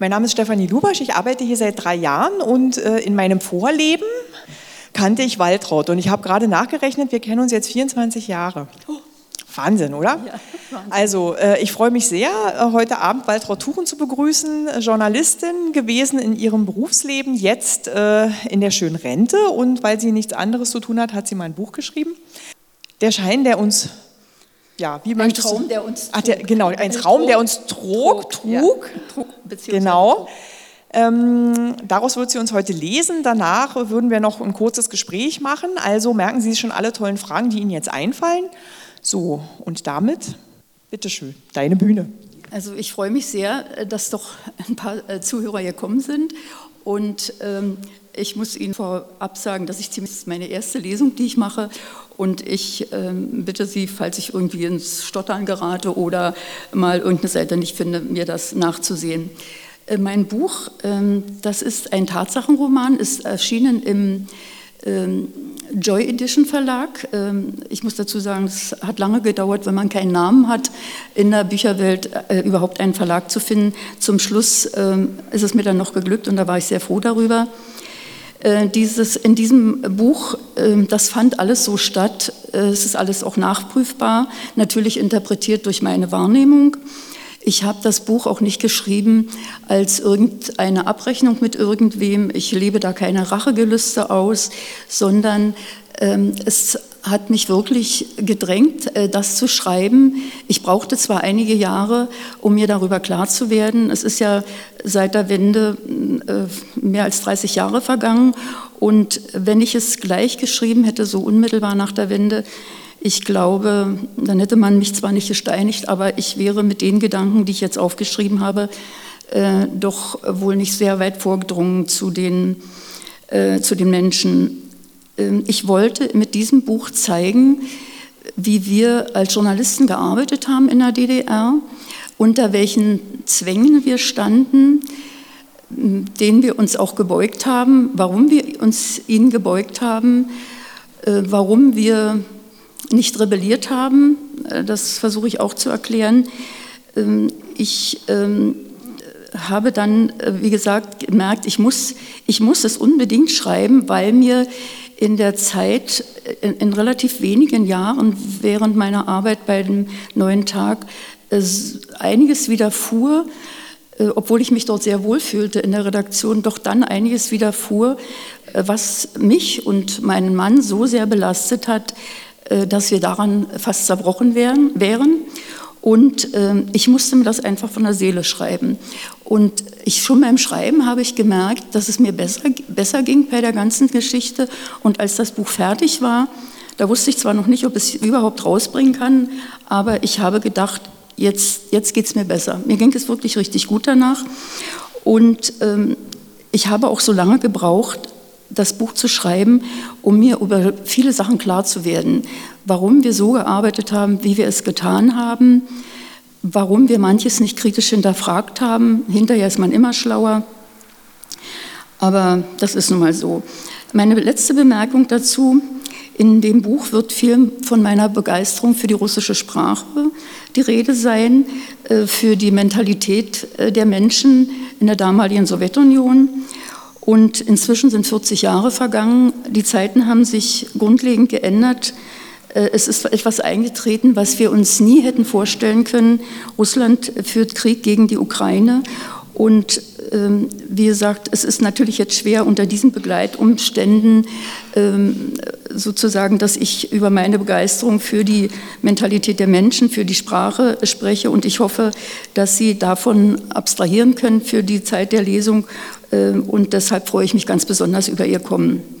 Mein Name ist Stefanie Lubasch, ich arbeite hier seit drei Jahren und äh, in meinem Vorleben kannte ich Waltraud und ich habe gerade nachgerechnet, wir kennen uns jetzt 24 Jahre. Wahnsinn, oder? Ja, Wahnsinn. Also, äh, ich freue mich sehr, äh, heute Abend Waltraud Tuchen zu begrüßen, Journalistin gewesen in ihrem Berufsleben, jetzt in der schönen Rente und weil sie nichts anderes zu tun hat, hat sie mal ein Buch geschrieben. Der Schein, der uns ja, wie ein Traum, der uns trug. Ach, der, genau, ein Traum, der uns trug, trug, ja, trug genau. Ähm, daraus wird sie uns heute lesen. Danach würden wir noch ein kurzes Gespräch machen. Also merken Sie sich schon alle tollen Fragen, die Ihnen jetzt einfallen. So, und damit, bitteschön, deine Bühne. Also ich freue mich sehr, dass doch ein paar äh, Zuhörer gekommen sind. Und ähm, ich muss Ihnen vorab sagen, dass ich ziemlich meine erste Lesung, die ich mache. Und ich ähm, bitte Sie, falls ich irgendwie ins Stottern gerate oder mal irgendeine Seite nicht finde, mir das nachzusehen. Äh, mein Buch, ähm, das ist ein Tatsachenroman, ist erschienen im ähm, Joy Edition Verlag. Ähm, ich muss dazu sagen, es hat lange gedauert, wenn man keinen Namen hat, in der Bücherwelt äh, überhaupt einen Verlag zu finden. Zum Schluss ähm, ist es mir dann noch geglückt und da war ich sehr froh darüber. Äh, dieses, in diesem Buch, äh, das fand alles so statt, äh, es ist alles auch nachprüfbar, natürlich interpretiert durch meine Wahrnehmung. Ich habe das Buch auch nicht geschrieben als irgendeine Abrechnung mit irgendwem. Ich lebe da keine Rachegelüste aus, sondern ähm, es hat mich wirklich gedrängt, äh, das zu schreiben. Ich brauchte zwar einige Jahre, um mir darüber klar zu werden. Es ist ja seit der Wende äh, mehr als 30 Jahre vergangen. Und wenn ich es gleich geschrieben hätte, so unmittelbar nach der Wende, ich glaube, dann hätte man mich zwar nicht gesteinigt, aber ich wäre mit den Gedanken, die ich jetzt aufgeschrieben habe, äh, doch wohl nicht sehr weit vorgedrungen zu den, zu den Menschen. Ähm, ich wollte mit diesem Buch zeigen, wie wir als Journalisten gearbeitet haben in der DDR, unter welchen Zwängen wir standen, denen wir uns auch gebeugt haben, warum wir uns ihnen gebeugt haben, äh, warum wir nicht rebelliert haben. Äh, das versuche ich auch zu erklären. Ähm, ich ähm, habe dann, äh, wie gesagt, gemerkt, ich muss, ich muss es unbedingt schreiben, weil mir in der Zeit, in, in, relativ wenigen Jahren während meiner Arbeit bei dem neuen Tag, äh, einiges widerfuhr, äh, obwohl ich mich dort sehr wohl fühlte in der Redaktion, doch dann einiges widerfuhr, äh, was mich und meinen Mann so sehr belastet hat, äh, dass wir daran fast zerbrochen wären. wären. Und ähm, ich musste mir das einfach von der Seele schreiben. Und ich, schon beim Schreiben habe ich gemerkt, dass es mir besser, besser ging bei der ganzen Geschichte. Und als das Buch fertig war, da wusste ich zwar noch nicht, ob ich es überhaupt rausbringen kann, aber ich habe gedacht, jetzt, jetzt geht es mir besser. Mir ging es wirklich richtig gut danach. Und ähm, ich habe auch so lange gebraucht, das Buch zu schreiben, um mir über viele Sachen klar zu werden. Warum wir so gearbeitet haben, wie wir es getan haben, warum wir manches nicht kritisch hinterfragt haben. Hinterher ist man immer schlauer. Aber das ist nun mal so. Meine letzte Bemerkung dazu. In dem Buch wird viel von meiner Begeisterung für die russische Sprache die Rede sein, äh, für die Mentalität äh, der Menschen in der damaligen Sowjetunion. Und inzwischen sind 40 Jahre vergangen. Die Zeiten haben sich grundlegend geändert. Äh, es ist etwas eingetreten, was wir uns nie hätten vorstellen können. Russland führt Krieg gegen die Ukraine. Und ähm, wie gesagt, es ist natürlich jetzt schwer unter diesen Begleitumständen ähm, sozusagen, dass ich über meine Begeisterung für die Mentalität der Menschen, für die Sprache spreche. Und ich hoffe, dass Sie davon abstrahieren können für die Zeit der Lesung ähm, und deshalb freue ich mich ganz besonders über Ihr Kommen.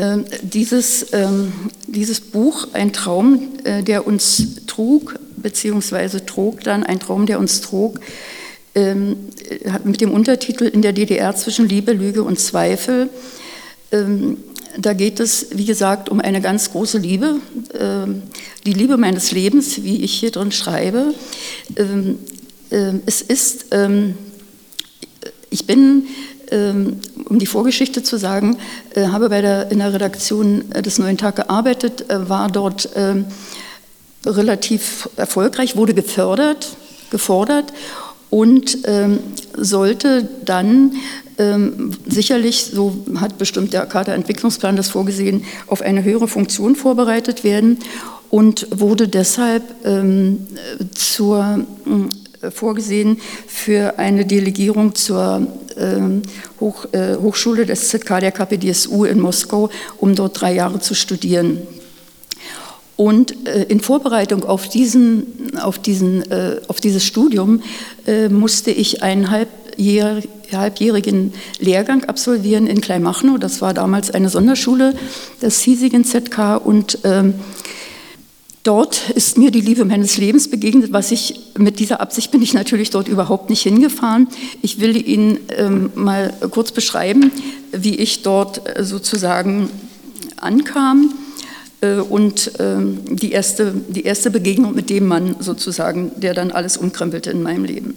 Ähm, dieses, ähm, dieses Buch, ein Traum, äh, der uns trug, beziehungsweise trug dann, ein Traum, der uns trug, mit dem Untertitel In der DDR zwischen Liebe, Lüge und Zweifel. Da geht es, wie gesagt, um eine ganz große Liebe, die Liebe meines Lebens, wie ich hier drin schreibe. Es ist ich bin, ähm, um die Vorgeschichte zu sagen, äh, habe bei der, in der Redaktion äh, des Neuen Tag gearbeitet, äh, war dort ähm, relativ erfolgreich, wurde gefördert, gefordert und ähm, sollte dann ähm, sicherlich, so hat bestimmt der Kaderentwicklungsplan das vorgesehen, auf eine höhere Funktion vorbereitet werden und wurde deshalb ähm, zur, vorgesehen für eine Delegierung zur ähm, Hoch, äh, Hochschule des ZK der KPDSU in Moskau, um dort drei Jahre zu studieren. Und äh, in Vorbereitung auf, diesen, auf, diesen, äh, auf dieses Studium äh, musste ich einen halbjähr, halbjährigen Lehrgang absolvieren in Kleinmachnow. Das war damals eine Sonderschule des hiesigen ZK und ähm, Dort ist mir die Liebe meines Lebens begegnet, was ich mit dieser Absicht bin ich natürlich dort überhaupt nicht hingefahren. Ich will Ihnen ähm, mal kurz beschreiben, wie ich dort äh, sozusagen ankam äh, und ähm, die, erste, die erste Begegnung mit dem Mann sozusagen, der dann alles umkrempelte in meinem Leben.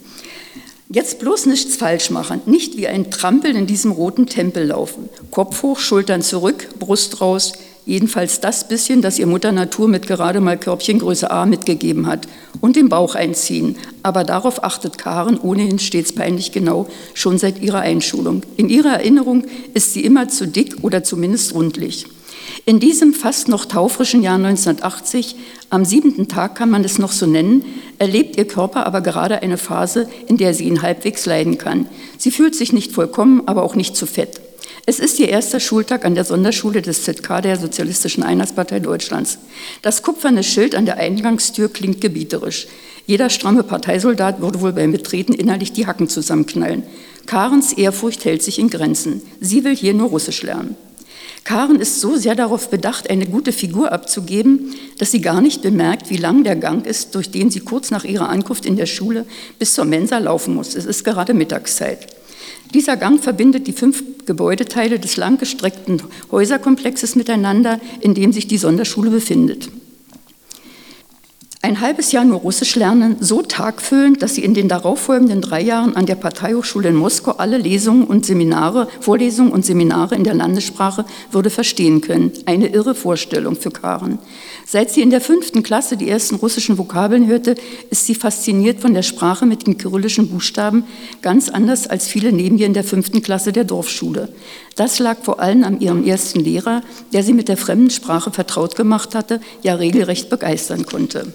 Jetzt bloß nichts falsch machen, nicht wie ein Trampel in diesem roten Tempel laufen. Kopf hoch, Schultern zurück, Brust raus, jedenfalls das bisschen, das ihr Mutter Natur mit gerade mal Körbchengröße A mitgegeben hat, und den Bauch einziehen. Aber darauf achtet Karen ohnehin stets peinlich genau, schon seit ihrer Einschulung. In ihrer Erinnerung ist sie immer zu dick oder zumindest rundlich. In diesem fast noch taufrischen Jahr 1980, am siebenten Tag kann man es noch so nennen, erlebt ihr Körper aber gerade eine Phase, in der sie ihn halbwegs leiden kann. Sie fühlt sich nicht vollkommen, aber auch nicht zu fett. Es ist ihr erster Schultag an der Sonderschule des ZK der Sozialistischen Einheitspartei Deutschlands. Das kupferne Schild an der Eingangstür klingt gebieterisch. Jeder stramme Parteisoldat würde wohl beim Betreten innerlich die Hacken zusammenknallen. Karens Ehrfurcht hält sich in Grenzen. Sie will hier nur Russisch lernen. Karen ist so sehr darauf bedacht, eine gute Figur abzugeben, dass sie gar nicht bemerkt, wie lang der Gang ist, durch den sie kurz nach ihrer Ankunft in der Schule bis zur Mensa laufen muss. Es ist gerade Mittagszeit. Dieser Gang verbindet die fünf Gebäudeteile des langgestreckten Häuserkomplexes miteinander, in dem sich die Sonderschule befindet. Ein halbes Jahr nur Russisch lernen, so tagfüllend, dass sie in den darauffolgenden drei Jahren an der Parteihochschule in Moskau alle Lesungen und Seminare, Vorlesungen und Seminare in der Landessprache würde verstehen können. Eine irre Vorstellung für Karen. Seit sie in der fünften Klasse die ersten russischen Vokabeln hörte, ist sie fasziniert von der Sprache mit den kyrillischen Buchstaben, ganz anders als viele neben ihr in der fünften Klasse der Dorfschule. Das lag vor allem an ihrem ersten Lehrer, der sie mit der fremden Sprache vertraut gemacht hatte, ja regelrecht begeistern konnte.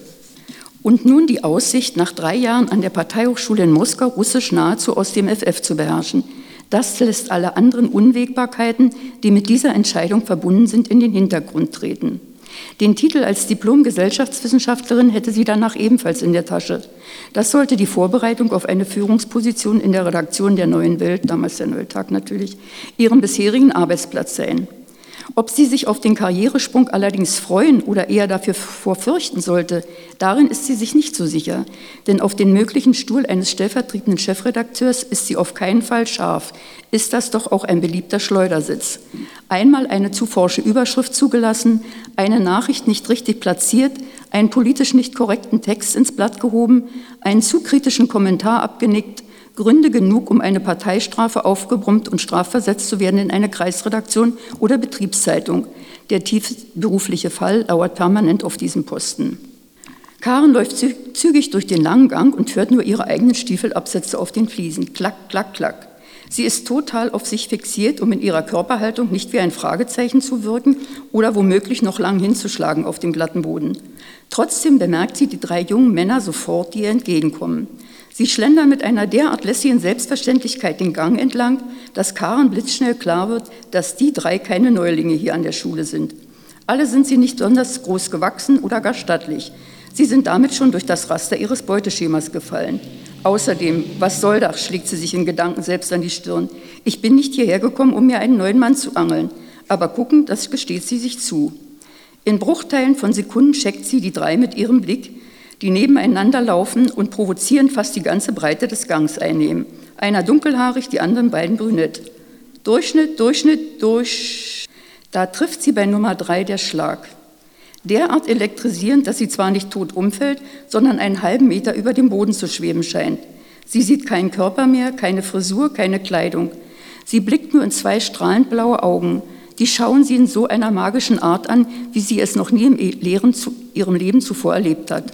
Und nun die Aussicht, nach drei Jahren an der Parteihochschule in Moskau Russisch nahezu aus dem FF zu beherrschen. Das lässt alle anderen Unwägbarkeiten, die mit dieser Entscheidung verbunden sind, in den Hintergrund treten. Den Titel als Diplom-Gesellschaftswissenschaftlerin hätte sie danach ebenfalls in der Tasche. Das sollte die Vorbereitung auf eine Führungsposition in der Redaktion der Neuen Welt, damals der Neue Tag natürlich, ihrem bisherigen Arbeitsplatz sein. Ob sie sich auf den Karrieresprung allerdings freuen oder eher dafür vorfürchten sollte, darin ist sie sich nicht so sicher. Denn auf den möglichen Stuhl eines stellvertretenden Chefredakteurs ist sie auf keinen Fall scharf. Ist das doch auch ein beliebter Schleudersitz. Einmal eine zu forsche Überschrift zugelassen, eine Nachricht nicht richtig platziert, einen politisch nicht korrekten Text ins Blatt gehoben, einen zu kritischen Kommentar abgenickt, Gründe genug, um eine Parteistrafe aufgebrummt und strafversetzt zu werden in eine Kreisredaktion oder Betriebszeitung. Der tiefberufliche Fall lauert permanent auf diesem Posten. Karen läuft zügig durch den langen Gang und hört nur ihre eigenen Stiefelabsätze auf den Fliesen. Klack, klack, klack. Sie ist total auf sich fixiert, um in ihrer Körperhaltung nicht wie ein Fragezeichen zu wirken oder womöglich noch lang hinzuschlagen auf dem glatten Boden. Trotzdem bemerkt sie die drei jungen Männer sofort, die ihr entgegenkommen. Sie schlendern mit einer derart lässigen Selbstverständlichkeit den Gang entlang, dass Karen blitzschnell klar wird, dass die drei keine Neulinge hier an der Schule sind. Alle sind sie nicht besonders groß gewachsen oder gar stattlich. Sie sind damit schon durch das Raster ihres Beuteschemas gefallen. Außerdem, was soll das, schlägt sie sich in Gedanken selbst an die Stirn. Ich bin nicht hierher gekommen, um mir einen neuen Mann zu angeln. Aber gucken, das gesteht sie sich zu. In Bruchteilen von Sekunden checkt sie die drei mit ihrem Blick, die nebeneinander laufen und provozieren fast die ganze Breite des Gangs einnehmen. Einer dunkelhaarig, die anderen beiden brünett. Durchschnitt, Durchschnitt, durch. Da trifft sie bei Nummer drei der Schlag. Derart elektrisierend, dass sie zwar nicht tot umfällt, sondern einen halben Meter über dem Boden zu schweben scheint. Sie sieht keinen Körper mehr, keine Frisur, keine Kleidung. Sie blickt nur in zwei strahlend blaue Augen. Die schauen sie in so einer magischen Art an, wie sie es noch nie im ihrem Leben zuvor erlebt hat.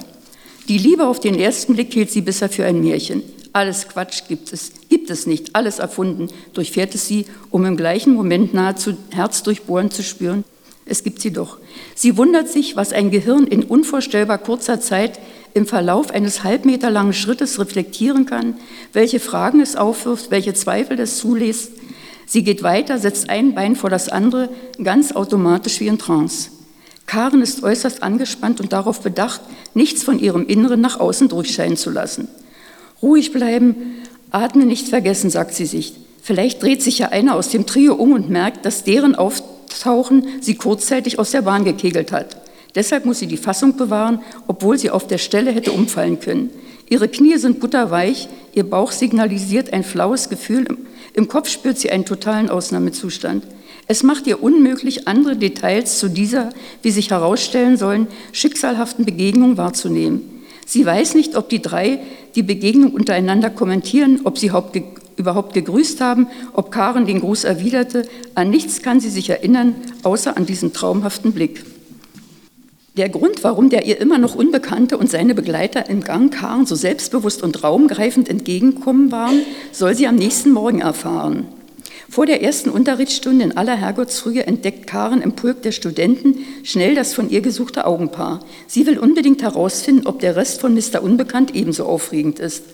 Die Liebe auf den ersten Blick hielt sie bisher für ein Märchen. Alles Quatsch gibt es, gibt es nicht, alles erfunden, durchfährt es sie, um im gleichen Moment nahezu herzdurchbohrend zu spüren. Es gibt sie doch. Sie wundert sich, was ein Gehirn in unvorstellbar kurzer Zeit im Verlauf eines halbmeterlangen Schrittes reflektieren kann, welche Fragen es aufwirft, welche Zweifel es zulässt. Sie geht weiter, setzt ein Bein vor das andere, ganz automatisch wie in Trance. Karen ist äußerst angespannt und darauf bedacht, nichts von ihrem Inneren nach außen durchscheinen zu lassen. Ruhig bleiben, atmen nicht vergessen, sagt sie sich. Vielleicht dreht sich ja einer aus dem Trio um und merkt, dass deren Auftauchen sie kurzzeitig aus der Bahn gekegelt hat. Deshalb muss sie die Fassung bewahren, obwohl sie auf der Stelle hätte umfallen können. Ihre Knie sind butterweich, ihr Bauch signalisiert ein flaues Gefühl, im Kopf spürt sie einen totalen Ausnahmezustand. Es macht ihr unmöglich, andere Details zu dieser, wie sich herausstellen sollen, schicksalhaften Begegnung wahrzunehmen. Sie weiß nicht, ob die drei die Begegnung untereinander kommentieren, ob sie überhaupt gegrüßt haben, ob Karen den Gruß erwiderte. An nichts kann sie sich erinnern, außer an diesen traumhaften Blick. Der Grund, warum der ihr immer noch Unbekannte und seine Begleiter im Gang Karen so selbstbewusst und raumgreifend entgegenkommen waren, soll sie am nächsten Morgen erfahren. Vor der ersten Unterrichtsstunde in aller Herrgottsfrühe entdeckt Karen im Pulk der Studenten schnell das von ihr gesuchte Augenpaar. Sie will unbedingt herausfinden, ob der Rest von Mr. Unbekannt ebenso aufregend ist.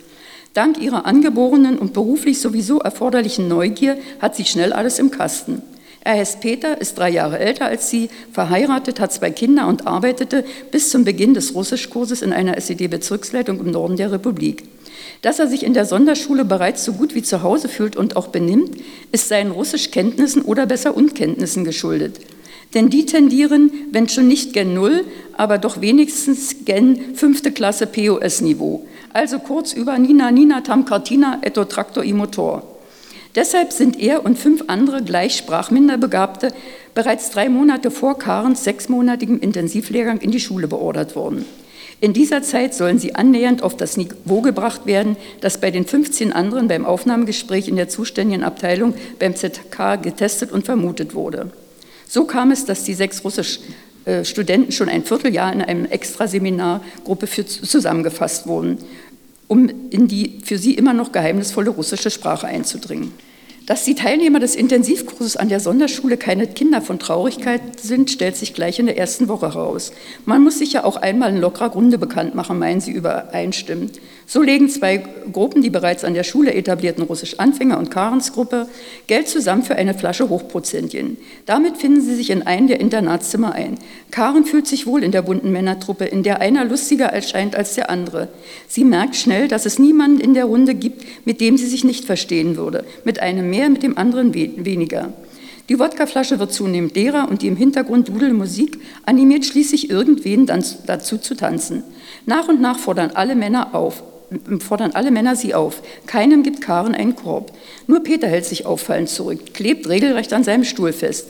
Dank ihrer angeborenen und beruflich sowieso erforderlichen Neugier hat sie schnell alles im Kasten. Er heißt Peter, ist drei Jahre älter als sie, verheiratet, hat zwei Kinder und arbeitete bis zum Beginn des Russischkurses in einer SED-Bezirksleitung im Norden der Republik. Dass er sich in der Sonderschule bereits so gut wie zu Hause fühlt und auch benimmt, ist seinen Russischkenntnissen oder besser Unkenntnissen geschuldet. Denn die tendieren, wenn schon nicht gen Null, aber doch wenigstens gen fünfte Klasse POS-Niveau. Also kurz über Nina Nina Tam Kartina Etto Traktor i Motor. Deshalb sind er und fünf andere gleich sprachminderbegabte bereits drei Monate vor Karens sechsmonatigem Intensivlehrgang in die Schule beordert worden. In dieser Zeit sollen sie annähernd auf das Niveau gebracht werden, das bei den 15 anderen beim Aufnahmegespräch in der zuständigen Abteilung beim ZK getestet und vermutet wurde. So kam es, dass die sechs russisch äh, Studenten schon ein Vierteljahr in einem Extraseminargruppe zusammengefasst wurden um in die für sie immer noch geheimnisvolle russische Sprache einzudringen. Dass die Teilnehmer des Intensivkurses an der Sonderschule keine Kinder von Traurigkeit sind, stellt sich gleich in der ersten Woche heraus. Man muss sich ja auch einmal in lockerer Grunde bekannt machen, meinen sie übereinstimmend. So legen zwei Gruppen, die bereits an der Schule etablierten Russisch-Anfänger und Karens-Gruppe, Geld zusammen für eine Flasche Hochprozentchen. Damit finden sie sich in einem der Internatszimmer ein. Karen fühlt sich wohl in der bunten Männertruppe, in der einer lustiger erscheint als der andere. Sie merkt schnell, dass es niemanden in der Runde gibt, mit dem sie sich nicht verstehen würde. Mit einem mehr mit dem anderen weniger. Die Wodkaflasche wird zunehmend leerer und die im Hintergrund dudelnde Musik animiert schließlich irgendwen dazu zu tanzen. Nach und nach fordern alle Männer auf, fordern alle Männer sie auf. Keinem gibt Karen einen Korb. Nur Peter hält sich auffallend zurück, klebt regelrecht an seinem Stuhl fest.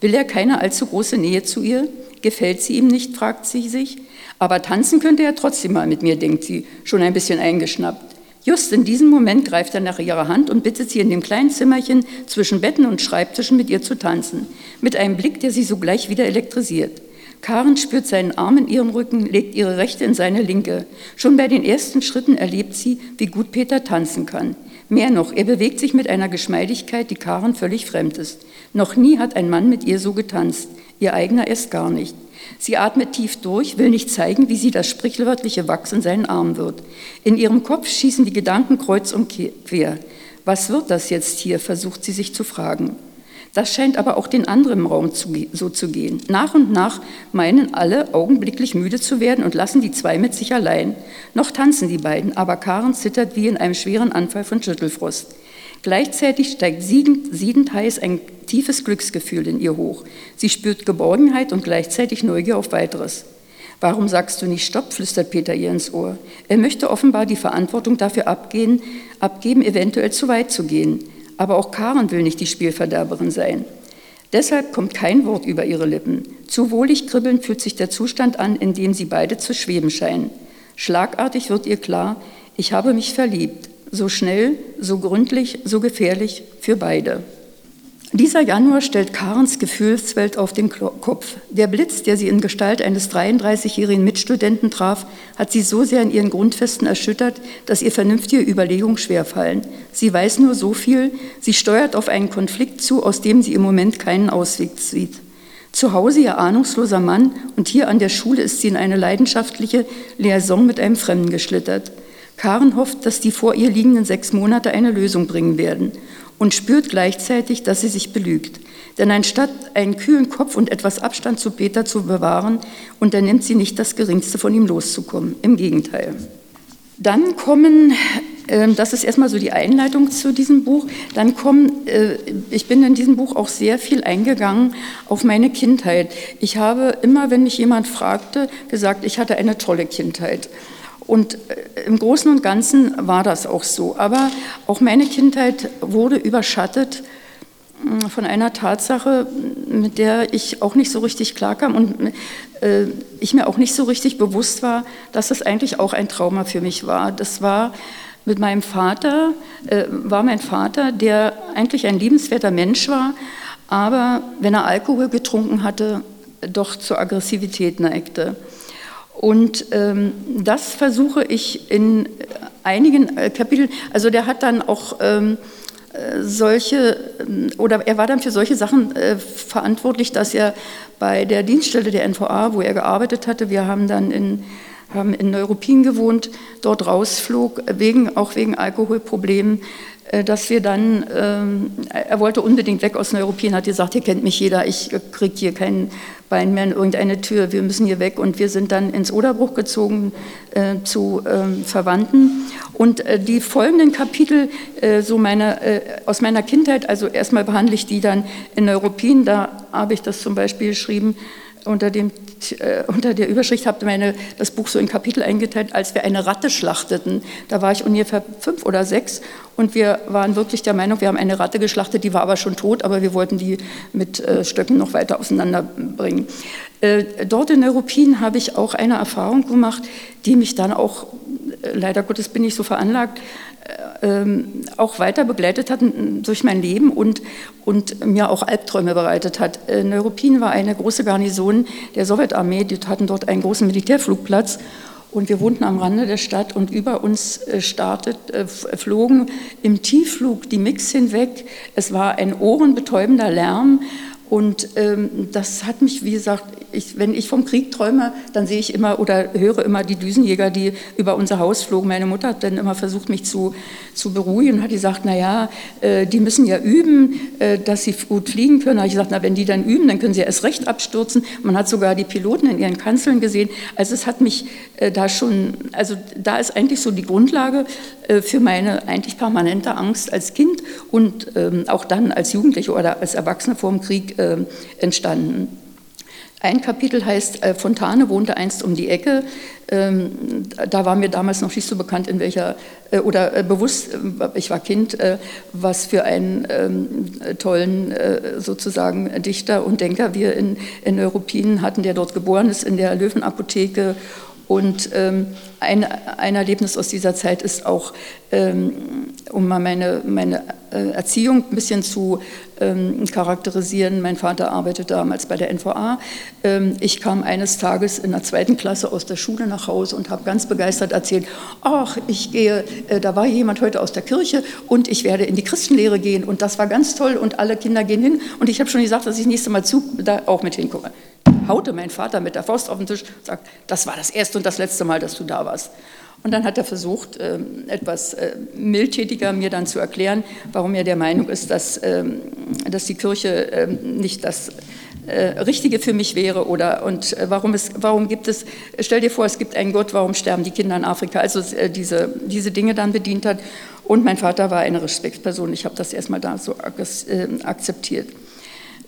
Will er keine allzu große Nähe zu ihr? Gefällt sie ihm nicht, fragt sie sich. Aber tanzen könnte er trotzdem mal mit mir, denkt sie, schon ein bisschen eingeschnappt. Just in diesem Moment greift er nach ihrer Hand und bittet sie in dem kleinen Zimmerchen zwischen Betten und Schreibtischen mit ihr zu tanzen, mit einem Blick, der sie sogleich wieder elektrisiert. Karen spürt seinen Arm in ihrem Rücken, legt ihre rechte in seine linke. Schon bei den ersten Schritten erlebt sie, wie gut Peter tanzen kann. Mehr noch, er bewegt sich mit einer Geschmeidigkeit, die Karen völlig fremd ist. Noch nie hat ein Mann mit ihr so getanzt, ihr eigener erst gar nicht. Sie atmet tief durch, will nicht zeigen, wie sie das sprichwörtliche Wachs in seinen Arm wird. In ihrem Kopf schießen die Gedanken kreuz und quer. Was wird das jetzt hier, versucht sie sich zu fragen. Das scheint aber auch den anderen im Raum zu, so zu gehen. Nach und nach meinen alle augenblicklich müde zu werden und lassen die zwei mit sich allein. Noch tanzen die beiden, aber Karen zittert wie in einem schweren Anfall von Schüttelfrost. Gleichzeitig steigt siedend, siedend heiß ein tiefes Glücksgefühl in ihr hoch. Sie spürt Geborgenheit und gleichzeitig Neugier auf weiteres. Warum sagst du nicht Stopp? flüstert Peter ihr ins Ohr. Er möchte offenbar die Verantwortung dafür abgehen, abgeben, eventuell zu weit zu gehen. Aber auch Karen will nicht die Spielverderberin sein. Deshalb kommt kein Wort über ihre Lippen. Zu wohlig kribbelnd fühlt sich der Zustand an, in dem sie beide zu schweben scheinen. Schlagartig wird ihr klar, ich habe mich verliebt so schnell, so gründlich, so gefährlich für beide. Dieser Januar stellt Karens Gefühlswelt auf den Kopf. Der Blitz, der sie in Gestalt eines 33-jährigen Mitstudenten traf, hat sie so sehr in ihren Grundfesten erschüttert, dass ihr vernünftige Überlegungen schwerfallen. Sie weiß nur so viel, sie steuert auf einen Konflikt zu, aus dem sie im Moment keinen Ausweg sieht. Zu Hause ihr ahnungsloser Mann und hier an der Schule ist sie in eine leidenschaftliche Liaison mit einem Fremden geschlittert. Karen hofft, dass die vor ihr liegenden sechs Monate eine Lösung bringen werden und spürt gleichzeitig, dass sie sich belügt. Denn anstatt einen kühlen Kopf und etwas Abstand zu Peter zu bewahren, unternimmt sie nicht das Geringste von ihm loszukommen. Im Gegenteil. Dann kommen, ähm, das ist erstmal so die Einleitung zu diesem Buch, dann kommen, äh, ich bin in diesem Buch auch sehr viel eingegangen auf meine Kindheit. Ich habe immer, wenn mich jemand fragte, gesagt, ich hatte eine tolle Kindheit. Und äh, im Großen und Ganzen war das auch so. Aber auch meine Kindheit wurde überschattet mm, von einer Tatsache, mit der ich auch nicht so richtig klarkam und äh, ich mir auch nicht so richtig bewusst war, dass das eigentlich auch ein Trauma für mich war. Das war mit meinem Vater, äh, war mein Vater, der eigentlich ein liebenswerter Mensch war, aber wenn er Alkohol getrunken hatte, doch zur Aggressivität neigte. Und ähm, das versuche ich in einigen äh, Kapiteln, also der hat dann auch ähm, äh, solche, ähm, oder er war dann für solche Sachen äh, verantwortlich, dass er bei der Dienststelle der NVA, wo er gearbeitet hatte, wir haben dann in, haben in Neuruppin gewohnt, dort rausflog, wegen, auch wegen Alkoholproblemen, äh, dass wir dann, ähm, er wollte unbedingt weg aus den Europäern, hat gesagt, hier kennt mich jeder, ich kriege hier kein Bein mehr in irgendeine Tür, wir müssen hier weg. Und wir sind dann ins Oderbruch gezogen äh, zu ähm, Verwandten. Und äh, die folgenden Kapitel äh, so meine, äh, aus meiner Kindheit, also erstmal behandle ich die dann in Europien, da habe ich das zum Beispiel geschrieben, unter, dem, äh, unter der Überschricht habe meine das Buch so in Kapitel eingeteilt, als wir eine Ratte schlachteten. Da war ich ungefähr fünf oder sechs und wir waren wirklich der Meinung, wir haben eine Ratte geschlachtet, die war aber schon tot, aber wir wollten die mit äh, Stöcken noch weiter auseinanderbringen. Äh, dort in Neuruppin habe ich auch eine Erfahrung gemacht, die mich dann auch, äh, leider Gottes bin ich so veranlagt, ähm, auch weiter begleitet hat durch mein Leben und, und mir auch Albträume bereitet hat. Äh, Neuruppin war eine große Garnison der Sowjetarmee, die hatten dort einen großen Militärflugplatz und wir wohnten am Rande der Stadt und über uns äh, startet, äh, flogen im Tiefflug die Mix hinweg. Es war ein ohrenbetäubender Lärm und ähm, das hat mich, wie gesagt, ich, wenn ich vom Krieg träume, dann sehe ich immer oder höre immer die Düsenjäger, die über unser Haus flogen. Meine Mutter hat dann immer versucht, mich zu, zu beruhigen und hat gesagt, na ja, äh, die müssen ja üben, äh, dass sie gut fliegen können. Da habe ich gesagt, na, wenn die dann üben, dann können sie erst recht abstürzen. Man hat sogar die Piloten in ihren Kanzeln gesehen. Also es hat mich äh, da schon, also da ist eigentlich so die Grundlage äh, für meine eigentlich permanente Angst als Kind und ähm, auch dann als Jugendliche oder als Erwachsene vor dem Krieg äh, entstanden. Ein Kapitel heißt, äh, Fontane wohnte einst um die Ecke. Ähm, da war mir damals noch nicht so bekannt, in welcher, äh, oder äh, bewusst, ich war Kind, was für einen ähm, tollen sozusagen Dichter und Denker wir in, in Europien hatten, der dort geboren ist, in der Löwenapotheke und ähm, ein, ein Erlebnis aus dieser Zeit ist auch, ähm, um mal meine, meine äh, Erziehung ein bisschen zu ähm, charakterisieren. Mein Vater arbeitete damals bei der NVA. Ähm, ich kam eines Tages in der zweiten Klasse aus der Schule nach Hause und habe ganz begeistert erzählt, ach, ich gehe, äh, da war jemand heute aus der Kirche und ich werde in die Christenlehre gehen und das war ganz toll und alle Kinder gehen hin und ich habe schon gesagt, dass ich nächstes Mal zu, da auch mit hinkomme haute mein Vater mit der Faust auf den Tisch und sagt, das war das erste und das letzte Mal, dass du da warst. Und dann hat er versucht, ähm, etwas äh, mildtätiger mir dann zu erklären, warum er der Meinung ist, dass, ähm, dass die Kirche ähm, nicht das äh, Richtige für mich wäre oder und äh, warum, es, warum gibt es, stell dir vor, es gibt einen Gott, warum sterben die Kinder in Afrika? Also diese, diese Dinge dann bedient hat. Und mein Vater war eine Respektsperson, ich habe das erstmal da so akzeptiert.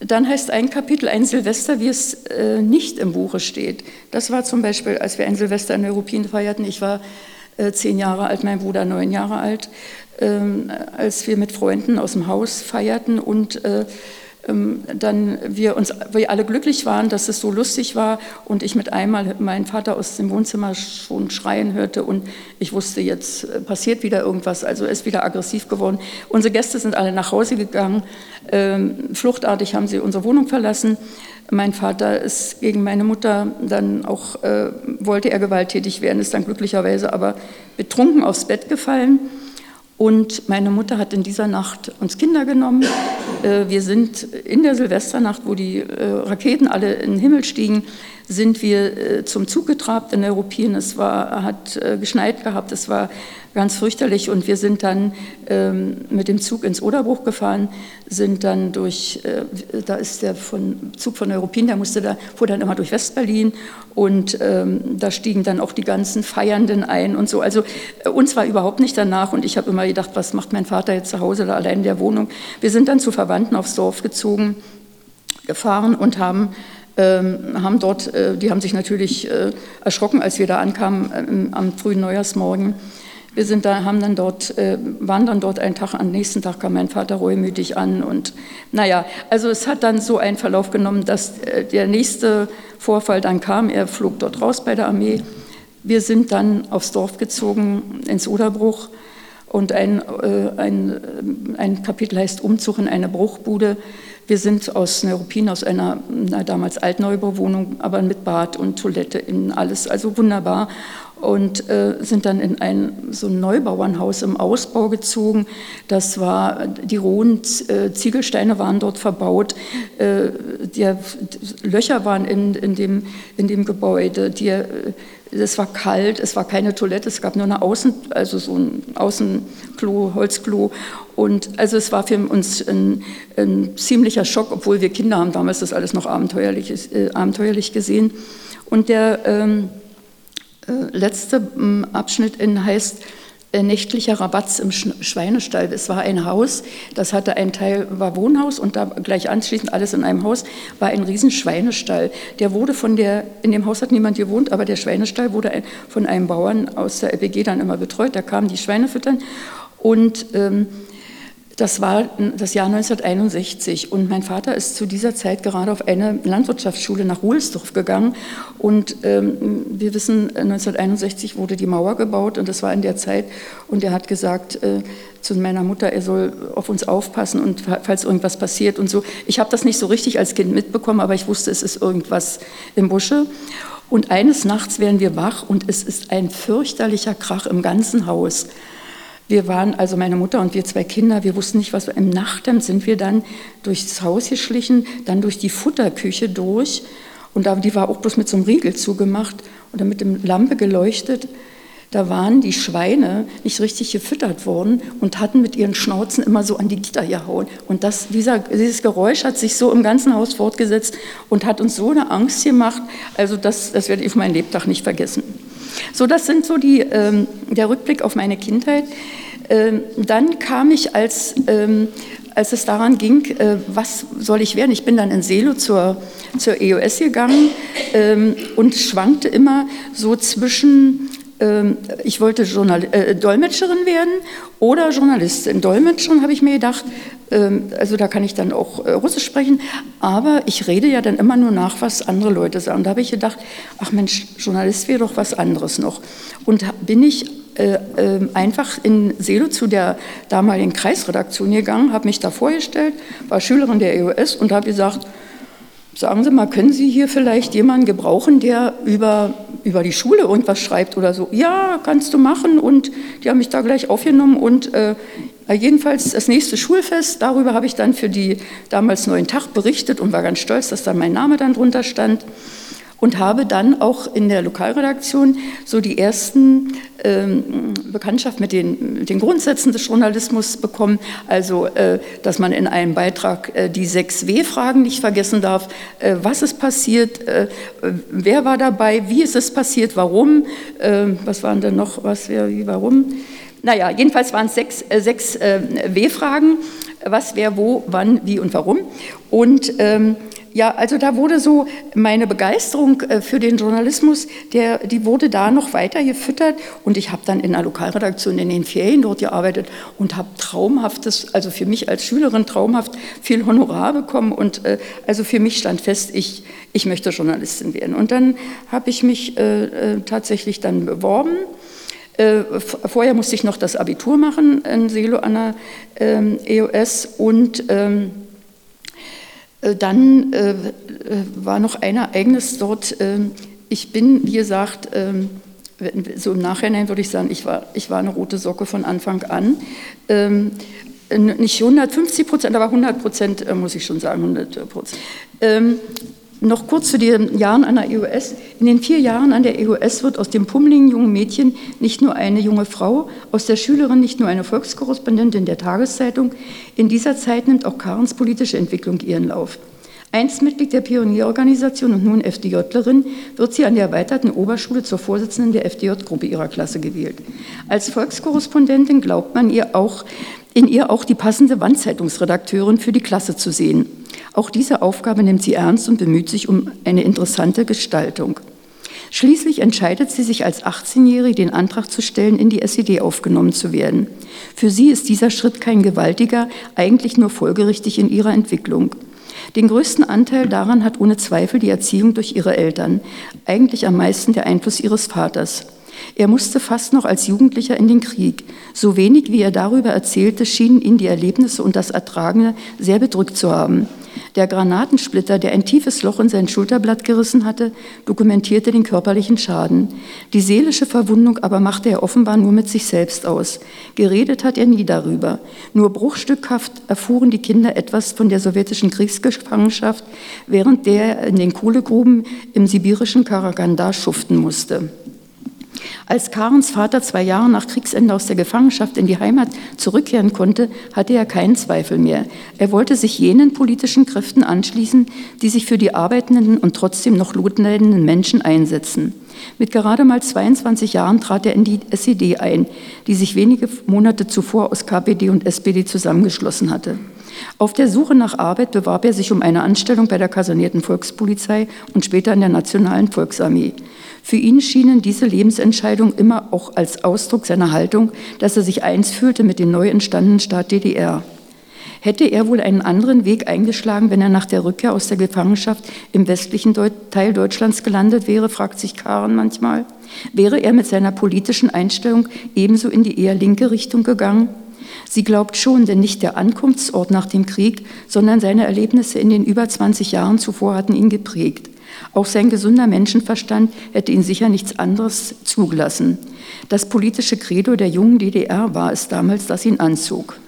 Dann heißt ein Kapitel ein Silvester, wie es äh, nicht im Buche steht. Das war zum Beispiel, als wir ein Silvester in Europien feierten. Ich war äh, zehn Jahre alt, mein Bruder neun Jahre alt, ähm, als wir mit Freunden aus dem Haus feierten und äh, dann wir uns, wir alle glücklich waren, dass es so lustig war und ich mit einmal meinen Vater aus dem Wohnzimmer schon schreien hörte und ich wusste, jetzt äh, passiert wieder irgendwas, also ist wieder aggressiv geworden. Unsere Gäste sind alle nach Hause gegangen, ähm, fluchtartig haben sie unsere Wohnung verlassen. Mein Vater ist gegen meine Mutter dann auch, äh, wollte er gewalttätig werden, ist dann glücklicherweise aber betrunken aufs Bett gefallen. Und meine Mutter hat in dieser Nacht uns Kinder genommen. Äh, wir sind in der Silvesternacht, wo die äh, Raketen alle in den Himmel stiegen, sind wir äh, zum Zug getrabt in Europien. Es war, hat geschneit gehabt, es war ganz fürchterlich. Und wir sind dann ähm, mit dem Zug ins Oderbruch gefahren, sind dann durch, äh, da ist der von, Zug von Europin, der musste da, fuhr dann immer durch Westberlin und ähm, da stiegen dann auch die ganzen Feiernden ein und so. Also äh, uns war überhaupt nicht danach und ich habe immer gedacht, was macht mein Vater jetzt zu Hause oder allein in der Wohnung. Wir sind dann zu Verwandten aufs Dorf gezogen, gefahren und haben haben dort, äh, die haben sich natürlich äh, erschrocken, als wir da ankamen ähm, am frühen Neujahrsmorgen. Wir sind da, haben dann dort, äh, waren dann dort einen Tag, am nächsten Tag kam mein Vater reumütig an und naja, also es hat dann so einen Verlauf genommen, dass der nächste Vorfall dann kam. Er flog dort raus bei der Armee. Wir sind dann aufs Dorf gezogen, ins Oderbruch und ein, ein, ein Kapitel heißt Umzug in eine Bruchbude. Wir sind aus Neuruppin, aus einer na, damals Altneubauwohnung, aber mit Bad und Toilette in alles, also wunderbar und äh, sind dann in ein so ein Neubauernhaus im Ausbau gezogen. Das war die rohen äh, Ziegelsteine waren dort verbaut, äh, die, Löcher waren in, in, dem, in dem Gebäude. Die, äh, es war kalt, es war keine Toilette, es gab nur eine Außen, also so ein Außenklo, Holzklo. Und also es war für uns ein, ein ziemlicher Schock, obwohl wir Kinder haben damals das alles noch abenteuerlich, äh, abenteuerlich gesehen. Und der ähm, äh, letzte mm, Abschnitt in heißt äh, nächtlicher Rabatz im Schweinestall. Es war ein Haus, das hatte ein Teil war Wohnhaus und da gleich anschließend alles in einem Haus war ein riesen Schweinestall. Der wurde von der in dem Haus hat niemand gewohnt, aber der Schweinestall wurde von einem Bauern aus der LPG dann immer betreut. Da kamen die Schweine füttern und ähm, das war das Jahr 1961 und mein Vater ist zu dieser Zeit gerade auf eine Landwirtschaftsschule nach Ruhlsdorf gegangen und ähm, wir wissen, 1961 wurde die Mauer gebaut und das war in der Zeit und er hat gesagt äh, zu meiner Mutter, er soll auf uns aufpassen und falls irgendwas passiert und so. Ich habe das nicht so richtig als Kind mitbekommen, aber ich wusste, es ist irgendwas im Busche. Und eines Nachts werden wir wach und es ist ein fürchterlicher Krach im ganzen Haus. Wir waren, also meine Mutter und wir zwei Kinder, wir wussten nicht, was wir, im Nachthemd sind wir dann durchs Haus geschlichen, dann durch die Futterküche durch und da, die war auch bloß mit so einem Riegel zugemacht und dann mit dem Lampe geleuchtet. Da waren die Schweine nicht richtig gefüttert worden und hatten mit ihren Schnauzen immer so an die Gitter gehauen. Und das, dieser, dieses Geräusch hat sich so im ganzen Haus fortgesetzt und hat uns so eine Angst gemacht. Also das, das werde ich auf meinen Lebtag nicht vergessen. So, das sind so die, ähm, der Rückblick auf meine Kindheit. Ähm, dann kam ich, als, ähm, als es daran ging, äh, was soll ich werden? Ich bin dann in Selo zur, zur EOS gegangen ähm, und schwankte immer so zwischen ich wollte Journal äh, Dolmetscherin werden oder Journalistin. Dolmetscherin habe ich mir gedacht, ähm, also da kann ich dann auch äh, Russisch sprechen, aber ich rede ja dann immer nur nach, was andere Leute sagen. Da habe ich gedacht, ach Mensch, Journalist wäre doch was anderes noch. Und bin ich äh, äh, einfach in Selo zu der damaligen Kreisredaktion gegangen, habe mich da vorgestellt, war Schülerin der EOS und habe gesagt, Sagen Sie mal, können Sie hier vielleicht jemanden gebrauchen, der über, über die Schule irgendwas schreibt oder so? Ja, kannst du machen. Und die haben mich da gleich aufgenommen. Und äh, jedenfalls das nächste Schulfest, darüber habe ich dann für die damals neuen Tag berichtet und war ganz stolz, dass da mein Name dann drunter stand und habe dann auch in der Lokalredaktion so die ersten ähm, Bekanntschaft mit den, mit den, Grundsätzen des Journalismus bekommen. Also, äh, dass man in einem Beitrag äh, die sechs W-Fragen nicht vergessen darf. Äh, was ist passiert? Äh, wer war dabei? Wie ist es passiert? Warum? Äh, was waren denn noch? Was, wer, wie, warum? Naja, jedenfalls waren es sechs, äh, sechs W-Fragen. Was, wer, wo, wann, wie und warum. Und ähm, ja, also da wurde so meine Begeisterung äh, für den Journalismus, der, die wurde da noch weiter gefüttert und ich habe dann in der Lokalredaktion in den Ferien dort gearbeitet und habe traumhaftes, also für mich als Schülerin traumhaft viel Honorar bekommen und äh, also für mich stand fest, ich, ich möchte Journalistin werden. Und dann habe ich mich äh, äh tatsächlich dann beworben. Äh, vorher musste ich noch das Abitur machen in Selo an der ähm, EOS und ähm, äh, dann äh, äh, war noch ein Ereignis dort. Ähm, ich bin, wie gesagt, ähm, so im Nachhinein würde ich sagen, ich war, ich war eine rote Socke von Anfang an. Ähm, nicht 150 Prozent, aber 100 Prozent muss ich schon sagen, 100 Prozent. Noch kurz zu den Jahren an der EOS. In den vier Jahren an der EOS wird aus dem pummeligen jungen Mädchen nicht nur eine junge Frau, aus der Schülerin nicht nur eine Volkskorrespondentin der Tageszeitung. In dieser Zeit nimmt auch Karens politische Entwicklung ihren Lauf. Einst Mitglied der Pionierorganisation und nun FDJlerin, wird sie an der erweiterten Oberschule zur Vorsitzenden der FDJ-Gruppe ihrer Klasse gewählt. Als Volkskorrespondentin glaubt man ihr auch, in ihr auch die passende Wandzeitungsredakteurin für die Klasse zu sehen. Auch diese Aufgabe nimmt sie ernst und bemüht sich um eine interessante Gestaltung. Schließlich entscheidet sie sich als 18-Jährige, den Antrag zu stellen, in die SED aufgenommen zu werden. Für sie ist dieser Schritt kein gewaltiger, eigentlich nur folgerichtig in ihrer Entwicklung. Den größten Anteil daran hat ohne Zweifel die Erziehung durch ihre Eltern, eigentlich am meisten der Einfluss ihres Vaters. Er musste fast noch als Jugendlicher in den Krieg. So wenig, wie er darüber erzählte, schienen ihn die Erlebnisse und das Ertragene sehr bedrückt zu haben. Der Granatensplitter, der ein tiefes Loch in sein Schulterblatt gerissen hatte, dokumentierte den körperlichen Schaden. Die seelische Verwundung aber machte er offenbar nur mit sich selbst aus. Geredet hat er nie darüber. Nur bruchstückhaft erfuhren die Kinder etwas von der sowjetischen Kriegsgefangenschaft, während der in den Kohlegruben im sibirischen Karaganda schuften musste. Als Karens Vater zwei Jahre nach Kriegsende aus der Gefangenschaft in die Heimat zurückkehren konnte, hatte er keinen Zweifel mehr. Er wollte sich jenen politischen Kräften anschließen, die sich für die arbeitenden und trotzdem noch notleidenden Menschen einsetzen. Mit gerade mal 22 Jahren trat er in die SED ein, die sich wenige Monate zuvor aus KPD und SPD zusammengeschlossen hatte. Auf der Suche nach Arbeit bewarb er sich um eine Anstellung bei der kasernierten Volkspolizei und später in der Nationalen Volksarmee. Für ihn schienen diese Lebensentscheidungen immer auch als Ausdruck seiner Haltung, dass er sich eins fühlte mit dem neu entstandenen Staat DDR. Hätte er wohl einen anderen Weg eingeschlagen, wenn er nach der Rückkehr aus der Gefangenschaft im westlichen Teil Deutschlands gelandet wäre, fragt sich Karen manchmal. Wäre er mit seiner politischen Einstellung ebenso in die eher linke Richtung gegangen? Sie glaubt schon, denn nicht der Ankunftsort nach dem Krieg, sondern seine Erlebnisse in den über 20 Jahren zuvor hatten ihn geprägt. Auch sein gesunder Menschenverstand hätte ihn sicher nichts anderes zugelassen. Das politische Credo der jungen DDR war es damals, das ihn anzog.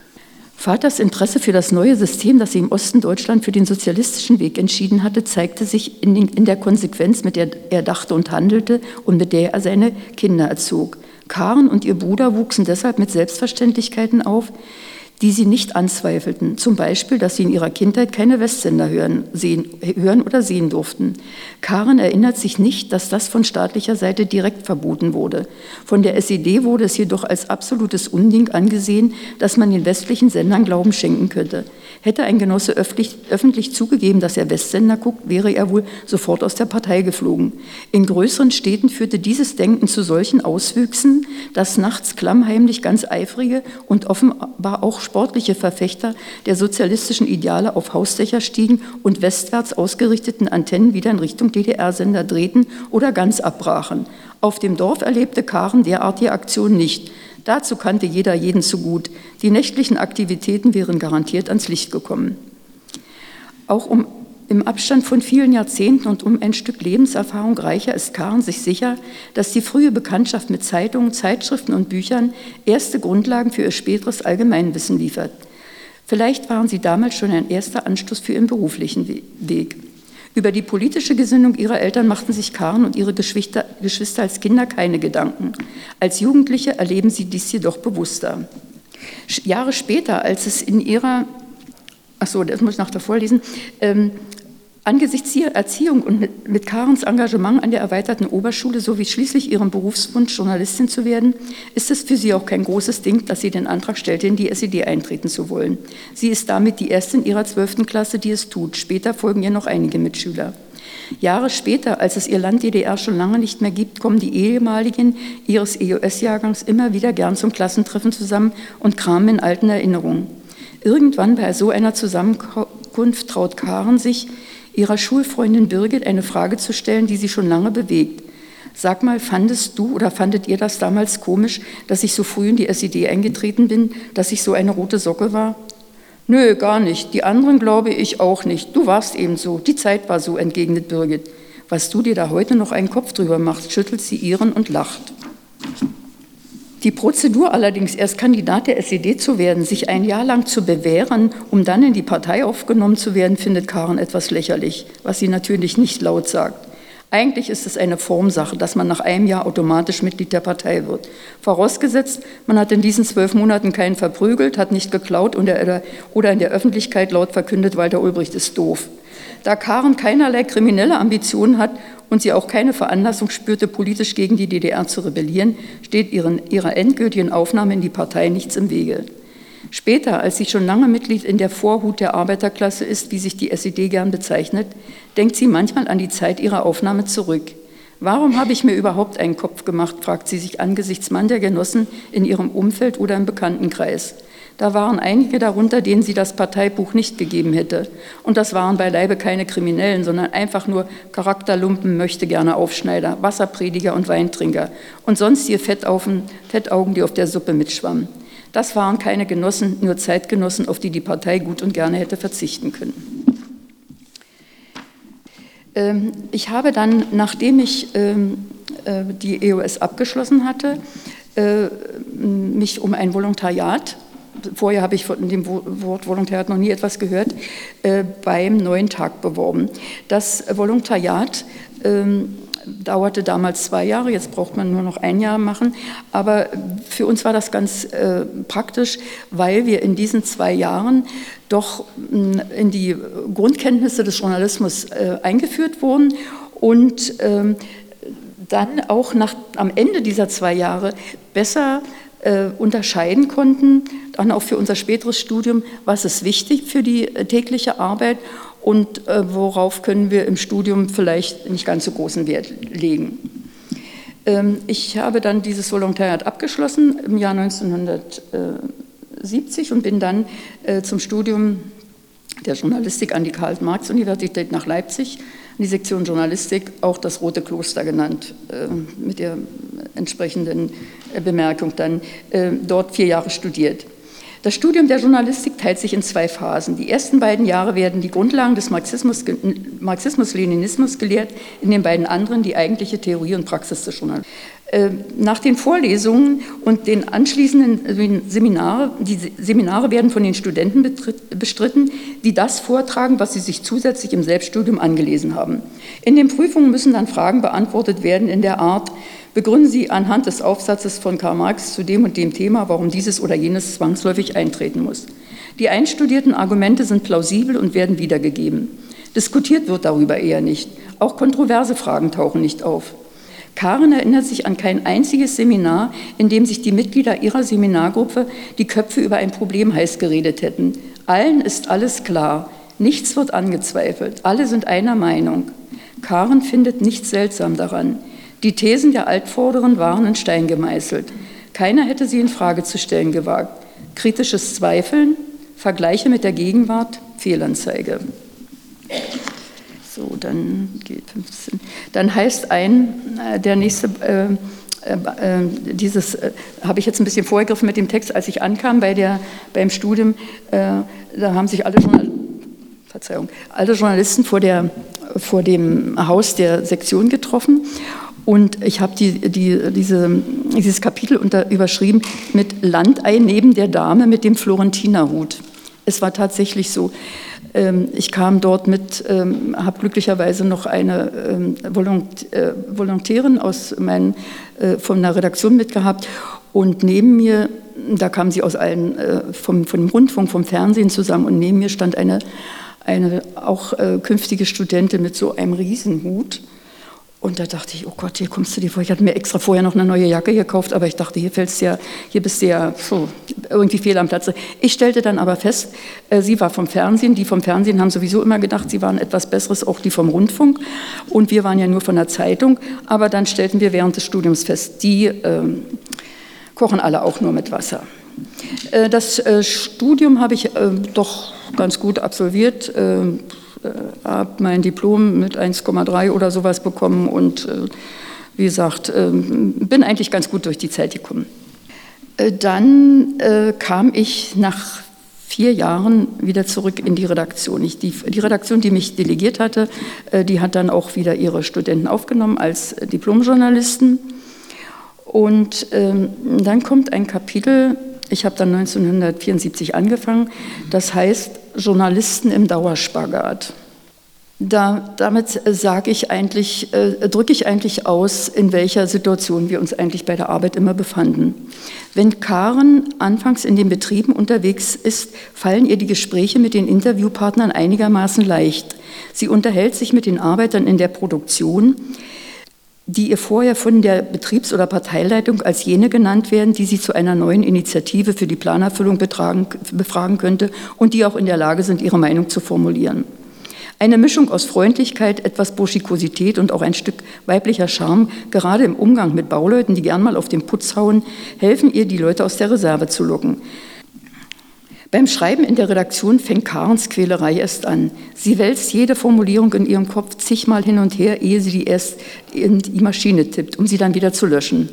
Vaters Interesse für das neue System, das sie im Osten Deutschland für den sozialistischen Weg entschieden hatte, zeigte sich in, den, in der Konsequenz, mit der er dachte und handelte und mit der er seine Kinder erzog. Karen und ihr Bruder wuchsen deshalb mit Selbstverständlichkeiten auf, die sie nicht anzweifelten. Zum Beispiel, dass sie in ihrer Kindheit keine Westsender hören, sehen, hören oder sehen durften. Karen erinnert sich nicht, dass das von staatlicher Seite direkt verboten wurde. Von der SED wurde es jedoch als absolutes Unding angesehen, dass man den westlichen Sendern Glauben schenken könnte. Hätte ein Genosse öffentlich, öffentlich zugegeben, dass er Westsender guckt, wäre er wohl sofort aus der Partei geflogen. In größeren Städten führte dieses Denken zu solchen Auswüchsen, dass nachts klammheimlich ganz eifrige und offenbar auch sportliche Verfechter der sozialistischen Ideale auf Hausdächer stiegen und westwärts ausgerichteten Antennen wieder in Richtung DDR-Sender drehten oder ganz abbrachen. Auf dem Dorf erlebte Karen derartige Aktionen nicht. Dazu kannte jeder jeden zu gut. Die nächtlichen Aktivitäten wären garantiert ans Licht gekommen. Auch um im Abstand von vielen Jahrzehnten und um ein Stück Lebenserfahrung reicher ist Karen sich sicher, dass die frühe Bekanntschaft mit Zeitungen, Zeitschriften und Büchern erste Grundlagen für ihr späteres Allgemeinwissen liefert. Vielleicht waren sie damals schon ein erster Anstoß für ihren beruflichen Weg. Über die politische Gesinnung ihrer Eltern machten sich Karen und ihre Geschwister, als Kinder keine Gedanken. Als Jugendliche erleben sie dies jedoch bewusster. Jahre später, als es in ihrer, ach so, das muss ich noch davor lesen, ähm, Angesichts ihrer Erziehung und mit, Karens Engagement an der erweiterten Oberschule sowie schließlich ihrem Berufswunsch, Journalistin zu werden, ist es für sie auch kein großes Ding, dass sie den Antrag stellte, in die SED eintreten zu wollen. Sie ist damit die erste in ihrer zwölften Klasse, die es tut. Später folgen ihr noch einige Mitschüler. Jahre später, als es ihr Land DDR schon lange nicht mehr gibt, kommen die ehemaligen ihres EOS-Jahrgangs immer wieder gern zum Klassentreffen zusammen und kramen in alten Erinnerungen. Irgendwann bei so einer Zusammenkunft traut Karen sich, ihrer Schulfreundin Birgit eine Frage zu stellen, die sie schon lange bewegt. Sag mal, fandest du oder fandet ihr das damals komisch, dass ich so früh in die SED eingetreten bin, dass ich so eine rote Socke war? Nö, gar nicht. Die anderen glaube ich auch nicht. Du warst eben so. Die Zeit war so, entgegnet Birgit. Was du dir da heute noch einen Kopf drüber machst, schüttelt sie ihren und lacht. Die Prozedur allerdings, erst Kandidat der SED zu werden, sich ein Jahr lang zu bewähren, um dann in die Partei aufgenommen zu werden, findet Karen etwas lächerlich, was sie natürlich nicht laut sagt. Eigentlich ist es eine Formsache, dass man nach einem Jahr automatisch Mitglied der Partei wird. Vorausgesetzt, man hat in diesen zwölf Monaten keinen verprügelt, hat nicht geklaut oder in der Öffentlichkeit laut verkündet, Walter Ulbricht ist doof. Da Karen keinerlei kriminelle Ambitionen hat und sie auch keine Veranlassung spürte, politisch gegen die DDR zu rebellieren, steht ihren, ihrer endgültigen Aufnahme in die Partei nichts im Wege. Später, als sie schon lange Mitglied in der Vorhut der Arbeiterklasse ist, wie sich die SED gern bezeichnet, denkt sie manchmal an die Zeit ihrer Aufnahme zurück. Warum habe ich mir überhaupt einen Kopf gemacht, fragt sie sich angesichts man der Genossen in ihrem Umfeld oder im Bekanntenkreis. Da waren einige darunter, denen sie das Parteibuch nicht gegeben hätte. Und das waren beileibe keine Kriminellen, sondern einfach nur Charakterlumpen, möchte gerne Aufschneider, Wasserprediger und Weintrinker und sonstige Fettaugen, Fettaugen, die auf der Suppe mitschwammen. Das waren keine Genossen, nur Zeitgenossen, auf die die Partei gut und gerne hätte verzichten können. Ähm, ich habe dann, nachdem ich ähm, äh, die EOS abgeschlossen hatte, äh, mich um ein Volontariat vorher habe ich von dem Wort Volontariat noch nie etwas gehört, äh, beim neuen Tag beworben. Das Volontariat ähm, dauerte damals zwei Jahre, jetzt braucht man nur noch ein Jahr machen. Aber für uns war das ganz äh, praktisch, weil wir in diesen zwei Jahren doch mh, in die Grundkenntnisse des Journalismus äh, eingeführt wurden und ähm, dann auch nach, am Ende dieser zwei Jahre besser äh, unterscheiden konnten, dann auch für unser späteres Studium, was ist wichtig für die äh, tägliche Arbeit und äh, worauf können wir im Studium vielleicht nicht ganz so großen Wert legen. Ähm, ich habe dann dieses Volontariat abgeschlossen im Jahr 1970 und bin dann äh, zum Studium der Journalistik an die Karl-Marx-Universität nach Leipzig die Sektion Journalistik auch das Rote Kloster genannt, mit der entsprechenden Bemerkung dann dort vier Jahre studiert. Das Studium der Journalistik teilt sich in zwei Phasen. Die ersten beiden Jahre werden die Grundlagen des Marxismus-Leninismus Marxismus, gelehrt, in den beiden anderen die eigentliche Theorie und Praxis des Journalismus. Äh, nach den Vorlesungen und den anschließenden Seminare, die Seminare werden von den Studenten bestritten, die das vortragen, was sie sich zusätzlich im Selbststudium angelesen haben. In den Prüfungen müssen dann Fragen beantwortet werden in der Art, begründen Sie anhand des Aufsatzes von Karl Marx zu dem und dem Thema, warum dieses oder jenes zwangsläufig eintreten muss. Die einstudierten Argumente sind plausibel und werden wiedergegeben. Diskutiert wird darüber eher nicht. Auch kontroverse Fragen tauchen nicht auf. Karen erinnert sich an kein einziges Seminar, in dem sich die Mitglieder ihrer Seminargruppe die Köpfe über ein Problem heiß geredet hätten. Allen ist alles klar, nichts wird angezweifelt, alle sind einer Meinung. Karen findet nichts seltsam daran. Die Thesen der Altvorderen waren in Stein gemeißelt. Keiner hätte sie in Frage zu stellen gewagt. Kritisches Zweifeln, Vergleiche mit der Gegenwart, Fehlanzeige. So, dann geht 15. Dann heißt ein, äh, der nächste, äh, äh, äh dieses äh, habe ich jetzt ein bisschen vorgegriffen mit dem Text, als ich ankam bei der, beim Studium, äh, da haben sich alle, Journal Verzeihung, alle Journalisten vor, der, vor dem Haus der Sektion getroffen und ich habe die, die, diese, dieses Kapitel unter, überschrieben mit Landei neben der Dame mit dem Florentinerhut. Es war tatsächlich so. Ähm, ich kam dort mit, ähm, habe glücklicherweise noch eine ähm, äh, Volontärin aus mein, äh, von einer Redaktion mitgehabt und neben mir, da kamen sie aus allen, äh, vom, vom Rundfunk, vom Fernsehen zusammen und neben mir stand eine eine auch künftige Studentin mit so einem Riesenhut. Und da dachte ich, oh Gott, hier kommst du dir vor. Ich hatte mir extra vorher noch eine neue Jacke gekauft, aber ich dachte, hier fällst ja, hier bist du ja so, irgendwie fehl am Platze. Ich stellte dann aber fest, äh, sie war vom Fernsehen. Die vom Fernsehen haben sowieso immer gedacht, sie waren etwas Besseres, auch die vom Rundfunk. Und wir waren ja nur von der Zeitung. Aber dann stellten wir während des Studiums fest, die ähm, kochen alle auch nur mit Wasser. Äh, das äh, Studium habe ich äh, doch ganz gut absolviert. Ähm, äh, habe mein Diplom mit 1,3 oder sowas bekommen und äh, wie gesagt, äh, bin eigentlich ganz gut durch die Zeit gekommen. Äh, dann kam ich nach vier Jahren wieder zurück in die Redaktion. Ich, die, die, Redaktion, die mich delegiert hatte, die hat dann auch wieder ihre Studenten aufgenommen als Diplomjournalisten. Und ähm, dann kommt ein Kapitel, ich habe dann 1974 angefangen, das heißt Journalisten im Dauerspagat. Da, damit sage ich eigentlich, äh, drücke ich eigentlich aus, in welcher Situation wir uns eigentlich bei der Arbeit immer befanden. Wenn Karen anfangs in den Betrieben unterwegs ist, fallen ihr die Gespräche mit den Interviewpartnern einigermaßen leicht. Sie unterhält sich mit den Arbeitern in der Produktion, die ihr vorher von der Betriebs- oder Parteileitung als jene genannt werden, die sie zu einer neuen Initiative für die Planerfüllung betragen, befragen könnte und die auch in der Lage sind, ihre Meinung zu formulieren. Eine Mischung aus Freundlichkeit, etwas Burschikosität und auch ein Stück weiblicher Charme, gerade im Umgang mit Bauleuten, die gern mal auf den Putz hauen, helfen ihr, die Leute aus der Reserve zu locken. Beim Schreiben in der Redaktion fängt Karens Quälerei erst an. Sie wälzt jede Formulierung in ihrem Kopf zigmal hin und her, ehe sie die erst in die Maschine tippt, um sie dann wieder zu löschen.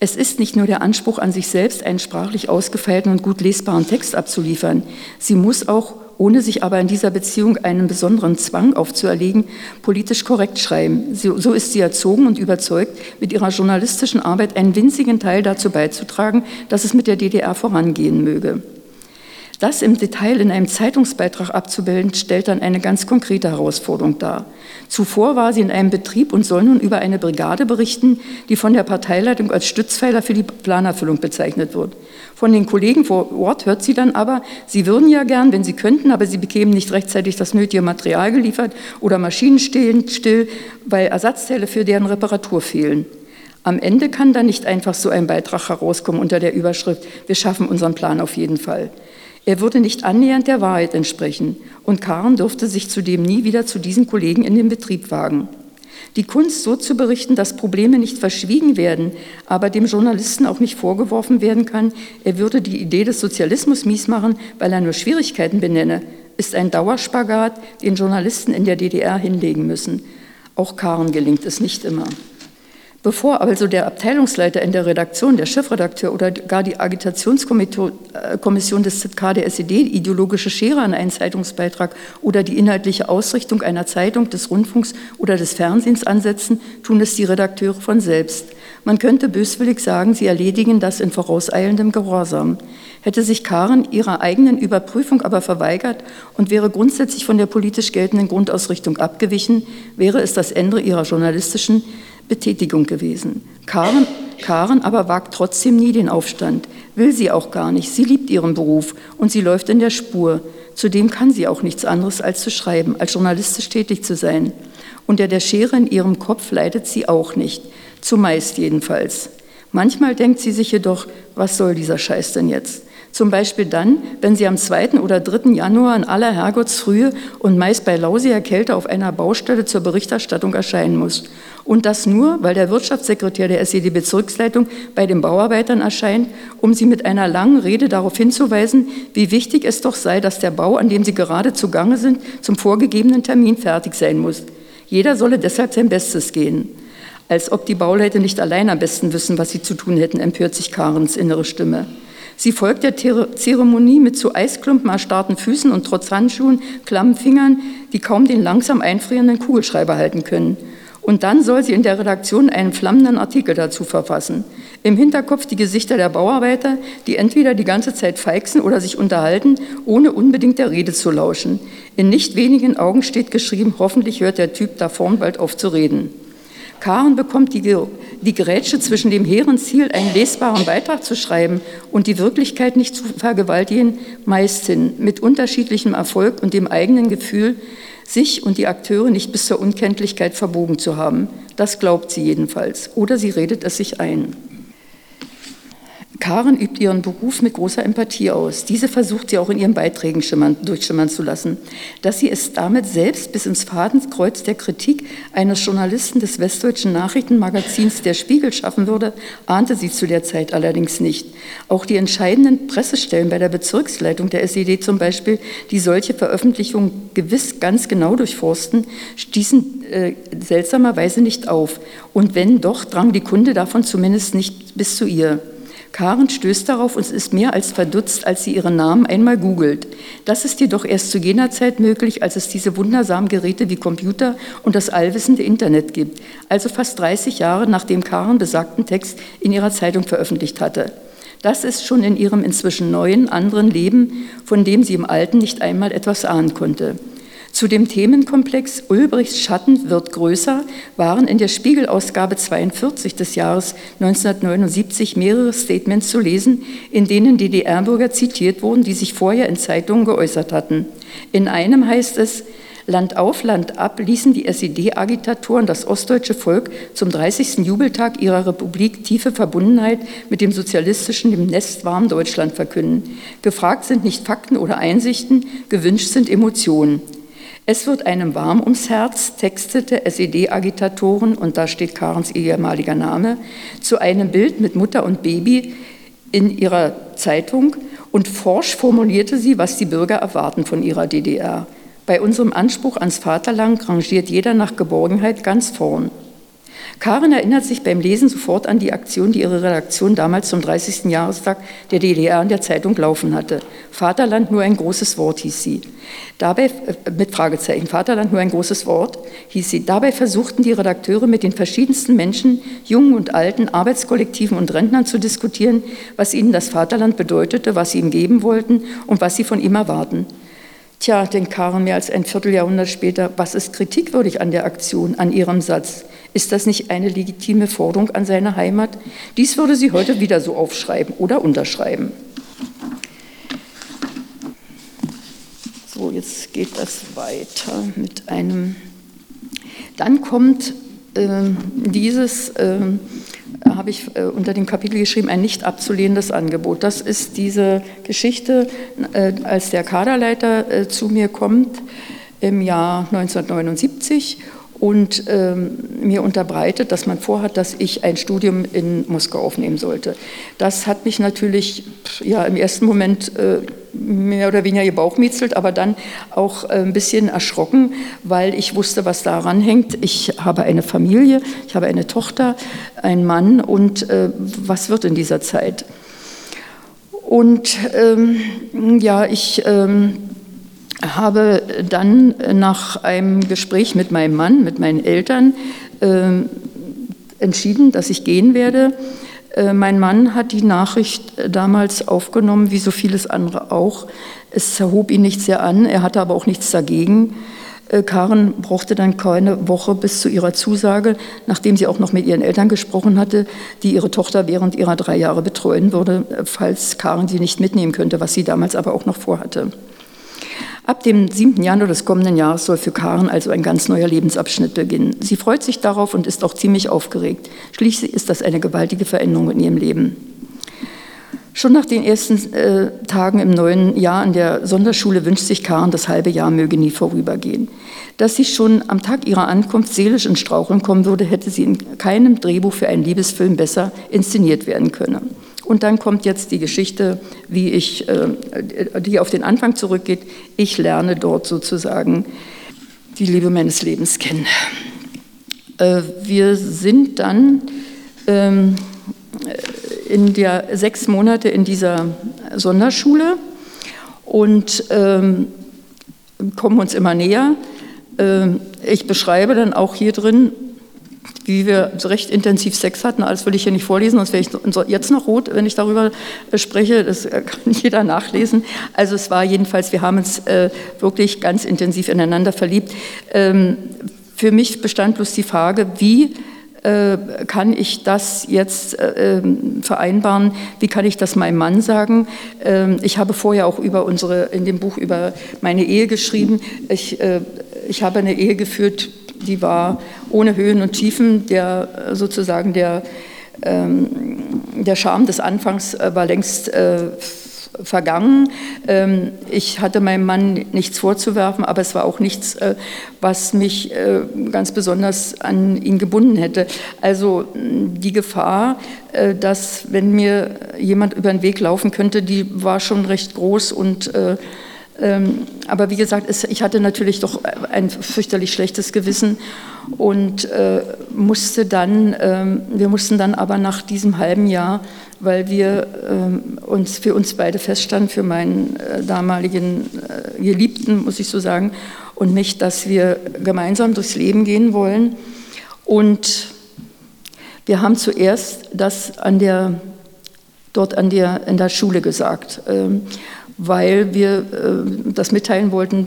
Es ist nicht nur der Anspruch an sich selbst, einen sprachlich ausgefeilten und gut lesbaren Text abzuliefern. Sie muss auch, ohne sich aber in dieser Beziehung einen besonderen Zwang aufzuerlegen, politisch korrekt schreiben. So ist sie erzogen und überzeugt, mit ihrer journalistischen Arbeit einen winzigen Teil dazu beizutragen, dass es mit der DDR vorangehen möge. Das im Detail in einem Zeitungsbeitrag abzubilden, stellt dann eine ganz konkrete Herausforderung dar. Zuvor war sie in einem Betrieb und soll nun über eine Brigade berichten, die von der Parteileitung als Stützpfeiler für die Planerfüllung bezeichnet wird. Von den Kollegen vor Ort hört sie dann aber, sie würden ja gern, wenn sie könnten, aber sie bekämen nicht rechtzeitig das nötige Material geliefert oder Maschinen stehen still, weil Ersatzteile für deren Reparatur fehlen. Am Ende kann dann nicht einfach so ein Beitrag herauskommen unter der Überschrift, wir schaffen unseren Plan auf jeden Fall. Er würde nicht annähernd der Wahrheit entsprechen und Karen durfte sich zudem nie wieder zu diesen Kollegen in den Betrieb wagen. Die Kunst, so zu berichten, dass Probleme nicht verschwiegen werden, aber dem Journalisten auch nicht vorgeworfen werden kann, er würde die Idee des Sozialismus mies machen, weil er nur Schwierigkeiten benenne, ist ein Dauerspagat, den Journalisten in der DDR hinlegen müssen. Auch Karen gelingt es nicht immer. Bevor also der Abteilungsleiter in der Redaktion, der Chefredakteur oder gar die Agitationskommission äh, des ZK der SED ideologische Schere an einen Zeitungsbeitrag oder die inhaltliche Ausrichtung einer Zeitung, des Rundfunks oder des Fernsehens ansetzen, tun es die Redakteure von selbst. Man könnte böswillig sagen, sie erledigen das in vorauseilendem Gehorsam. Hätte sich Karen ihrer eigenen Überprüfung aber verweigert und wäre grundsätzlich von der politisch geltenden Grundausrichtung abgewichen, wäre es das Ende ihrer journalistischen Betätigung gewesen. Karen, Karen aber wagt trotzdem nie den Aufstand, will sie auch gar nicht. Sie liebt ihren Beruf und sie läuft in der Spur. Zudem kann sie auch nichts anderes als zu schreiben, als journalistisch tätig zu sein. Unter der Schere in ihrem Kopf leidet sie auch nicht, zumeist jedenfalls. Manchmal denkt sie sich jedoch, was soll dieser Scheiß denn jetzt? Zum Beispiel dann, wenn sie am 2. oder 3. Januar in aller Herrgottsfrühe und meist bei lausiger Kälte auf einer Baustelle zur Berichterstattung erscheinen muss. Und das nur, weil der Wirtschaftssekretär der SED-Bezirksleitung bei den Bauarbeitern erscheint, um sie mit einer langen Rede darauf hinzuweisen, wie wichtig es doch sei, dass der Bau, an dem sie gerade zugange sind, zum vorgegebenen Termin fertig sein muss. Jeder solle deshalb sein Bestes gehen. Als ob die Bauleute nicht allein am besten wissen, was sie zu tun hätten, empört sich Karens innere Stimme. Sie folgt der Zeremonie mit zu Eisklumpen erstarrten Füßen und trotz Handschuhen, klammen Fingern, die kaum den langsam einfrierenden Kugelschreiber halten können. Und dann soll sie in der Redaktion einen flammenden Artikel dazu verfassen. Im Hinterkopf die Gesichter der Bauarbeiter, die entweder die ganze Zeit feixen oder sich unterhalten, ohne unbedingt der Rede zu lauschen. In nicht wenigen Augen steht geschrieben, hoffentlich hört der Typ da vorn bald auf zu reden. Karen bekommt die, die Gerätsche zwischen dem hehren Ziel, einen lesbaren Beitrag zu schreiben und die Wirklichkeit nicht zu vergewaltigen, meist hin, mit unterschiedlichem Erfolg und dem eigenen Gefühl, sich und die Akteure nicht bis zur Unkenntlichkeit verbogen zu haben. Das glaubt sie jedenfalls. Oder sie redet es sich ein. Karen übt ihren Beruf mit großer Empathie aus. Diese versucht sie auch in ihren Beiträgen schimmern, durchschimmern zu lassen. Dass sie es damit selbst bis ins Fadenkreuz der Kritik eines Journalisten des westdeutschen Nachrichtenmagazins Der Spiegel schaffen würde, ahnte sie zu der Zeit allerdings nicht. Auch die entscheidenden Pressestellen bei der Bezirksleitung der SED zum Beispiel, die solche Veröffentlichungen gewiss ganz genau durchforsten, stießen äh, seltsamerweise nicht auf. Und wenn doch, drang die Kunde davon zumindest nicht bis zu ihr. Karen stößt darauf und ist mehr als verdutzt, als sie ihren Namen einmal googelt. Das ist jedoch erst zu jener Zeit möglich, als es diese wundersamen Geräte wie Computer und das allwissende Internet gibt, also fast 30 Jahre nachdem Karen besagten Text in ihrer Zeitung veröffentlicht hatte. Das ist schon in ihrem inzwischen neuen, anderen Leben, von dem sie im alten nicht einmal etwas ahnen konnte. Zu dem Themenkomplex Ulbrichts Schatten wird größer waren in der Spiegelausgabe 42 des Jahres 1979 mehrere Statements zu lesen, in denen DDR-Bürger zitiert wurden, die sich vorher in Zeitungen geäußert hatten. In einem heißt es, Land auf, Land ab ließen die SED-Agitatoren das ostdeutsche Volk zum 30. Jubeltag ihrer Republik tiefe Verbundenheit mit dem sozialistischen, dem nestwarmen Deutschland verkünden. Gefragt sind nicht Fakten oder Einsichten, gewünscht sind Emotionen. Es wird einem warm ums Herz, textete SED-Agitatoren, und da steht Karens ehemaliger Name, zu einem Bild mit Mutter und Baby in ihrer Zeitung und forsch formulierte sie, was die Bürger erwarten von ihrer DDR. Bei unserem Anspruch ans Vaterland rangiert jeder nach Geborgenheit ganz vorn. Karen erinnert sich beim Lesen sofort an die Aktion, die ihre Redaktion damals zum 30. Jahrestag der DDR in der Zeitung laufen hatte. Vaterland nur ein großes Wort hieß sie. Dabei, äh, mit Fragezeichen, Vaterland nur ein großes Wort hieß sie. Dabei versuchten die Redakteure mit den verschiedensten Menschen, Jungen und Alten, Arbeitskollektiven und Rentnern zu diskutieren, was ihnen das Vaterland bedeutete, was sie ihm geben wollten und was sie von ihm erwarten. Tja, denkt Karen mehr als ein Vierteljahrhundert später, was ist kritikwürdig an der Aktion, an ihrem Satz? Ist das nicht eine legitime Forderung an seine Heimat? Dies würde sie heute wieder so aufschreiben oder unterschreiben. So, jetzt geht das weiter mit einem. Dann kommt äh, dieses, äh, habe ich äh, unter dem Kapitel geschrieben, ein nicht abzulehnendes Angebot. Das ist diese Geschichte, äh, als der Kaderleiter äh, zu mir kommt im Jahr 1979 und ähm, mir unterbreitet, dass man vorhat, dass ich ein Studium in Moskau aufnehmen sollte. Das hat mich natürlich ja, im ersten Moment äh, mehr oder weniger gebauchmietzelt, aber dann auch äh, ein bisschen erschrocken, weil ich wusste, was daran hängt. Ich habe eine Familie, ich habe eine Tochter, einen Mann und äh, was wird in dieser Zeit? Und ähm, ja, ich ähm, habe dann nach einem Gespräch mit meinem Mann, mit meinen Eltern, äh, entschieden, dass ich gehen werde. Äh, mein Mann hat die Nachricht damals aufgenommen, wie so vieles andere auch. Es zerhob ihn nicht sehr an, er hatte aber auch nichts dagegen. Äh, Karen brauchte dann keine Woche bis zu ihrer Zusage, nachdem sie auch noch mit ihren Eltern gesprochen hatte, die ihre Tochter während ihrer drei Jahre betreuen würde, falls Karen sie nicht mitnehmen könnte, was sie damals aber auch noch vorhatte. Ab dem 7. Januar des kommenden Jahres soll für Karen also ein ganz neuer Lebensabschnitt beginnen. Sie freut sich darauf und ist auch ziemlich aufgeregt. Schließlich ist das eine gewaltige Veränderung in ihrem Leben. Schon nach den ersten äh, Tagen im neuen Jahr an der Sonderschule wünscht sich Karen, das halbe Jahr möge nie vorübergehen. Dass sie schon am Tag ihrer Ankunft seelisch in Straucheln kommen würde, hätte sie in keinem Drehbuch für einen Liebesfilm besser inszeniert werden können. Und dann kommt jetzt die Geschichte, wie ich, äh, die auf den Anfang zurückgeht. Ich lerne dort sozusagen die Liebe meines Lebens kennen. Äh, wir sind dann ähm, in der sechs Monate in dieser Sonderschule und ähm, kommen uns immer näher. Ähm, ich beschreibe dann auch hier drin, wie wir recht intensiv Sex hatten. Alles will ich hier nicht vorlesen, sonst wäre ich jetzt noch rot, wenn ich darüber äh, spreche. Das äh, kann jeder nachlesen. Also es war jedenfalls, wir haben uns äh, wirklich ganz intensiv ineinander verliebt. Ähm, für mich bestand bloß die Frage, wie äh, kann ich das jetzt äh, ähm, vereinbaren? Wie kann ich das meinem Mann sagen? Ähm, ich habe vorher auch über unsere, in dem Buch über meine Ehe geschrieben. Ich, äh, ich habe eine Ehe geführt, die war ohne Höhen und Tiefen, der sozusagen der, ähm, der Charme des Anfangs war längst vergangen. Ähm, ich hatte meinem Mann nichts vorzuwerfen, aber es war auch nichts, äh, was mich äh, ganz besonders an ihn gebunden hätte. Also die Gefahr, äh, dass wenn mir jemand über den Weg laufen könnte, die war schon recht groß und ähm, aber wie gesagt, ich hatte natürlich doch ein fürchterlich schlechtes Gewissen und musste dann, ähm, wir mussten dann aber nach diesem halben Jahr weil wir äh, uns für uns beide feststanden, für meinen äh, damaligen äh, Geliebten, muss ich so sagen, und mich, dass wir gemeinsam durchs Leben gehen wollen. Und wir haben zuerst das an der, dort an der, in der Schule gesagt, ähm, weil wir äh, das mitteilen wollten,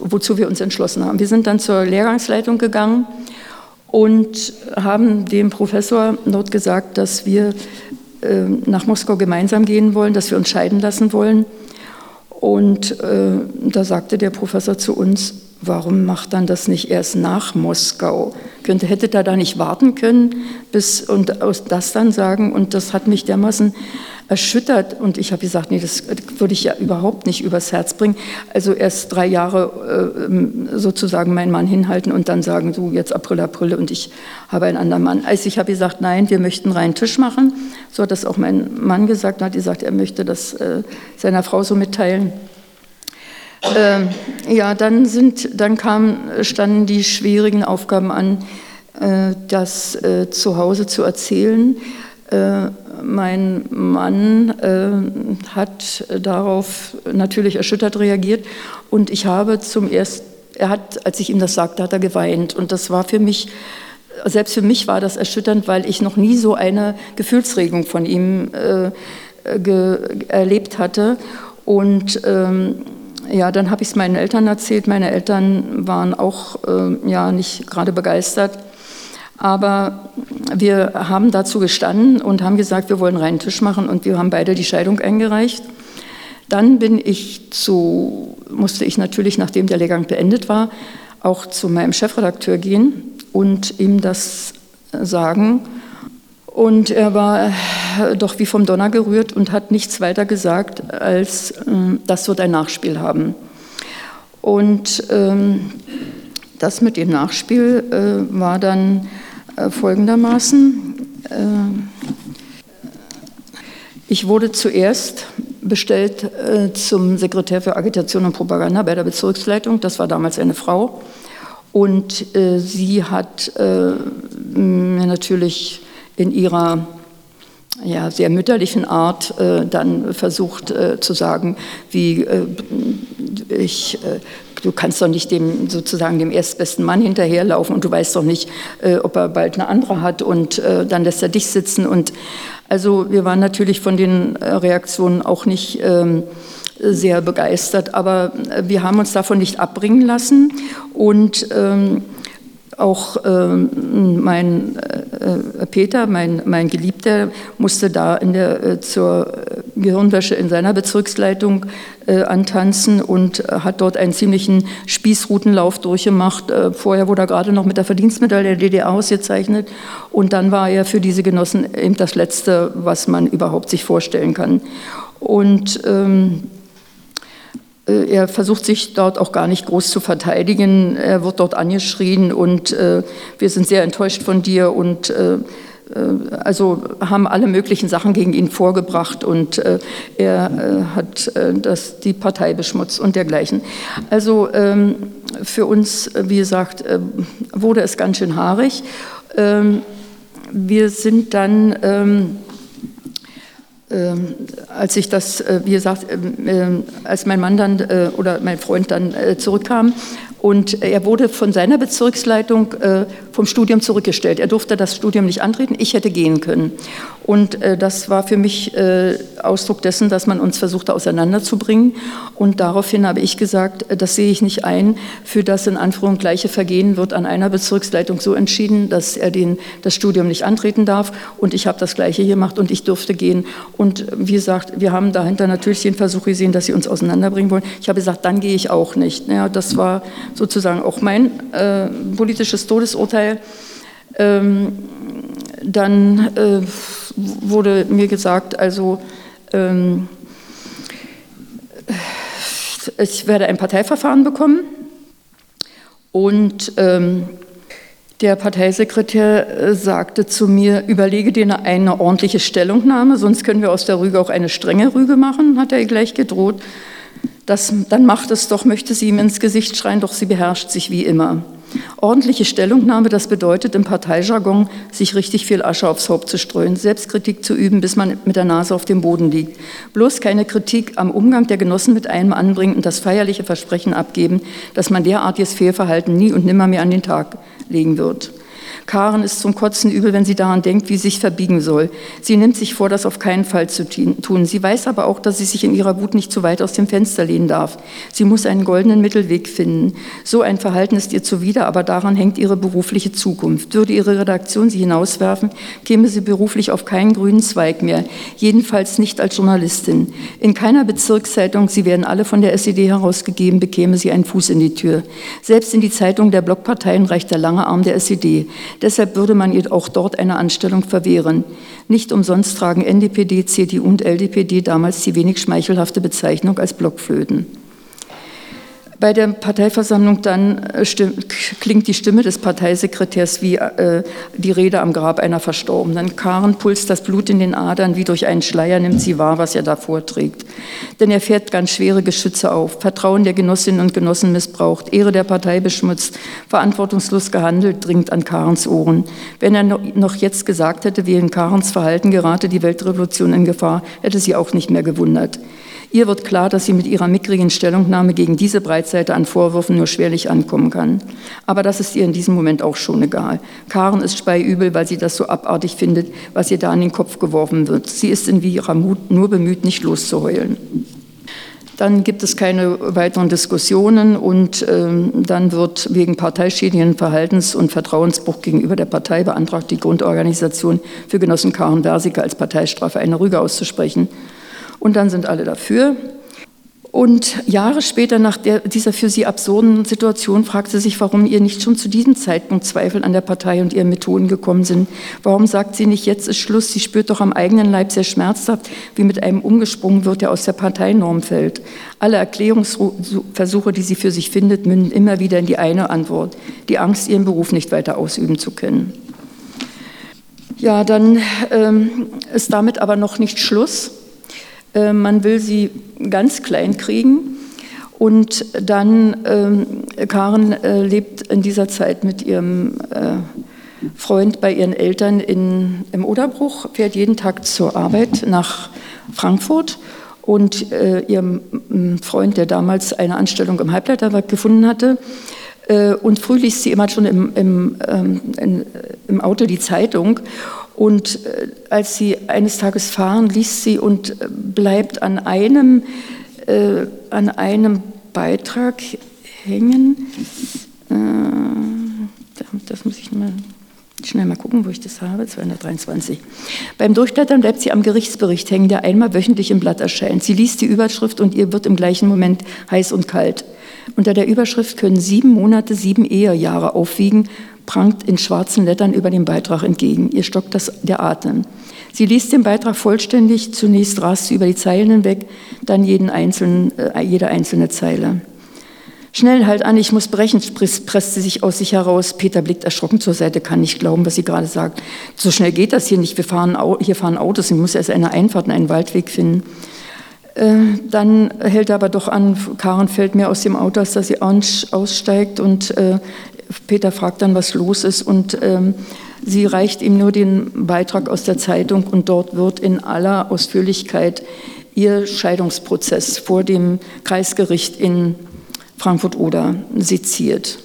wozu wir uns entschlossen haben. Wir sind dann zur Lehrgangsleitung gegangen und haben dem Professor dort gesagt, dass wir äh, nach Moskau gemeinsam gehen wollen, dass wir uns scheiden lassen wollen. Und äh, da sagte der Professor zu uns, warum macht dann das nicht erst nach Moskau? Könnte, hätte da da nicht warten können bis, und aus das dann sagen? Und das hat mich dermaßen erschüttert. Und ich habe gesagt, nee, das würde ich ja überhaupt nicht übers Herz bringen. Also erst drei Jahre äh, sozusagen meinen Mann hinhalten und dann sagen, du jetzt April, April und ich habe einen anderen Mann. Also ich habe gesagt, nein, wir möchten reinen Tisch machen. So hat das auch mein Mann gesagt. Hat gesagt, er möchte das äh, seiner Frau so mitteilen. Ähm, ja, dann, sind, dann kam, standen die schwierigen Aufgaben an, äh, das äh, zu Hause zu erzählen. Äh, mein Mann äh, hat darauf natürlich erschüttert reagiert und ich habe zum ersten, er hat, als ich ihm das sagte, hat er geweint und das war für mich, selbst für mich war das erschütternd, weil ich noch nie so eine Gefühlsregung von ihm äh, erlebt hatte und ähm, ja, dann habe ich es meinen Eltern erzählt. Meine Eltern waren auch äh, ja nicht gerade begeistert. Aber wir haben dazu gestanden und haben gesagt, wir wollen reinen Tisch machen und wir haben beide die Scheidung eingereicht. Dann bin ich zu, musste ich natürlich, nachdem der Lehrgang beendet war, auch zu meinem Chefredakteur gehen und ihm das sagen. Und er war doch wie vom Donner gerührt und hat nichts weiter gesagt, als äh, das wird ein Nachspiel haben. Und ähm, das mit dem Nachspiel äh, war dann äh, folgendermaßen. Äh, ich wurde zuerst bestellt äh, zum Sekretär für Agitation und Propaganda bei der Bezirksleitung. Das war damals eine Frau. Und sie hat mir natürlich in ihrer ja, sehr mütterlichen Art äh, dann versucht äh, zu sagen, wie äh, ich, äh, du kannst doch nicht dem sozusagen dem erstbesten Mann hinterherlaufen und du weißt doch nicht, äh, ob er bald eine andere hat und äh, dann lässt er dich sitzen. Und also wir waren natürlich von den Reaktionen auch nicht ähm, sehr begeistert, aber wir haben uns davon nicht abbringen lassen und ähm, auch ähm, mein äh, Peter, mein, mein Geliebter, musste da in der, äh, zur Gehirnwäsche in seiner Bezirksleitung äh, antanzen und äh, hat dort einen ziemlichen Spießrutenlauf durchgemacht. Äh, vorher wurde er gerade noch mit der Verdienstmedaille der DDR ausgezeichnet und dann war er für diese Genossen eben das Letzte, was man überhaupt sich vorstellen kann. Und ähm, äh, er versucht sich dort auch gar nicht groß zu verteidigen. Er wird dort angeschrien und äh, wir sind sehr enttäuscht von dir und äh, äh also haben alle möglichen Sachen gegen ihn vorgebracht und äh, er äh, hat das, die Partei beschmutzt und dergleichen. Also ähm, für uns, wie gesagt, wurde es ganz schön haarig. Ähm, wir sind dann ähm, als ich das, äh, wie gesagt, ähm, äh, als mein Mann dann äh, oder mein Freund dann zurückkam. Und er wurde von seiner Bezirksleitung vom Studium zurückgestellt. Er durfte das Studium nicht antreten, ich hätte gehen können. Und äh, das war für mich äh, Ausdruck dessen, dass man uns versuchte auseinanderzubringen. Und daraufhin habe ich gesagt, äh, das sehe ich nicht ein. Für das in Anführung gleiche Vergehen wird an einer Bezirksleitung so entschieden, dass er den, das Studium nicht antreten darf. Und ich habe das Gleiche gemacht und ich durfte gehen. Und äh, wie gesagt, wir haben dahinter natürlich den Versuch gesehen, dass sie uns auseinanderbringen wollen. Ich habe gesagt, dann gehe ich auch nicht. Ja, das war sozusagen auch mein äh, politisches Todesurteil. Ähm, dann äh, wurde mir gesagt, also ähm, ich werde ein Parteiverfahren bekommen und ähm, der Parteisekretär äh, sagte zu mir, überlege dir eine, eine, ordentliche Stellungnahme, sonst können wir aus der Rüge auch eine strenge Rüge machen, hat er gleich gedroht. Das, dann macht es doch, möchte sie ihm ins Gesicht schreien, doch sie beherrscht sich wie immer. Ordentliche Stellungnahme, das bedeutet im Parteijargon, sich richtig viel Asche aufs Haupt zu streuen, Selbstkritik zu üben, bis man mit der Nase auf dem Boden liegt. Bloß keine Kritik am Umgang der Genossen mit einem anbringen und das feierliche Versprechen abgeben, dass man derartiges Fehlverhalten nie und nimmer mehr an den Tag legen wird. Karen ist zum Kotzen übel, wenn sie daran denkt, wie sie sich verbiegen soll. Sie nimmt sich vor, das auf keinen Fall zu tun. Sie weiß aber auch, dass sie sich in ihrer Wut nicht zu weit aus dem Fenster lehnen darf. Sie muss einen goldenen Mittelweg finden. So ein Verhalten ist ihr zuwider, aber daran hängt ihre berufliche Zukunft. Würde ihre Redaktion sie hinauswerfen, käme sie beruflich auf keinen grünen Zweig mehr. Jedenfalls nicht als Journalistin. In keiner Bezirkszeitung, sie werden alle von der SED herausgegeben, bekäme sie einen Fuß in die Tür. Selbst in die Zeitung der Blockparteien reicht der lange Arm der SED. Deshalb würde man ihr auch dort eine Anstellung verwehren. Nicht umsonst tragen NDPD, CDU und LDPD damals die wenig schmeichelhafte Bezeichnung als Blockflöten. Bei der Parteiversammlung dann äh, klingt die Stimme des Parteisekretärs wie äh, die Rede am Grab einer Verstorbenen. Karen pulst das Blut in den Adern, wie durch einen Schleier nimmt sie wahr, was er da vorträgt. Denn er fährt ganz schwere Geschütze auf, Vertrauen der Genossinnen und Genossen missbraucht, Ehre der Partei beschmutzt, verantwortungslos gehandelt, dringt an Karens Ohren. Wenn er noch jetzt gesagt hätte, in Karens Verhalten gerate die Weltrevolution in Gefahr, hätte sie auch nicht mehr gewundert. Ihr wird klar, dass sie mit ihrer mickrigen Stellungnahme gegen diese Breitseite an Vorwürfen nur schwerlich ankommen kann. Aber das ist ihr in diesem Moment auch schon egal. Karen ist speiübel, weil sie das so abartig findet, was ihr da in den Kopf geworfen wird. Sie ist in ihrer Mut nur bemüht, nicht loszuheulen. Dann gibt es keine weiteren Diskussionen und ähm, dann wird wegen parteischädigenden Verhaltens- und Vertrauensbruch gegenüber der Partei beantragt, die Grundorganisation für Genossen Karen Versiker als Parteistrafe eine Rüge auszusprechen. Und dann sind alle dafür. Und Jahre später, nach der, dieser für sie absurden Situation, fragt sie sich, warum ihr nicht schon zu diesem Zeitpunkt Zweifel an der Partei und ihren Methoden gekommen sind. Warum sagt sie nicht, jetzt ist Schluss? Sie spürt doch am eigenen Leib sehr schmerzhaft, wie mit einem umgesprungen wird, der aus der Parteinorm fällt. Alle Erklärungsversuche, die sie für sich findet, münden immer wieder in die eine Antwort, die Angst, ihren Beruf nicht weiter ausüben zu können. Ja, dann ähm, ist damit aber noch nicht Schluss. Äh, man will sie ganz klein kriegen. Und dann, ähm, Karen äh, lebt in dieser Zeit mit ihrem äh, Freund bei ihren Eltern in, im Oderbruch, fährt jeden Tag zur Arbeit nach Frankfurt. Und äh, ihrem Freund, der damals eine Anstellung im Halbleiterwerk gefunden hatte, äh, und früh liest sie immer schon im, im, ähm, in, im Auto die Zeitung. Und äh, als sie eines Tages fahren, liest sie und äh, bleibt an einem, äh, an einem Beitrag hängen. Äh, das muss ich mal schnell mal gucken, wo ich das habe. 223. Beim Durchblättern bleibt sie am Gerichtsbericht hängen, der einmal wöchentlich im Blatt erscheint. Sie liest die Überschrift und ihr wird im gleichen Moment heiß und kalt. Unter der Überschrift können sieben Monate, sieben Ehejahre aufwiegen prangt in schwarzen Lettern über den Beitrag entgegen. Ihr stockt das, der Atem. Sie liest den Beitrag vollständig, zunächst rast sie über die Zeilen hinweg, dann jeden einzelnen, äh, jede einzelne Zeile. Schnell halt an, ich muss brechen, presst sie sich aus sich heraus. Peter blickt erschrocken zur Seite, kann nicht glauben, was sie gerade sagt. So schnell geht das hier nicht, wir fahren, hier fahren Autos, ich muss erst eine Einfahrt und einen Waldweg finden. Äh, dann hält er aber doch an, Karen fällt mir aus dem Auto, dass sie aussteigt und äh, Peter fragt dann, was los ist und ähm, sie reicht ihm nur den Beitrag aus der Zeitung und dort wird in aller Ausführlichkeit ihr Scheidungsprozess vor dem Kreisgericht in Frankfurt-Oder seziert.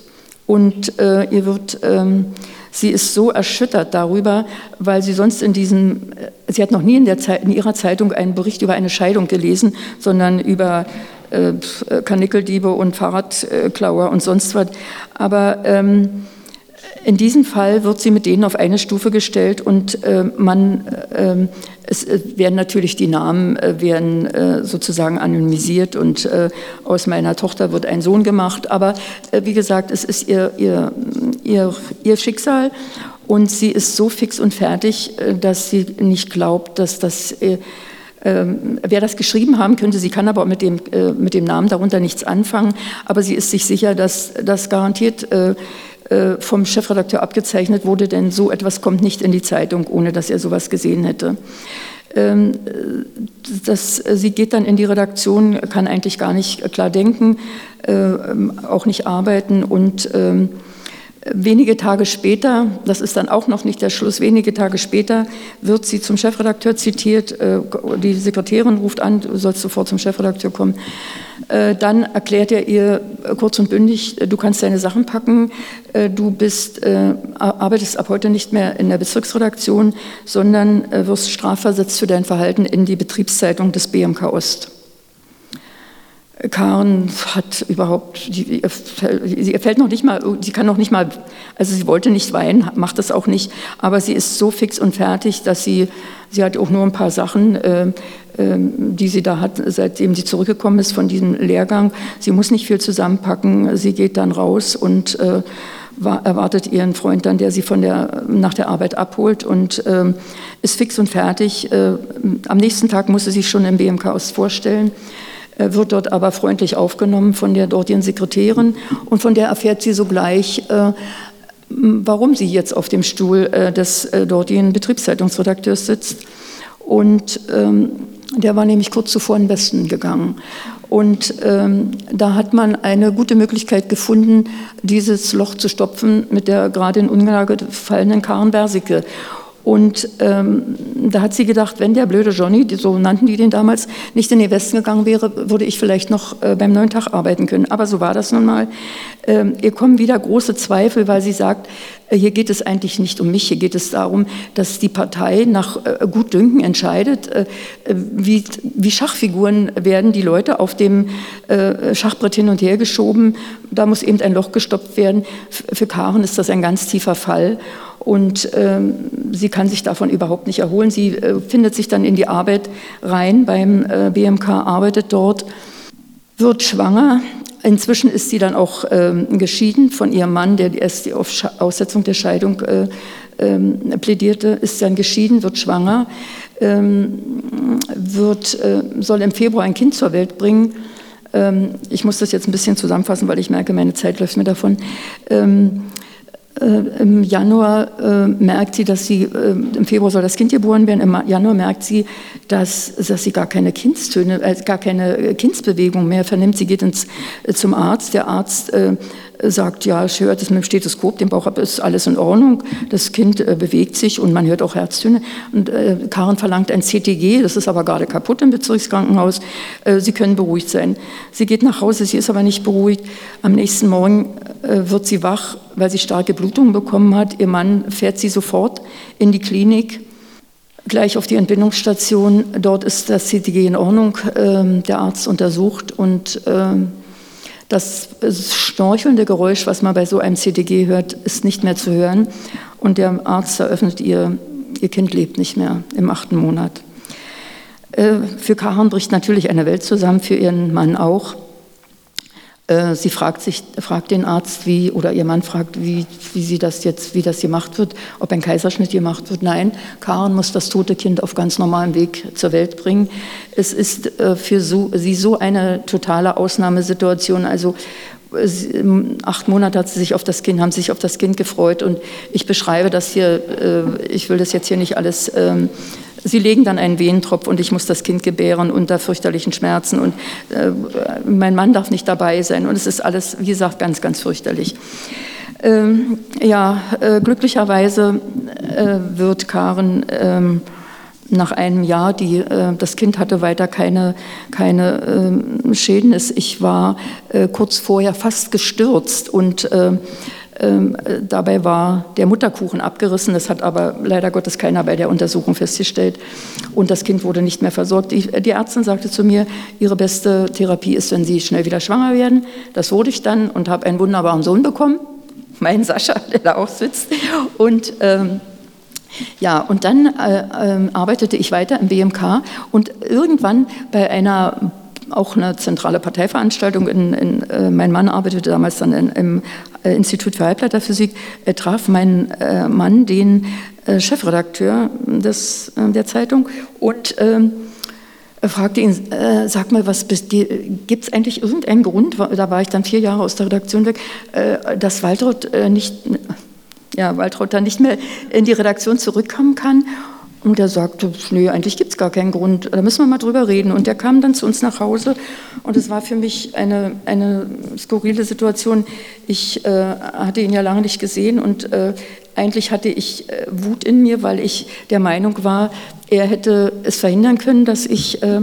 Und äh, ihr wird, ähm, sie ist so erschüttert darüber, weil sie sonst in diesem, äh, sie hat noch nie in, der Zeit, in ihrer Zeitung einen Bericht über eine Scheidung gelesen, sondern über äh, Karnickeldiebe und Fahrradklauer und sonst was. Aber ähm, in diesem Fall wird sie mit denen auf eine Stufe gestellt und äh, man, äh, es äh, werden natürlich die Namen äh, werden äh, sozusagen anonymisiert und äh, aus meiner Tochter wird ein Sohn gemacht. Aber wie gesagt, es ist ihr, ihr, ihr, ihr Schicksal und sie ist so fix und fertig, dass sie nicht glaubt, dass das ähm, wer das geschrieben haben könnte, sie kann aber mit dem, äh, mit dem Namen darunter nichts anfangen, aber sie ist sich sicher, dass das garantiert äh, äh, vom Chefredakteur abgezeichnet wurde, denn so etwas kommt nicht in die Zeitung, ohne dass er sowas gesehen hätte. Ähm, das, sie geht dann in die Redaktion, kann eigentlich gar nicht klar denken, auch nicht arbeiten und ähm, Wenige Tage später, das ist dann auch noch nicht der Schluss, wenige Tage später wird sie zum Chefredakteur zitiert. Äh, die Sekretärin ruft an, du sollst sofort zum Chefredakteur kommen. Äh, dann erklärt er ihr kurz und bündig, du kannst deine Sachen packen, äh, du bist, arbeitest ab heute nicht mehr in der Bezirksredaktion, sondern wirst strafversetzt für dein Verhalten in die Betriebszeitung des BMK Ost. Karen hat überhaupt, sie fällt noch nicht mal, sie kann noch nicht mal, also sie wollte nicht weinen, macht das auch nicht, aber sie ist so fix und fertig, dass sie, sie hat auch nur ein paar Sachen, äh, äh, die sie da hat, seitdem sie zurückgekommen ist von diesem Lehrgang. Sie muss nicht viel zusammenpacken, sie geht dann raus und äh, war, erwartet ihren Freund dann, der sie von der, nach der Arbeit abholt und äh, ist fix und fertig. Äh, am nächsten Tag muss sie schon im BMK Ost vorstellen wird dort aber freundlich aufgenommen von der dortigen Sekretärin und von der erfährt sie sogleich, äh, warum sie jetzt auf dem Stuhl äh, des äh, dortigen Betriebszeitungsredakteurs sitzt. Und ähm, der war nämlich kurz zuvor in den Westen gegangen. Und ähm, da hat man eine gute Möglichkeit gefunden, dieses Loch zu stopfen mit der gerade in Unlage gefallenen Karen Bersicke. Und ähm, da hat sie gedacht, wenn der blöde Johnny, so nannten die den damals, nicht in den Westen gegangen wäre, würde ich vielleicht noch äh, beim neuen Tag arbeiten können. Aber so war das nun mal. Ähm, ihr kommen wieder große Zweifel, weil sie sagt, äh, hier geht es eigentlich nicht um mich, hier geht es darum, dass die Partei nach äh, Gutdünken entscheidet, äh, äh, wie, wie Schachfiguren werden die Leute auf dem äh, Schachbrett hin und her geschoben. Da muss eben ein Loch gestopft werden. F für Karen ist das ein ganz tiefer Fall. Und ähm, sie kann sich davon überhaupt nicht erholen. Sie äh, findet sich dann in die Arbeit rein beim äh, BMK, arbeitet dort, wird schwanger. Inzwischen ist sie dann auch ähm, geschieden von ihrem Mann, der erst die Aussetzung der Scheidung äh, ähm, plädierte, ist dann geschieden, wird schwanger, ähm, wird, äh, soll im Februar ein Kind zur Welt bringen. Ähm, ich muss das jetzt ein bisschen zusammenfassen, weil ich merke, meine Zeit läuft mir davon. Äh, Im Januar äh, merkt sie, dass sie, äh, im Februar soll das Kind geboren werden, im Januar merkt sie, dass, dass sie gar keine Kindstöne, gar keine Kindsbewegung mehr vernimmt. Sie geht ins, zum Arzt. Der Arzt sagt, ja, ich höre das mit dem Stethoskop, dem Bauch ist alles in Ordnung. Das Kind äh, bewegt sich und man hört auch Herztöne. Und äh, Karen verlangt ein CTG, das ist aber gerade kaputt im Bezirkskrankenhaus. Äh, sie können beruhigt sein. Sie geht nach Hause, sie ist aber nicht beruhigt. Am nächsten Morgen äh, wird sie wach, weil sie starke Blutungen bekommen hat. Ihr Mann fährt sie sofort in die Klinik gleich auf die Entbindungsstation. Dort ist das CTG in Ordnung. Ähm, der Arzt untersucht und ähm, das schnorchelnde Geräusch, was man bei so einem CTG hört, ist nicht mehr zu hören. Und der Arzt eröffnet ihr, ihr Kind lebt nicht mehr im achten Monat. Äh, für Kahan bricht natürlich eine Welt zusammen, für ihren Mann auch. Äh, sie fragt, sich, fragt den Arzt, wie, oder ihr Mann fragt, wie, wie, sie das jetzt, wie das gemacht wird, ob ein Kaiserschnitt gemacht wird. Nein, Karen muss das tote Kind auf ganz normalem Weg zur Welt bringen. Es ist äh, für sie so eine totale Ausnahmesituation. Also acht Monate hat sie sich auf das Kind, haben sich auf das Kind gefreut und ich beschreibe das hier, äh, ich will das jetzt hier nicht alles ähm, Sie legen dann einen Wehentropf und ich muss das Kind gebären unter fürchterlichen Schmerzen und äh, mein Mann darf nicht dabei sein und es ist alles, wie gesagt, ganz, ganz fürchterlich. Ähm, ja, äh, glücklicherweise äh, wird Karen ähm, nach einem Jahr, die, äh, das Kind hatte weiter keine, keine äh, Schäden. Ich war äh, kurz vorher fast gestürzt und Ähm, dabei war der Mutterkuchen abgerissen. Das hat aber leider Gottes keiner bei der Untersuchung festgestellt. Und das Kind wurde nicht mehr versorgt. Die, die Ärztin sagte zu mir, ihre beste Therapie ist, wenn Sie schnell wieder schwanger werden. Das wurde ich dann und habe einen wunderbaren Sohn bekommen. Meinen Sascha, der da auch sitzt. Und ähm, ja, und dann äh, äh, arbeitete ich weiter im BMK und irgendwann bei einer auch eine zentrale Parteiveranstaltung. In, in, äh, mein Mann arbeitete damals dann in, im äh, Institut für Halbleiterphysik. Er traf mein äh, Mann den äh, Chefredakteur des, äh, der Zeitung und ähm, fragte ihn, sag mal, gibt es eigentlich irgendeinen Grund, da war ich dann vier Jahre aus der Redaktion weg, dass Waltraud nicht, ja, Waltraud dann nicht mehr in die Redaktion zurückkommen kann? Und er sagte, nee, eigentlich gibt es gar keinen Grund, da müssen wir mal drüber reden. Und er kam dann zu uns nach Hause und es war für mich eine, eine skurrile Situation. Ich äh, hatte ihn ja lange nicht gesehen und äh, eigentlich hatte ich äh, Wut in mir, weil ich der Meinung war, er hätte es verhindern können, dass ich äh,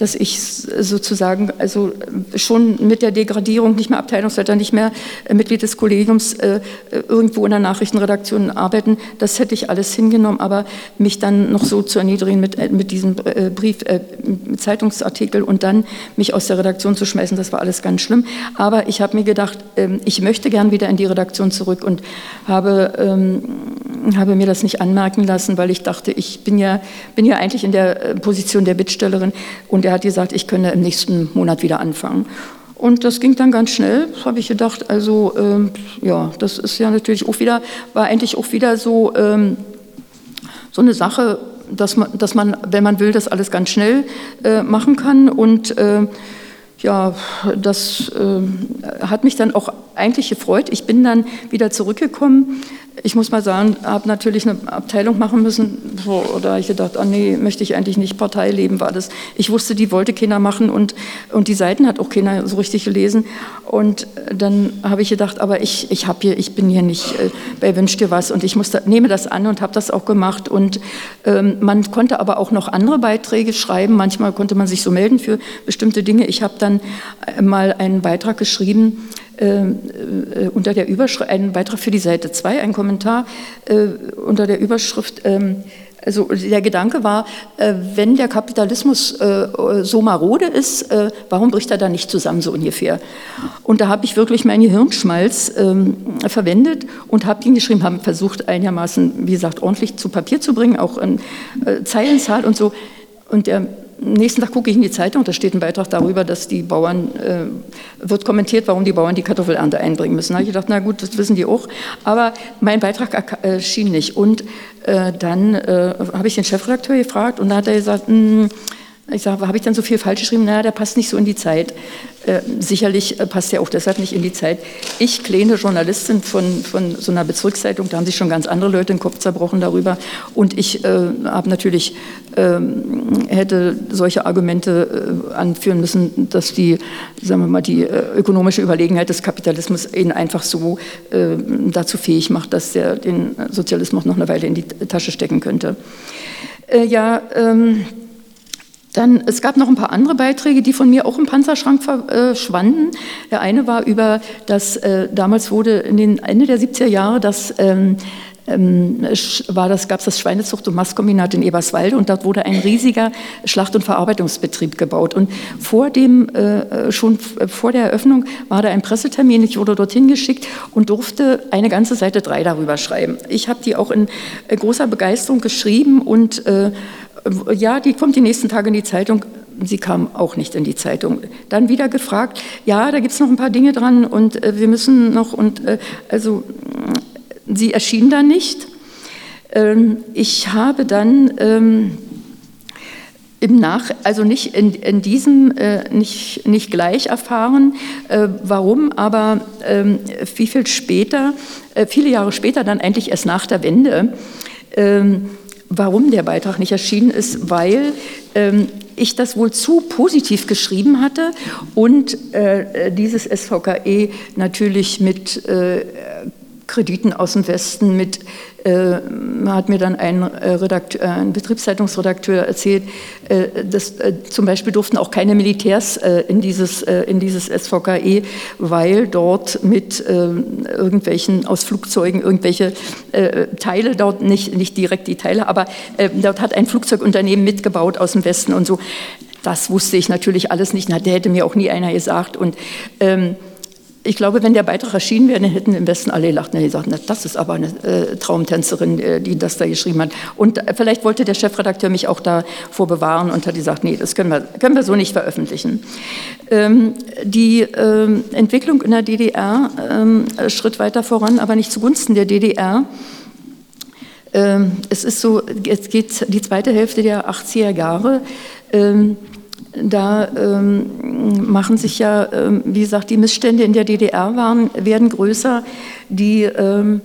dass ich sozusagen also schon mit der Degradierung nicht mehr Abteilungsleiter, nicht mehr äh, Mitglied des Kollegiums äh, irgendwo in der Nachrichtenredaktion arbeiten, das hätte ich alles hingenommen, aber mich dann noch so zu erniedrigen mit, äh, mit diesem Brief, mit Zeitungsartikel und dann mich aus der Redaktion zu schmeißen, das war alles ganz schlimm. Aber ich habe mir gedacht, ähm, ich möchte gern wieder in die Redaktion zurück und habe, ähm, habe mir das nicht anmerken lassen, weil ich dachte, ich bin ja, bin ja eigentlich in der Position der Bittstellerin und der hat gesagt, ich könne im nächsten Monat wieder anfangen. Und das ging dann ganz schnell, habe ich gedacht. Also ähm, ja, das ist ja natürlich auch wieder, war eigentlich auch wieder so, ähm, so eine Sache, dass man, dass man, wenn man will, das alles ganz schnell äh, machen kann. Und äh, ja, das äh, hat mich dann auch eigentlich gefreut. Ich bin dann wieder zurückgekommen ich muss mal sagen, habe natürlich eine Abteilung machen müssen, wo, oder ich gedacht, ah nee, möchte ich eigentlich nicht Parteileben war das. Ich wusste, die wollte keiner machen und, und die Seiten hat auch keiner so richtig gelesen. Und dann habe ich gedacht, aber ich, ich, hab hier, ich bin hier nicht äh, bei Wünsch dir was und ich musste, nehme das an und habe das auch gemacht. Und ähm, man konnte aber auch noch andere Beiträge schreiben. Manchmal konnte man sich so melden für bestimmte Dinge. Ich habe dann mal einen Beitrag geschrieben, äh, äh, unter der Überschrift, einen Beitrag für die Seite 2, ein Kommentar äh, unter der Überschrift, ähm, also der Gedanke war, äh, wenn der Kapitalismus äh, so marode ist, äh, warum bricht er da nicht zusammen, so ungefähr? Und da habe ich wirklich meinen Hirnschmalz ähm, verwendet und habe ihn geschrieben, habe versucht einigermaßen, wie gesagt, ordentlich zu Papier zu bringen, auch in Zeilenzahl und so. Und der nächsten Tag gucke ich in die Zeitung, da steht ein Beitrag darüber, dass die Bauern, äh, wird kommentiert, warum die Bauern die Kartoffelernte einbringen müssen. Da habe ich gedacht, na gut, das wissen die auch. Aber mein Beitrag erschien äh, nicht. Und äh, dann äh, habe ich den Chefredakteur gefragt und da hat er gesagt, mh, hm, ich sage, habe ich dann so viel falsch geschrieben? Naja, der passt nicht so in die Zeit. Äh, sicherlich äh, passt er auch deshalb nicht in die Zeit. Ich, kleine Journalistin von, von so einer Bezirkszeitung, da haben sich schon ganz andere Leute den Kopf zerbrochen darüber. Und ich äh, habe natürlich, äh, hätte solche Argumente äh, anführen müssen, dass die, sagen wir mal, die äh, ökonomische Überlegenheit des Kapitalismus ihn einfach so dazu fähig macht, dass er den Sozialismus noch eine Weile in die Tasche stecken könnte. ja, ähm, dann, es gab noch ein paar andere Beiträge, die von mir auch im Panzerschrank verschwanden. Der eine war über das, äh, damals wurde in den Ende der 70er Jahre das ähm, ähm, war das, gab es das Schweinezucht- und Mastkombinat in Eberswalde und dort wurde ein riesiger Schlacht- und Verarbeitungsbetrieb gebaut. Und vor dem, äh, schon vor der Eröffnung war da ein Pressetermin, ich wurde dorthin geschickt und durfte eine ganze Seite drei darüber schreiben. Ich habe die auch in äh, großer Begeisterung geschrieben und äh, ja, die kommt die nächsten Tage in die Zeitung. Sie kam auch nicht in die Zeitung. Dann wieder gefragt, ja, da gibt es noch ein paar Dinge dran und äh, wir müssen noch, und äh, also äh, sie erschien dann nicht. Ähm, ich habe dann ähm, im Nach, also nicht in, in diesem, äh, nicht, nicht gleich erfahren, äh, warum, aber ähm, wie viel später, äh, viele Jahre später, dann eigentlich erst nach der Wende, ähm, warum der Beitrag nicht erschienen ist, weil ähm, ich das wohl zu positiv geschrieben hatte und äh, dieses SVKE natürlich mit äh, Krediten aus dem Westen, mit, äh, hat mir dann ein, äh, Redakteur, ein Betriebszeitungsredakteur erzählt, äh, dass äh, zum Beispiel durften auch keine Militärs äh, in, dieses, äh, in dieses SVKE, weil dort mit irgendwelchen aus Flugzeugen irgendwelche Teile dort, nicht, nicht direkt die Teile, aber dort hat ein Flugzeugunternehmen mitgebaut aus dem Westen und so. Das wusste ich natürlich alles nicht, der hätte mir auch nie einer gesagt und ähm, ich glaube, wenn der Beitrag erschienen wäre, dann hätten im Westen alle gelacht und gesagt, na, das ist aber eine äh, Traumtänzerin, äh, die das da geschrieben hat. Und äh, vielleicht wollte der Chefredakteur mich auch davor bewahren und hat gesagt, nee, das können wir, können wir so nicht veröffentlichen. Ähm, die ähm, Entwicklung in der DDR ähm, schritt weiter voran, aber nicht zugunsten der DDR. Ähm, es ist so, es geht die zweite Hälfte der 80er Jahre. Da ähm, machen sich ja, ähm, wie gesagt, die Missstände in der DDR waren, werden größer. Die, ähm,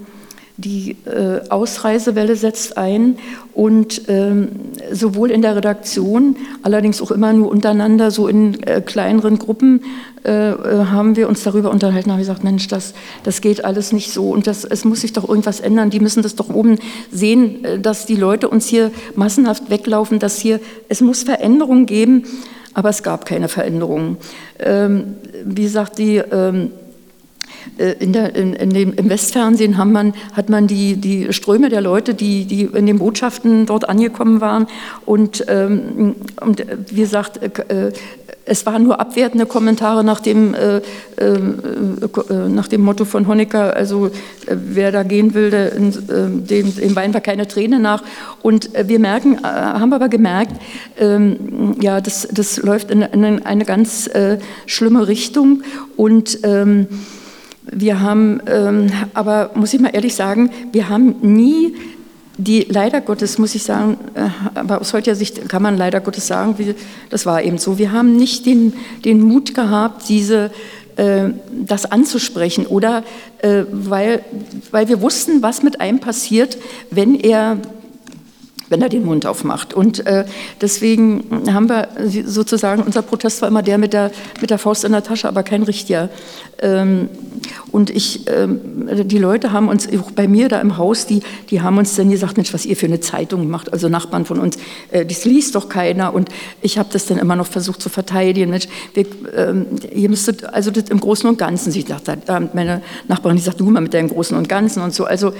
die äh, Ausreisewelle setzt ein und ähm, sowohl in der Redaktion, allerdings auch immer nur untereinander, so in äh, kleineren Gruppen, äh, äh haben wir uns darüber unterhalten, haben gesagt, Mensch, das, das geht alles nicht so und das, es muss sich doch irgendwas ändern. Die müssen das doch oben sehen, äh, dass die Leute uns hier massenhaft weglaufen, dass hier, es muss Veränderungen geben aber es gab keine Veränderungen. Ähm, wie gesagt, die, ähm, äh, in der, in, in dem, im Westfernsehen man, hat man die, die Ströme der Leute, die, die in den Botschaften dort angekommen waren. Und, ähm, und wie gesagt, äh, es waren nur abwertende Kommentare nach dem, äh, äh, äh nach dem Motto von Honecker, also äh, wer da gehen will, der, dem, dem weinen wir keine Träne nach. Und wir merken, haben aber gemerkt, ähm, ja, das, das läuft in, in eine ganz schlimme Richtung und ähm, wir haben, ähm, aber muss ich mal ehrlich sagen, wir haben nie die leider Gottes, muss ich sagen, äh, aber aus heutiger Sicht kann man leider Gottes sagen, wie, das war eben so. Wir haben nicht den, den Mut gehabt, diese, äh, das anzusprechen oder äh, weil, weil wir wussten, was mit einem passiert, wenn er wenn er den Mund aufmacht. Und äh, deswegen haben wir sozusagen, unser Protest war immer der mit der, mit der Faust in der Tasche, aber kein richtiger. Ähm, und ich, ähm, die Leute haben uns, auch bei mir da im Haus, die, die haben uns dann gesagt, Mensch, was ihr für eine Zeitung macht, also Nachbarn von uns, äh, das liest doch keiner. Und ich habe das dann immer noch versucht zu verteidigen. Mensch, wir, ähm, ihr müsstet, also das im Großen und Ganzen, ich dachte, meine Nachbarin, die sagt, du mal mit deinem Großen und Ganzen und so. Also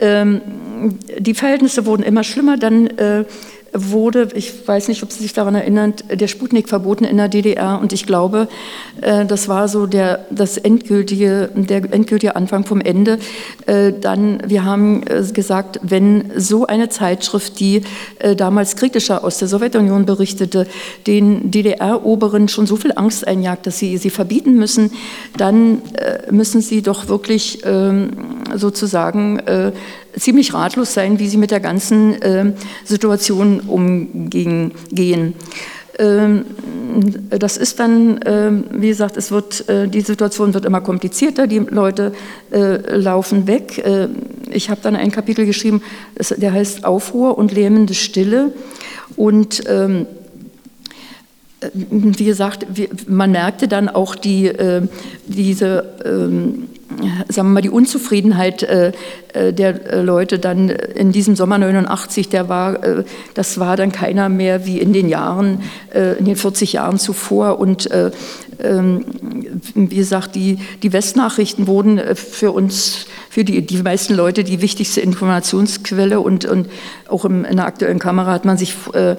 die Verhältnisse wurden immer schlimmer. Dann äh, wurde, ich weiß nicht, ob Sie sich daran erinnern, der Sputnik verboten in der DDR und ich glaube, äh, das war so der, das endgültige, der endgültige Anfang vom Ende. Äh, dann, wir haben gesagt, wenn so eine Zeitschrift, die damals kritischer aus der Sowjetunion berichtete, den DDR-Oberen schon so viel Angst einjagt, dass sie sie verbieten müssen, dann müssen sie doch wirklich ähm, sozusagen ziemlich ratlos sein, wie sie mit der ganzen äh, Situation umgehen. Ähm, das ist dann, äh, wie gesagt, es wird, äh, die Situation wird immer komplizierter, die Leute äh, laufen weg. Äh, ich habe dann ein Kapitel geschrieben, der heißt Aufruhr und lähmende Stille. Und ähm, wie gesagt, man merkte dann auch die, diese ähm, sagen wir mal, die Unzufriedenheit äh, äh, der äh, Leute dann in diesem Sommer 89, der war, das war dann keiner mehr wie in den Jahren, in den 40 Jahren zuvor. Und wie gesagt, die, die Westnachrichten wurden für uns, für die, die meisten Leute die wichtigste Informationsquelle und, und auch in der aktuellen Kamera hat man sich äh,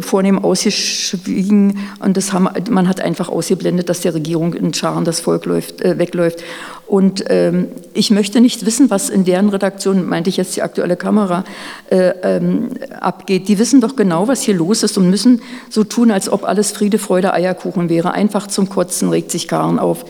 vornehm ausgeschwiegen und das haben, man hat einfach ausgeblendet, dass der Regierung in Scharen das Volk läuft, äh, wegläuft. Und ähm, ich möchte nicht wissen, was in deren Redaktion, meinte ich jetzt die aktuelle Kamera, äh, ähm, abgeht. Die wissen doch genau, was hier los ist und müssen so tun, als ob alles Friede, Freude, Eierkuchen wäre. Einfach zum Kotzen regt sich Karen auf.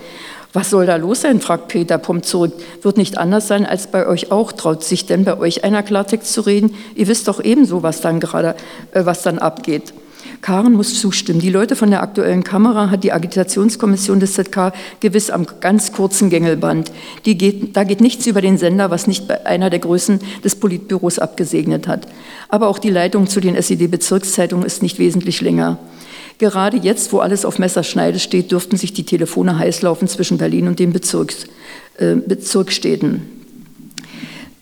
Was soll da los sein? fragt Peter, pumpt zurück. Wird nicht anders sein als bei euch auch. Traut sich denn bei euch einer Klartext zu reden? Ihr wisst doch ebenso, was dann gerade, äh, was dann abgeht. Karen muss zustimmen. Die Leute von der aktuellen Kamera hat die Agitationskommission des ZK gewiss am ganz kurzen Gängelband. Geht, da geht nichts über den Sender, was nicht bei einer der Größen des Politbüros abgesegnet hat. Aber auch die Leitung zu den SED-Bezirkszeitungen ist nicht wesentlich länger. Gerade jetzt, wo alles auf Messerschneide steht, dürften sich die Telefone heiß laufen zwischen Berlin und den Bezirks, äh, Bezirksstädten.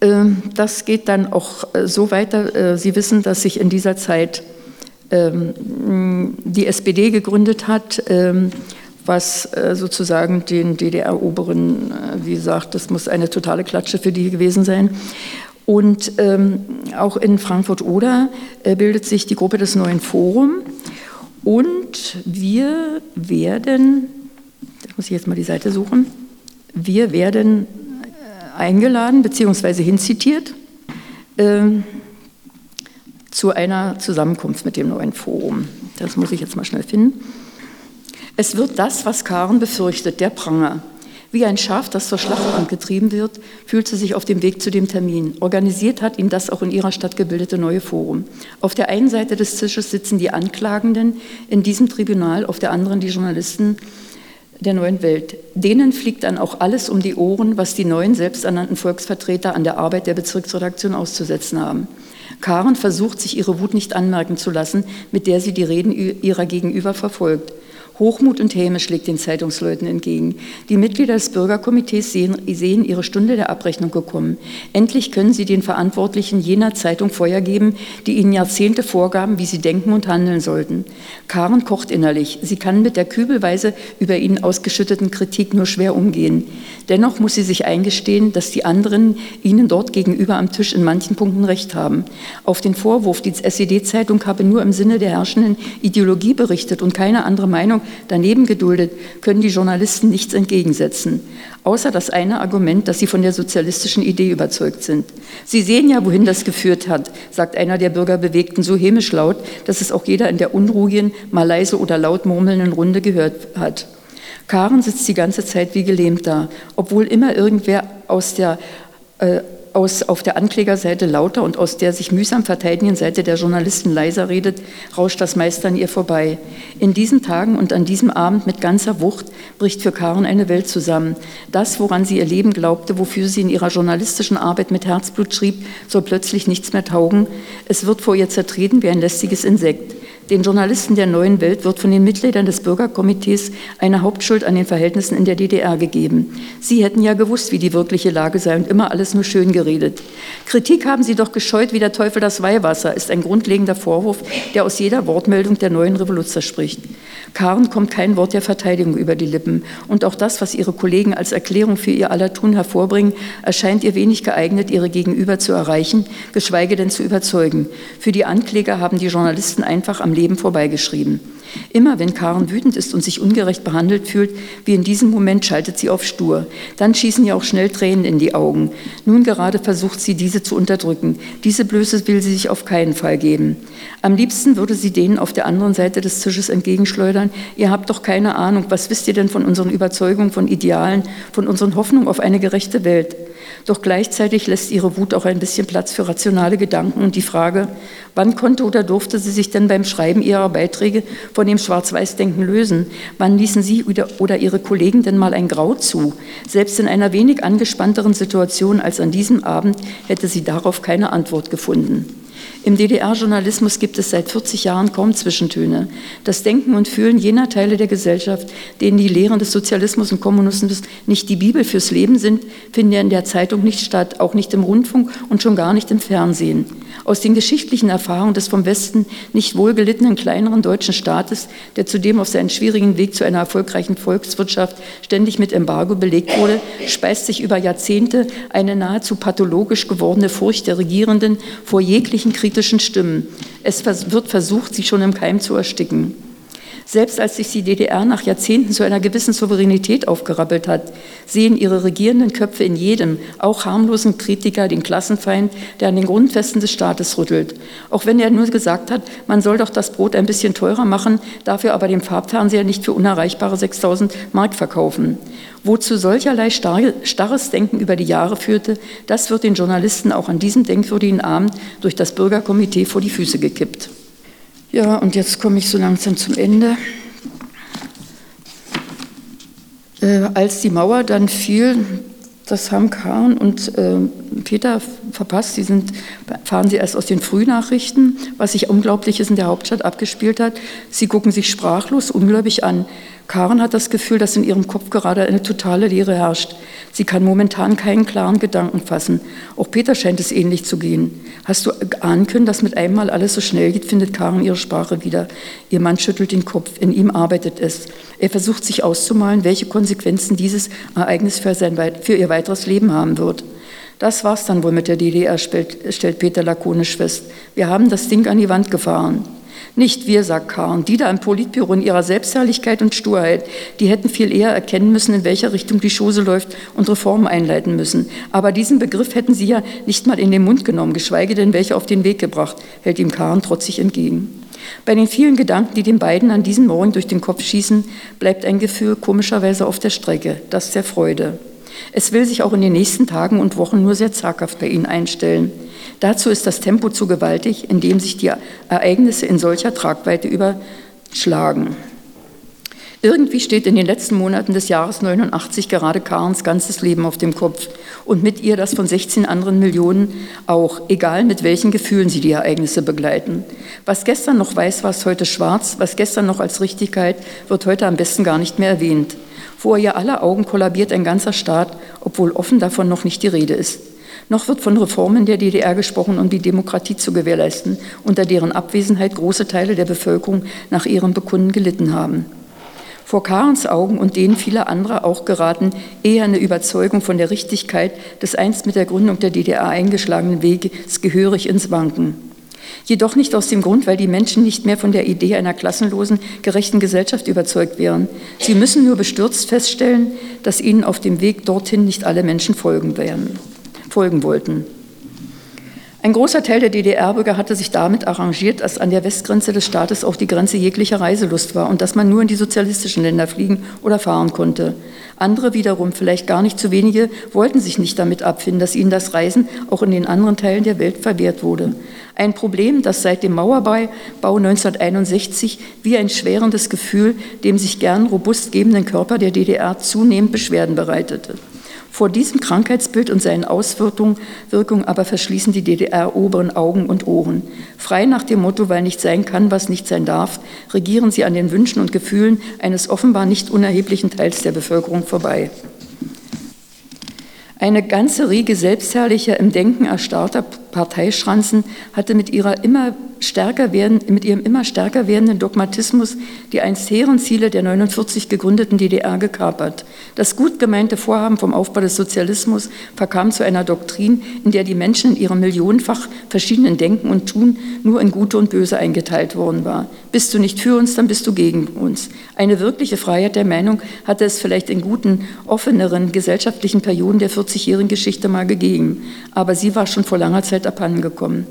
Ähm, das geht dann auch äh, so weiter. Äh, Sie wissen, dass sich in dieser Zeit ähm, die SPD gegründet hat, ähm, was äh, sozusagen den DDR-Oberen, wie gesagt, das muss eine totale Klatsche für die gewesen sein. Und auch in Frankfurt-Oder bildet sich die Gruppe des neuen Forum. Und wir werden, da muss ich jetzt mal die Seite suchen, wir werden eingeladen bzw. hinzitiert äh, zu einer Zusammenkunft mit dem neuen Forum. Das muss ich jetzt mal schnell finden. Es wird das, was Karen befürchtet, der Pranger. Wie ein Schaf, das zur Schlachtbank getrieben wird, fühlt sie sich auf dem Weg zu dem Termin. Organisiert hat ihm das auch in ihrer Stadt gebildete neue Forum. Auf der einen Seite des Tisches sitzen die Anklagenden in diesem Tribunal, auf der anderen die Journalisten der neuen Welt. Denen fliegt dann auch alles um die Ohren, was die neuen selbsternannten Volksvertreter an der Arbeit der Bezirksredaktion auszusetzen haben. Karen versucht, sich ihre Wut nicht anmerken zu lassen, mit der sie die Reden ihrer Gegenüber verfolgt. Hochmut und Häme schlägt den Zeitungsleuten entgegen. Die Mitglieder des Bürgerkomitees sehen, sehen, ihre Stunde der Abrechnung gekommen. Endlich können sie den Verantwortlichen jener Zeitung Feuer geben, die ihnen Jahrzehnte vorgaben, wie sie denken und handeln sollten. Karen kocht innerlich. Sie kann mit der kübelweise über ihnen ausgeschütteten Kritik nur schwer umgehen. Dennoch muss sie sich eingestehen, dass die anderen ihnen dort gegenüber am Tisch in manchen Punkten recht haben. Auf den Vorwurf, die SED-Zeitung habe nur im Sinne der herrschenden Ideologie berichtet und keine andere Meinung daneben geduldet, können die Journalisten nichts entgegensetzen, außer das eine Argument, dass sie von der sozialistischen Idee überzeugt sind. Sie sehen ja, wohin das geführt hat, sagt einer der Bürgerbewegten so hämisch laut, dass es auch jeder in der unruhigen, mal leise oder laut murmelnden Runde gehört hat. Karen sitzt die ganze Zeit wie gelähmt da, obwohl immer irgendwer aus der äh, aus, auf der Anklägerseite lauter und aus der sich mühsam verteidigenden Seite der Journalisten leiser redet, rauscht das meist an ihr vorbei. In diesen Tagen und an diesem Abend mit ganzer Wucht bricht für Karen eine Welt zusammen. Das, woran sie ihr Leben glaubte, wofür sie in ihrer journalistischen Arbeit mit Herzblut schrieb, soll plötzlich nichts mehr taugen. Es wird vor ihr zertreten wie ein lästiges Insekt. Den Journalisten der neuen Welt wird von den Mitgliedern des Bürgerkomitees eine Hauptschuld an den Verhältnissen in der DDR gegeben. Sie hätten ja gewusst, wie die wirkliche Lage sei und immer alles nur schön geredet. Kritik haben sie doch gescheut wie der Teufel das Weihwasser, ist ein grundlegender Vorwurf, der aus jeder Wortmeldung der neuen Revolution spricht. Karen kommt kein Wort der Verteidigung über die Lippen. Und auch das, was ihre Kollegen als Erklärung für ihr aller Tun hervorbringen, erscheint ihr wenig geeignet, ihre Gegenüber zu erreichen, geschweige denn zu überzeugen. Für die Ankläger haben die Journalisten einfach am Leben vorbeigeschrieben. Immer wenn Karen wütend ist und sich ungerecht behandelt fühlt, wie in diesem Moment schaltet sie auf stur. Dann schießen ihr auch schnell Tränen in die Augen. Nun gerade versucht sie, diese zu unterdrücken. Diese Blöße will sie sich auf keinen Fall geben. Am liebsten würde sie denen auf der anderen Seite des Tisches entgegenschleudern. Ihr habt doch keine Ahnung, was wisst ihr denn von unseren Überzeugungen, von Idealen, von unseren Hoffnungen auf eine gerechte Welt? Doch gleichzeitig lässt ihre Wut auch ein bisschen Platz für rationale Gedanken und die Frage, wann konnte oder durfte sie sich denn beim Schreiben ihrer Beiträge von dem Schwarz-Weiß-Denken lösen? Wann ließen Sie oder Ihre Kollegen denn mal ein Grau zu? Selbst in einer wenig angespannteren Situation als an diesem Abend hätte sie darauf keine Antwort gefunden. Im DDR-Journalismus gibt es seit 40 Jahren kaum Zwischentöne. Das Denken und Fühlen jener Teile der Gesellschaft, denen die Lehren des Sozialismus und Kommunismus nicht die Bibel fürs Leben sind, finden ja in der Zeitung nicht statt, auch nicht im Rundfunk und schon gar nicht im Fernsehen. Aus den geschichtlichen Erfahrungen des vom Westen nicht wohlgelittenen kleineren deutschen Staates, der zudem auf seinen schwierigen Weg zu einer erfolgreichen Volkswirtschaft ständig mit Embargo belegt wurde, speist sich über Jahrzehnte eine nahezu pathologisch gewordene Furcht der Regierenden vor jeglichen kritischen Stimmen. Es wird versucht, sie schon im Keim zu ersticken. Selbst als sich die DDR nach Jahrzehnten zu einer gewissen Souveränität aufgerappelt hat, sehen ihre regierenden Köpfe in jedem, auch harmlosen Kritiker, den Klassenfeind, der an den Grundfesten des Staates rüttelt. Auch wenn er nur gesagt hat, man soll doch das Brot ein bisschen teurer machen, dafür aber den Farbfernseher nicht für unerreichbare 6000 Mark verkaufen. Wozu solcherlei starres Denken über die Jahre führte, das wird den Journalisten auch an diesem denkwürdigen Abend durch das Bürgerkomitee vor die Füße gekippt. Ja, und jetzt komme ich so langsam zum Ende. Äh, als die Mauer dann fiel, das haben Kahn und äh, Peter verpasst. Sie sind, fahren Sie erst aus den Frühnachrichten, was sich Unglaubliches in der Hauptstadt abgespielt hat. Sie gucken sich sprachlos, ungläubig an. Karen hat das Gefühl, dass in ihrem Kopf gerade eine totale Leere herrscht. Sie kann momentan keinen klaren Gedanken fassen. Auch Peter scheint es ähnlich zu gehen. Hast du ahnen können, dass mit einmal alles so schnell geht, findet Karen ihre Sprache wieder. Ihr Mann schüttelt den Kopf. In ihm arbeitet es. Er versucht sich auszumalen, welche Konsequenzen dieses Ereignis für, sein, für ihr weiteres Leben haben wird. Das war's dann wohl mit der DDR, stellt Peter lakonisch fest. Wir haben das Ding an die Wand gefahren. Nicht wir, sagt Kahn, die da im Politbüro in ihrer Selbstherrlichkeit und Sturheit, die hätten viel eher erkennen müssen, in welcher Richtung die Chose läuft und Reformen einleiten müssen. Aber diesen Begriff hätten sie ja nicht mal in den Mund genommen, geschweige denn welche auf den Weg gebracht, hält ihm Kahn trotzig entgegen. Bei den vielen Gedanken, die den beiden an diesem Morgen durch den Kopf schießen, bleibt ein Gefühl komischerweise auf der Strecke, das der Freude. Es will sich auch in den nächsten Tagen und Wochen nur sehr zaghaft bei ihnen einstellen. Dazu ist das Tempo zu gewaltig, in dem sich die Ereignisse in solcher Tragweite überschlagen. Irgendwie steht in den letzten Monaten des Jahres 89 gerade Karens ganzes Leben auf dem Kopf und mit ihr das von 16 anderen Millionen auch, egal mit welchen Gefühlen sie die Ereignisse begleiten. Was gestern noch weiß war, ist heute schwarz, was gestern noch als Richtigkeit wird heute am besten gar nicht mehr erwähnt. Vor ihr aller Augen kollabiert ein ganzer Staat, obwohl offen davon noch nicht die Rede ist. Noch wird von Reformen der DDR gesprochen, um die Demokratie zu gewährleisten, unter deren Abwesenheit große Teile der Bevölkerung nach ihrem Bekunden gelitten haben. Vor Karens Augen und denen vieler anderer auch geraten eher eine Überzeugung von der Richtigkeit des einst mit der Gründung der DDR eingeschlagenen Weges gehörig ins Wanken. Jedoch nicht aus dem Grund, weil die Menschen nicht mehr von der Idee einer klassenlosen, gerechten Gesellschaft überzeugt wären. Sie müssen nur bestürzt feststellen, dass ihnen auf dem Weg dorthin nicht alle Menschen folgen werden folgen wollten. Ein großer Teil der DDR-Bürger hatte sich damit arrangiert, dass an der Westgrenze des Staates auch die Grenze jeglicher Reiselust war und dass man nur in die sozialistischen Länder fliegen oder fahren konnte. Andere wiederum, vielleicht gar nicht zu wenige, wollten sich nicht damit abfinden, dass ihnen das Reisen auch in den anderen Teilen der Welt verwehrt wurde. Ein Problem, das seit dem Mauerbau 1961 wie ein schwerendes Gefühl dem sich gern robust gebenden Körper der DDR zunehmend Beschwerden bereitete. Vor diesem Krankheitsbild und seinen Auswirkungen aber verschließen die DDR-Oberen Augen und Ohren. Frei nach dem Motto, weil nicht sein kann, was nicht sein darf, regieren sie an den Wünschen und Gefühlen eines offenbar nicht unerheblichen Teils der Bevölkerung vorbei. Eine ganze Riege selbstherrlicher, im Denken erstarrter Parteischranzen hatte mit, ihrer immer stärker werden, mit ihrem immer stärker werdenden Dogmatismus die einst hehren Ziele der 49 gegründeten DDR gekapert. Das gut gemeinte Vorhaben vom Aufbau des Sozialismus verkam zu einer Doktrin, in der die Menschen in ihrem millionenfach verschiedenen Denken und Tun nur in Gute und Böse eingeteilt worden war. Bist du nicht für uns, dann bist du gegen uns. Eine wirkliche Freiheit der Meinung hatte es vielleicht in guten, offeneren gesellschaftlichen Perioden der 40-jährigen Geschichte mal gegeben, aber sie war schon vor langer Zeit Zeit abhandengekommen.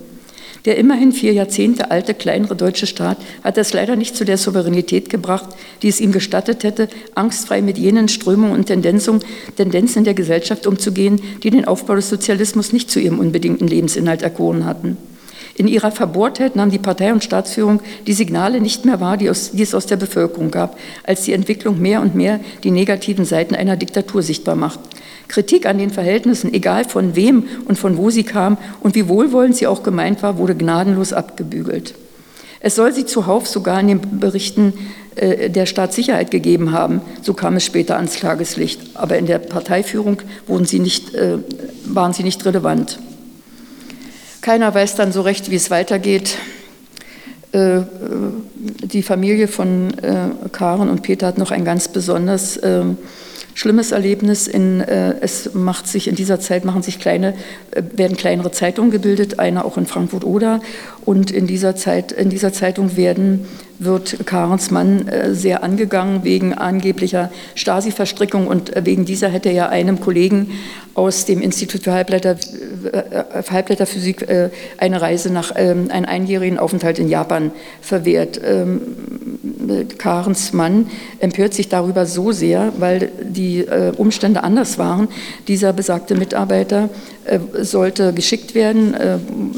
Der immerhin vier Jahrzehnte alte kleinere deutsche Staat hat es leider nicht zu der Souveränität gebracht, die es ihm gestattet hätte, angstfrei mit jenen Strömungen und Tendenzen der Gesellschaft umzugehen, die den Aufbau des Sozialismus nicht zu ihrem unbedingten Lebensinhalt erkoren hatten. In ihrer Verbohrtheit nahm die Partei und Staatsführung die Signale nicht mehr wahr, die, aus, die, es aus der Bevölkerung gab, als die Entwicklung mehr und mehr die negativen Seiten einer Diktatur sichtbar macht. Kritik an den Verhältnissen, egal von wem und von wo sie kam und wie wohlwollend sie auch gemeint war, wurde gnadenlos abgebügelt. Es soll sie zuhauf sogar in den Berichten äh, der Staatssicherheit gegeben haben. So kam es später ans Tageslicht. Aber in der Parteiführung sie nicht, äh, waren sie nicht relevant. Keiner weiß dann so recht, wie es weitergeht. Äh, die Familie von Karen und Peter hat noch ein ganz besonders ähm, schlimmes Erlebnis. In, äh, es macht sich in dieser Zeit machen sich kleine, äh, werden kleinere Zeitungen gebildet, eine auch in Frankfurt oder und in dieser Zeit in dieser Zeitung werden wird Karens Mann äh, sehr angegangen wegen angeblicher Stasi-Verstrickung und äh, wegen dieser hätte er einem Kollegen aus dem Institut für Halbleiter, äh, Halbleiterphysik eine Reise nach ähm, einem einjährigen Aufenthalt in Japan verwehrt. Ähm, Karens Mann empört sich darüber so sehr, weil die Umstände anders waren. Dieser besagte Mitarbeiter sollte geschickt werden, äh,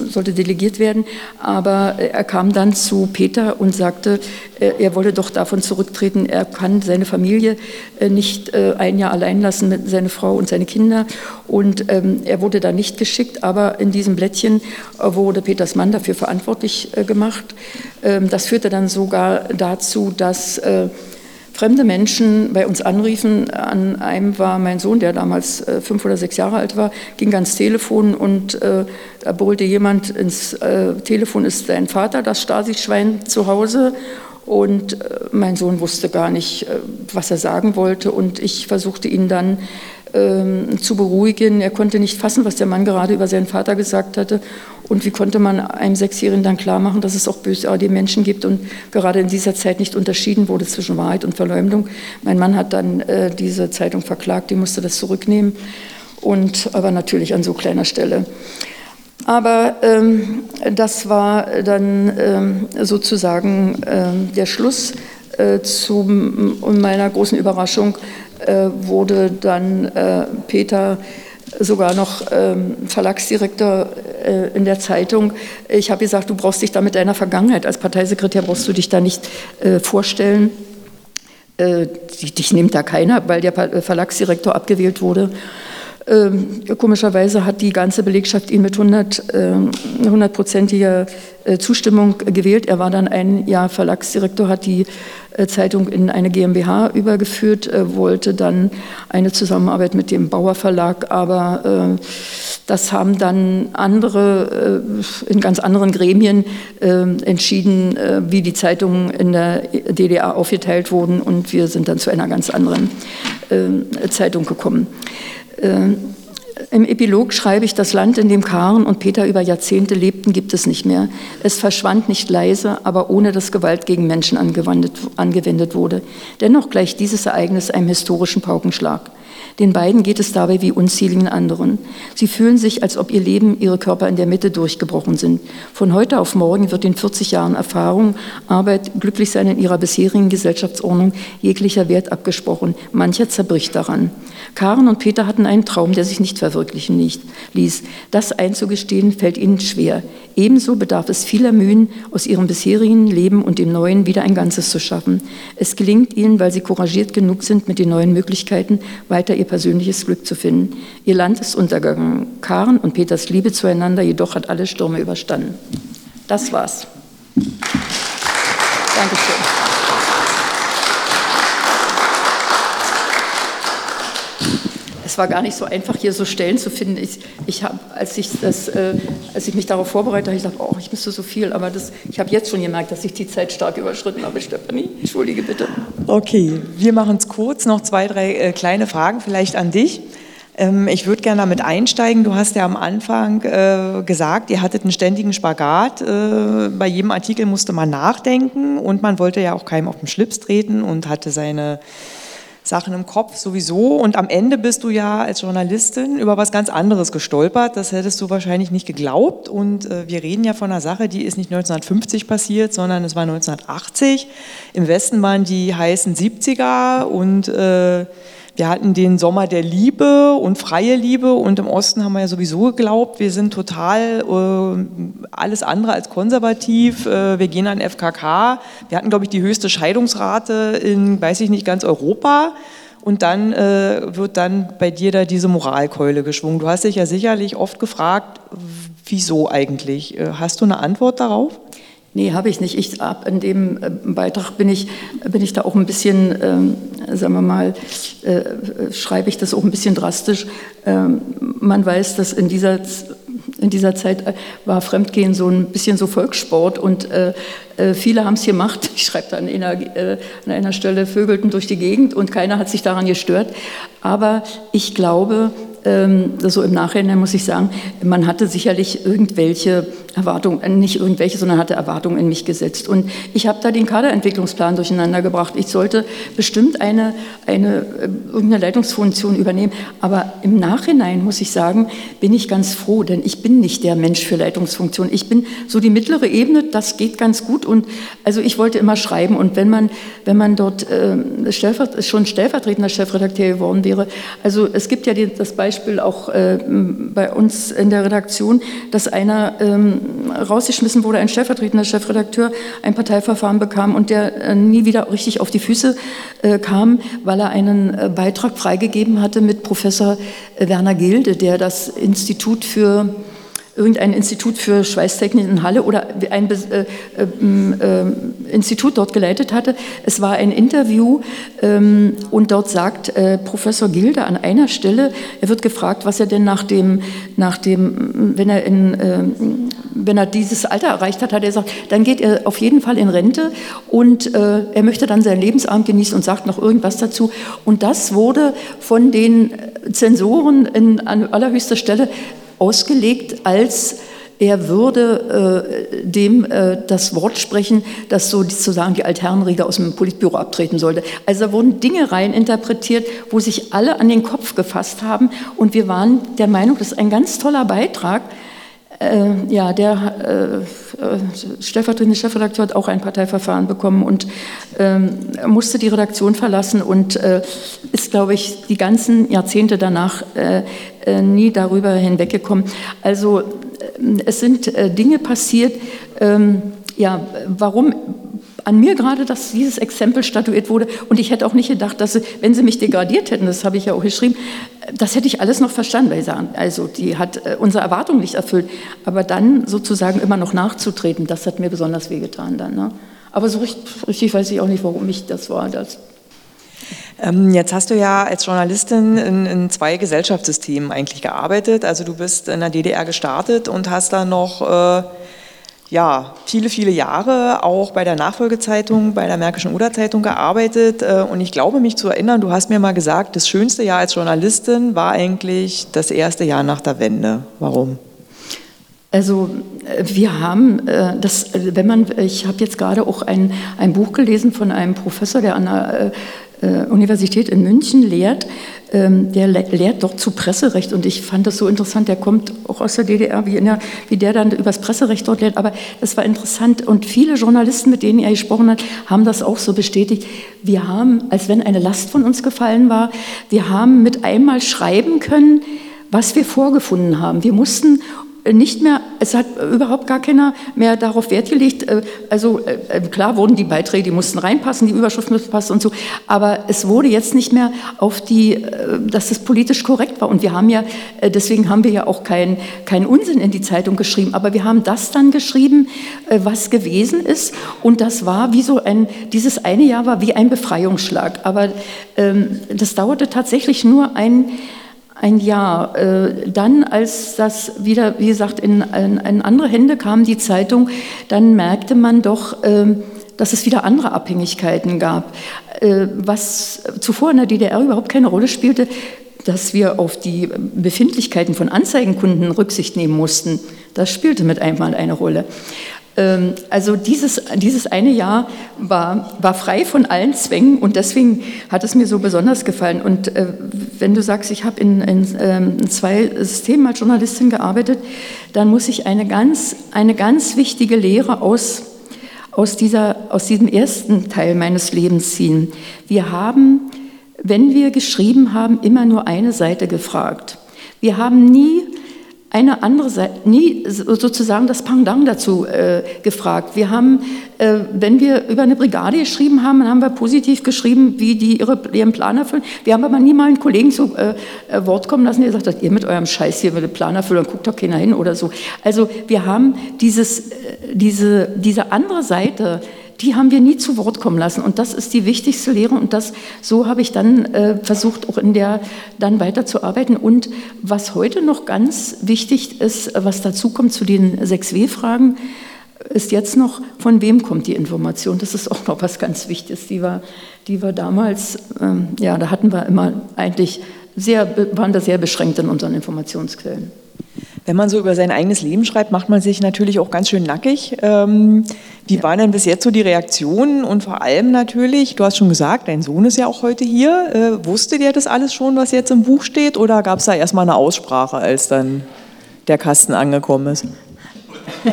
sollte delegiert werden. Aber er kam dann zu Peter und sagte, äh, er wolle doch davon zurücktreten. Er kann seine Familie äh, nicht äh, ein Jahr allein lassen mit seiner Frau und seine Kinder. Und ähm, er wurde da nicht geschickt, aber in diesem Blättchen wurde Peters Mann dafür verantwortlich gemacht. Ähm, das führte dann sogar dazu, dass fremde Menschen bei uns anriefen. An einem war mein Sohn, der damals äh, fünf oder sechs Jahre alt war, ging ans Telefon und äh, da brüllte jemand ins äh, Telefon, ist dein Vater, das Stasi-Schwein zu Hause? Und äh, mein Sohn wusste gar nicht, äh, was er sagen wollte. Und ich versuchte ihn dann ähm, zu beruhigen. Er konnte nicht fassen, was der Mann gerade über seinen Vater gesagt hatte. Und wie konnte man einem Sechsjährigen dann klar machen, dass es auch bösartige Menschen gibt und gerade in dieser Zeit nicht unterschieden wurde zwischen Wahrheit und Verleumdung. Mein Mann hat dann äh, diese Zeitung verklagt, die musste das zurücknehmen. Und aber natürlich an so kleiner Stelle. Aber ähm, das war dann ähm, sozusagen ähm, der Schluss äh, und meiner großen Überraschung äh, wurde dann äh, Peter sogar noch ähm, Verlagsdirektor äh, in der Zeitung. Ich habe gesagt, du brauchst dich da mit deiner Vergangenheit als Parteisekretär, brauchst du dich da nicht äh, vorstellen. Äh, dich nimmt da keiner, weil der Verlagsdirektor abgewählt wurde. Ähm, komischerweise hat die ganze Belegschaft ihn mit 100-prozentiger äh, Zustimmung gewählt. Er war dann ein Jahr Verlagsdirektor, hat die äh, Zeitung in eine GmbH übergeführt, äh, wollte dann eine Zusammenarbeit mit dem Bauer Verlag, aber das haben dann andere in ganz anderen Gremien entschieden, wie die Zeitungen in der DDR aufgeteilt wurden und wir sind dann zu einer ganz anderen Zeitung gekommen. Äh, Im Epilog schreibe ich, das Land, in dem Karen und Peter über Jahrzehnte lebten, gibt es nicht mehr. Es verschwand nicht leise, aber ohne dass Gewalt gegen Menschen angewendet wurde. Dennoch gleicht dieses Ereignis einem historischen Paukenschlag. Den beiden geht es dabei wie unzähligen anderen. Sie fühlen sich, als ob ihr Leben, ihre Körper in der Mitte durchgebrochen sind. Von heute auf morgen wird den 40 Jahren Erfahrung, Arbeit, Glücklichsein in ihrer bisherigen Gesellschaftsordnung jeglicher Wert abgesprochen. Mancher zerbricht daran. Karen und Peter hatten einen Traum, der sich nicht verwirklichen ließ. Das einzugestehen fällt ihnen schwer. Ebenso bedarf es vieler Mühen, aus ihrem bisherigen Leben und dem neuen wieder ein Ganzes zu schaffen. Es gelingt ihnen, weil sie couragiert genug sind, mit den neuen Möglichkeiten weiter ihr persönliches Glück zu finden. Ihr Land ist untergegangen. Karen und Peters Liebe zueinander jedoch hat alle Stürme überstanden. Das war's. Dankeschön. War gar nicht so einfach, hier so Stellen zu finden. Ich, ich habe, als ich äh, als ich mich darauf vorbereitet habe, ich dachte, oh, ich müsste so viel, aber das, ich habe jetzt schon gemerkt, dass ich die Zeit stark überschritten habe, Stefanie. Entschuldige bitte. Okay, wir machen es kurz. Noch zwei, drei äh, kleine Fragen vielleicht an dich. Ähm, ich würde gerne damit einsteigen. Du hast ja am Anfang äh, gesagt, ihr hattet einen ständigen Spagat. Äh, bei jedem Artikel musste man nachdenken und man wollte ja auch keinem auf den Schlips treten und hatte seine Sachen im Kopf sowieso. Und am Ende bist du ja als Journalistin über was ganz anderes gestolpert. Das hättest du wahrscheinlich nicht geglaubt. Und äh, wir reden ja von einer Sache, die ist nicht 1950 passiert, sondern es war 1980. Im Westen waren die heißen 70er und äh, wir hatten den Sommer der Liebe und freie Liebe und im Osten haben wir ja sowieso geglaubt, wir sind total äh, alles andere als konservativ, äh, wir gehen an FKK. Wir hatten, glaube ich, die höchste Scheidungsrate in, weiß ich nicht, ganz Europa. Und dann äh, wird dann bei dir da diese Moralkeule geschwungen. Du hast dich ja sicherlich oft gefragt, wieso eigentlich? Äh, hast du eine Antwort darauf? Nee, habe ich nicht. Ich ab in dem äh, Beitrag bin ich, bin ich da auch ein bisschen, ähm, sagen wir mal, äh, schreibe ich das auch ein bisschen drastisch. Ähm, man weiß, dass in dieser in dieser Zeit äh, war Fremdgehen so ein bisschen so Volkssport und äh, äh viele haben es gemacht. Ich schreibe da an einer, äh, an einer Stelle, vögelten durch die Gegend und keiner hat sich daran gestört. Aber ich glaube, so im Nachhinein muss ich sagen, man hatte sicherlich irgendwelche Erwartungen, äh, nicht irgendwelche, sondern hatte Erwartungen in mich gesetzt. Und ich habe da den Kaderentwicklungsplan durcheinander gebracht. Ich sollte bestimmt eine, eine, äh, irgendeine Leitungsfunktion übernehmen. Aber im Nachhinein muss ich sagen, bin ich ganz froh, denn ich bin nicht der Mensch für Leitungsfunktion. Ich bin so die mittlere Ebene, das geht ganz gut. Und also ich wollte immer schreiben. Und wenn man, wenn man dort äh, schon stellvertretender Chefredakteur geworden wäre, also es gibt ja das Beispiel, Beispiel auch äh, bei uns in der Redaktion, dass einer ähm, rausgeschmissen wurde, ein stellvertretender Chefredakteur, ein Parteiverfahren bekam und der äh, nie wieder richtig auf die Füße äh, kam, weil er einen äh, Beitrag freigegeben hatte mit Professor äh, Werner Gilde, der das Institut für irgendein Institut für Schweißtechnik in Halle oder ein äh, äh, Institut dort geleitet hatte. Es war ein Interview ähm, und dort sagt äh, Professor Gilde an einer Stelle, er wird gefragt, was er denn nach dem, nach dem wenn, er in, ähm, wenn er dieses Alter erreicht hat, hat er gesagt, dann geht er auf jeden Fall in Rente und äh, er möchte dann seinen Lebensabend genießen und sagt noch irgendwas dazu. Und das wurde von den Zensoren in, an allerhöchster Stelle ausgelegt als er würde äh, dem äh, das Wort sprechen, dass so sozusagen die Altherrenriege aus dem Politbüro abtreten sollte. Also da wurden Dinge rein interpretiert, wo sich alle an den Kopf gefasst haben und wir waren der Meinung, das ist ein ganz toller Beitrag, äh, ja, der äh, äh, stellvertretende Chefredakteur hat auch ein Parteiverfahren bekommen und ähm, musste die Redaktion verlassen und äh, ist, glaube ich, die ganzen Jahrzehnte danach äh, äh, nie darüber hinweggekommen. Also es sind Dinge passiert, ähm, ja, warum an mir gerade, dass dieses Exempel statuiert wurde. Und ich hätte auch nicht gedacht, dass sie, wenn sie mich degradiert hätten, das habe ich ja auch geschrieben, das hätte ich alles noch verstanden, weil sie sagen, also die hat äh, unsere Erwartungen nicht erfüllt. Aber dann sozusagen immer noch nachzutreten, das hat mir besonders wehgetan dann. Ne? Aber so richtig, richtig, weiß ich auch nicht, warum ich das war. Das ähm, Jetzt hast du ja als Journalistin in, in, zwei Gesellschaftssystemen eigentlich gearbeitet. Also du bist in der DDR gestartet und hast dann noch äh, ja, viele, viele Jahre auch bei der Nachfolgezeitung, bei der Märkischen Oder-Zeitung gearbeitet. Äh, und ich glaube, mich zu erinnern, du hast mir mal gesagt, das schönste Jahr als Journalistin war eigentlich das erste Jahr nach der Wende. Warum? Also äh, wir haben äh, das, wenn man, ich habe jetzt gerade auch ein, ein Buch gelesen von einem Professor, der an der Universität in München lehrt, ähm, der lehrt dort zu Presserecht und ich fand das so interessant, der kommt auch aus der DDR, wie, der, wie der dann über das Presserecht dort lehrt, aber das war interessant und viele Journalisten, mit denen er gesprochen hat, haben das auch so bestätigt. Wir haben, als wenn eine Last von uns gefallen war, wir haben mit einmal schreiben können, was wir vorgefunden haben. Wir mussten nicht mehr, es hat überhaupt gar keiner mehr darauf Wert gelegt. Äh, also äh, klar wurden die Beiträge, die mussten reinpassen, die Überschrift musste passen und so, aber es wurde jetzt nicht mehr auf die, äh, dass es politisch korrekt war. Und wir haben ja, deswegen haben wir ja auch keinen kein Unsinn in die Zeitung geschrieben, aber wir haben das dann geschrieben, was gewesen ist. Und das war wie so ein, dieses eine Jahr war wie ein Befreiungsschlag. Aber ähm, das dauerte tatsächlich nur ein ein Jahr. Äh, dann, als das wieder, wie gesagt, in, in, andere Hände kam, die Zeitung, dann merkte man doch, ähm, dass es wieder andere Abhängigkeiten gab. Äh, was zuvor in der DDR überhaupt keine Rolle spielte, dass wir auf die Befindlichkeiten von Anzeigenkunden Rücksicht nehmen mussten. Das spielte mit einmal eine Rolle. Ähm, also dieses, dieses eine Jahr war, war frei von allen Zwängen und deswegen hat es mir so besonders gefallen. Und äh, wenn du sagst, ich habe in, in, ähm, zwei Systemen als Journalistin gearbeitet, dann muss ich eine ganz, eine ganz wichtige Lehre aus, aus, dieser, aus diesem ersten Teil meines Lebens ziehen. Wir haben, wenn wir geschrieben haben, immer nur eine Seite gefragt. Wir haben nie eine andere Seite, nie sozusagen das Pendant dazu äh, gefragt. Wir haben, äh, wenn wir über eine Brigade geschrieben haben, dann haben wir positiv geschrieben, wie die ihre, ihren Plan erfüllen. Wir haben aber nie mal einen Kollegen zu äh, äh Wort kommen lassen, der gesagt hat, ihr mit eurem Scheiß hier mit dem Plan erfüllen, guckt doch keiner hin oder so. Also wir haben dieses, äh, diese, diese andere Seite, die haben wir nie zu Wort kommen lassen. Und das ist die wichtigste Lehre. Und das, so habe ich dann äh, versucht, auch in der dann weiterzuarbeiten. Und was heute noch ganz wichtig ist, was dazu kommt zu den 6W-Fragen, ist jetzt noch, von wem kommt die Information? Das ist auch noch was ganz Wichtiges. Die war, die war damals, ähm, ja, da hatten wir immer eigentlich sehr, waren da sehr beschränkt in unseren Informationsquellen. Wenn man so über sein eigenes Leben schreibt, macht man sich natürlich auch ganz schön nackig. Ähm, wie ja. waren denn bis jetzt so die Reaktionen und vor allem natürlich, du hast schon gesagt, dein Sohn ist ja auch heute hier. Äh, wusste der das alles schon, was jetzt im Buch steht oder gab es da erstmal eine Aussprache, als dann der Kasten angekommen ist? du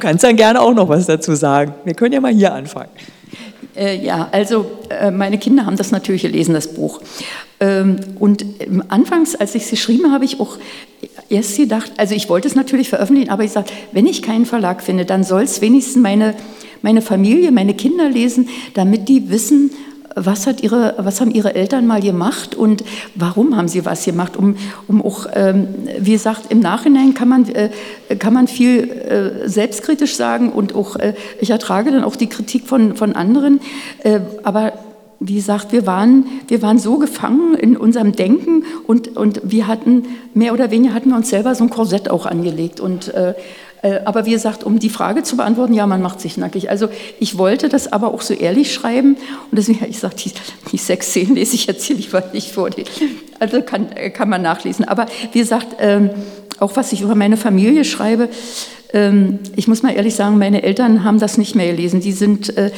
kannst dann gerne auch noch was dazu sagen. Wir können ja mal hier anfangen. Äh, ja, also äh, meine Kinder haben das natürlich gelesen, das Buch. Ähm, und anfangs, als ich es geschrieben habe, habe ich auch erst gedacht, also ich wollte es natürlich veröffentlichen, aber ich sage, wenn ich keinen Verlag finde, dann soll es wenigstens meine, meine Familie, meine Kinder lesen, damit die wissen, was, hat ihre, was haben ihre Eltern mal gemacht und warum haben sie was gemacht? Um, um auch, ähm, wie gesagt, im Nachhinein kann man, äh, kann man viel äh, selbstkritisch sagen und auch, äh, ich ertrage dann auch die Kritik von, von anderen, äh, aber wie gesagt, wir waren, wir waren so gefangen in unserem Denken und, und wir hatten, mehr oder weniger hatten wir uns selber so ein Korsett auch angelegt und äh, äh, aber wie gesagt, um die Frage zu beantworten, ja, man macht sich nackig. Also ich wollte das aber auch so ehrlich schreiben und deswegen, ich sage, die, die sechs Szenen lese ich jetzt hier lieber nicht vor. Also kann, kann man nachlesen. Aber wie gesagt, ähm, auch was ich über meine Familie schreibe, ähm, ich muss mal ehrlich sagen, meine Eltern haben das nicht mehr gelesen. Die sind, äh,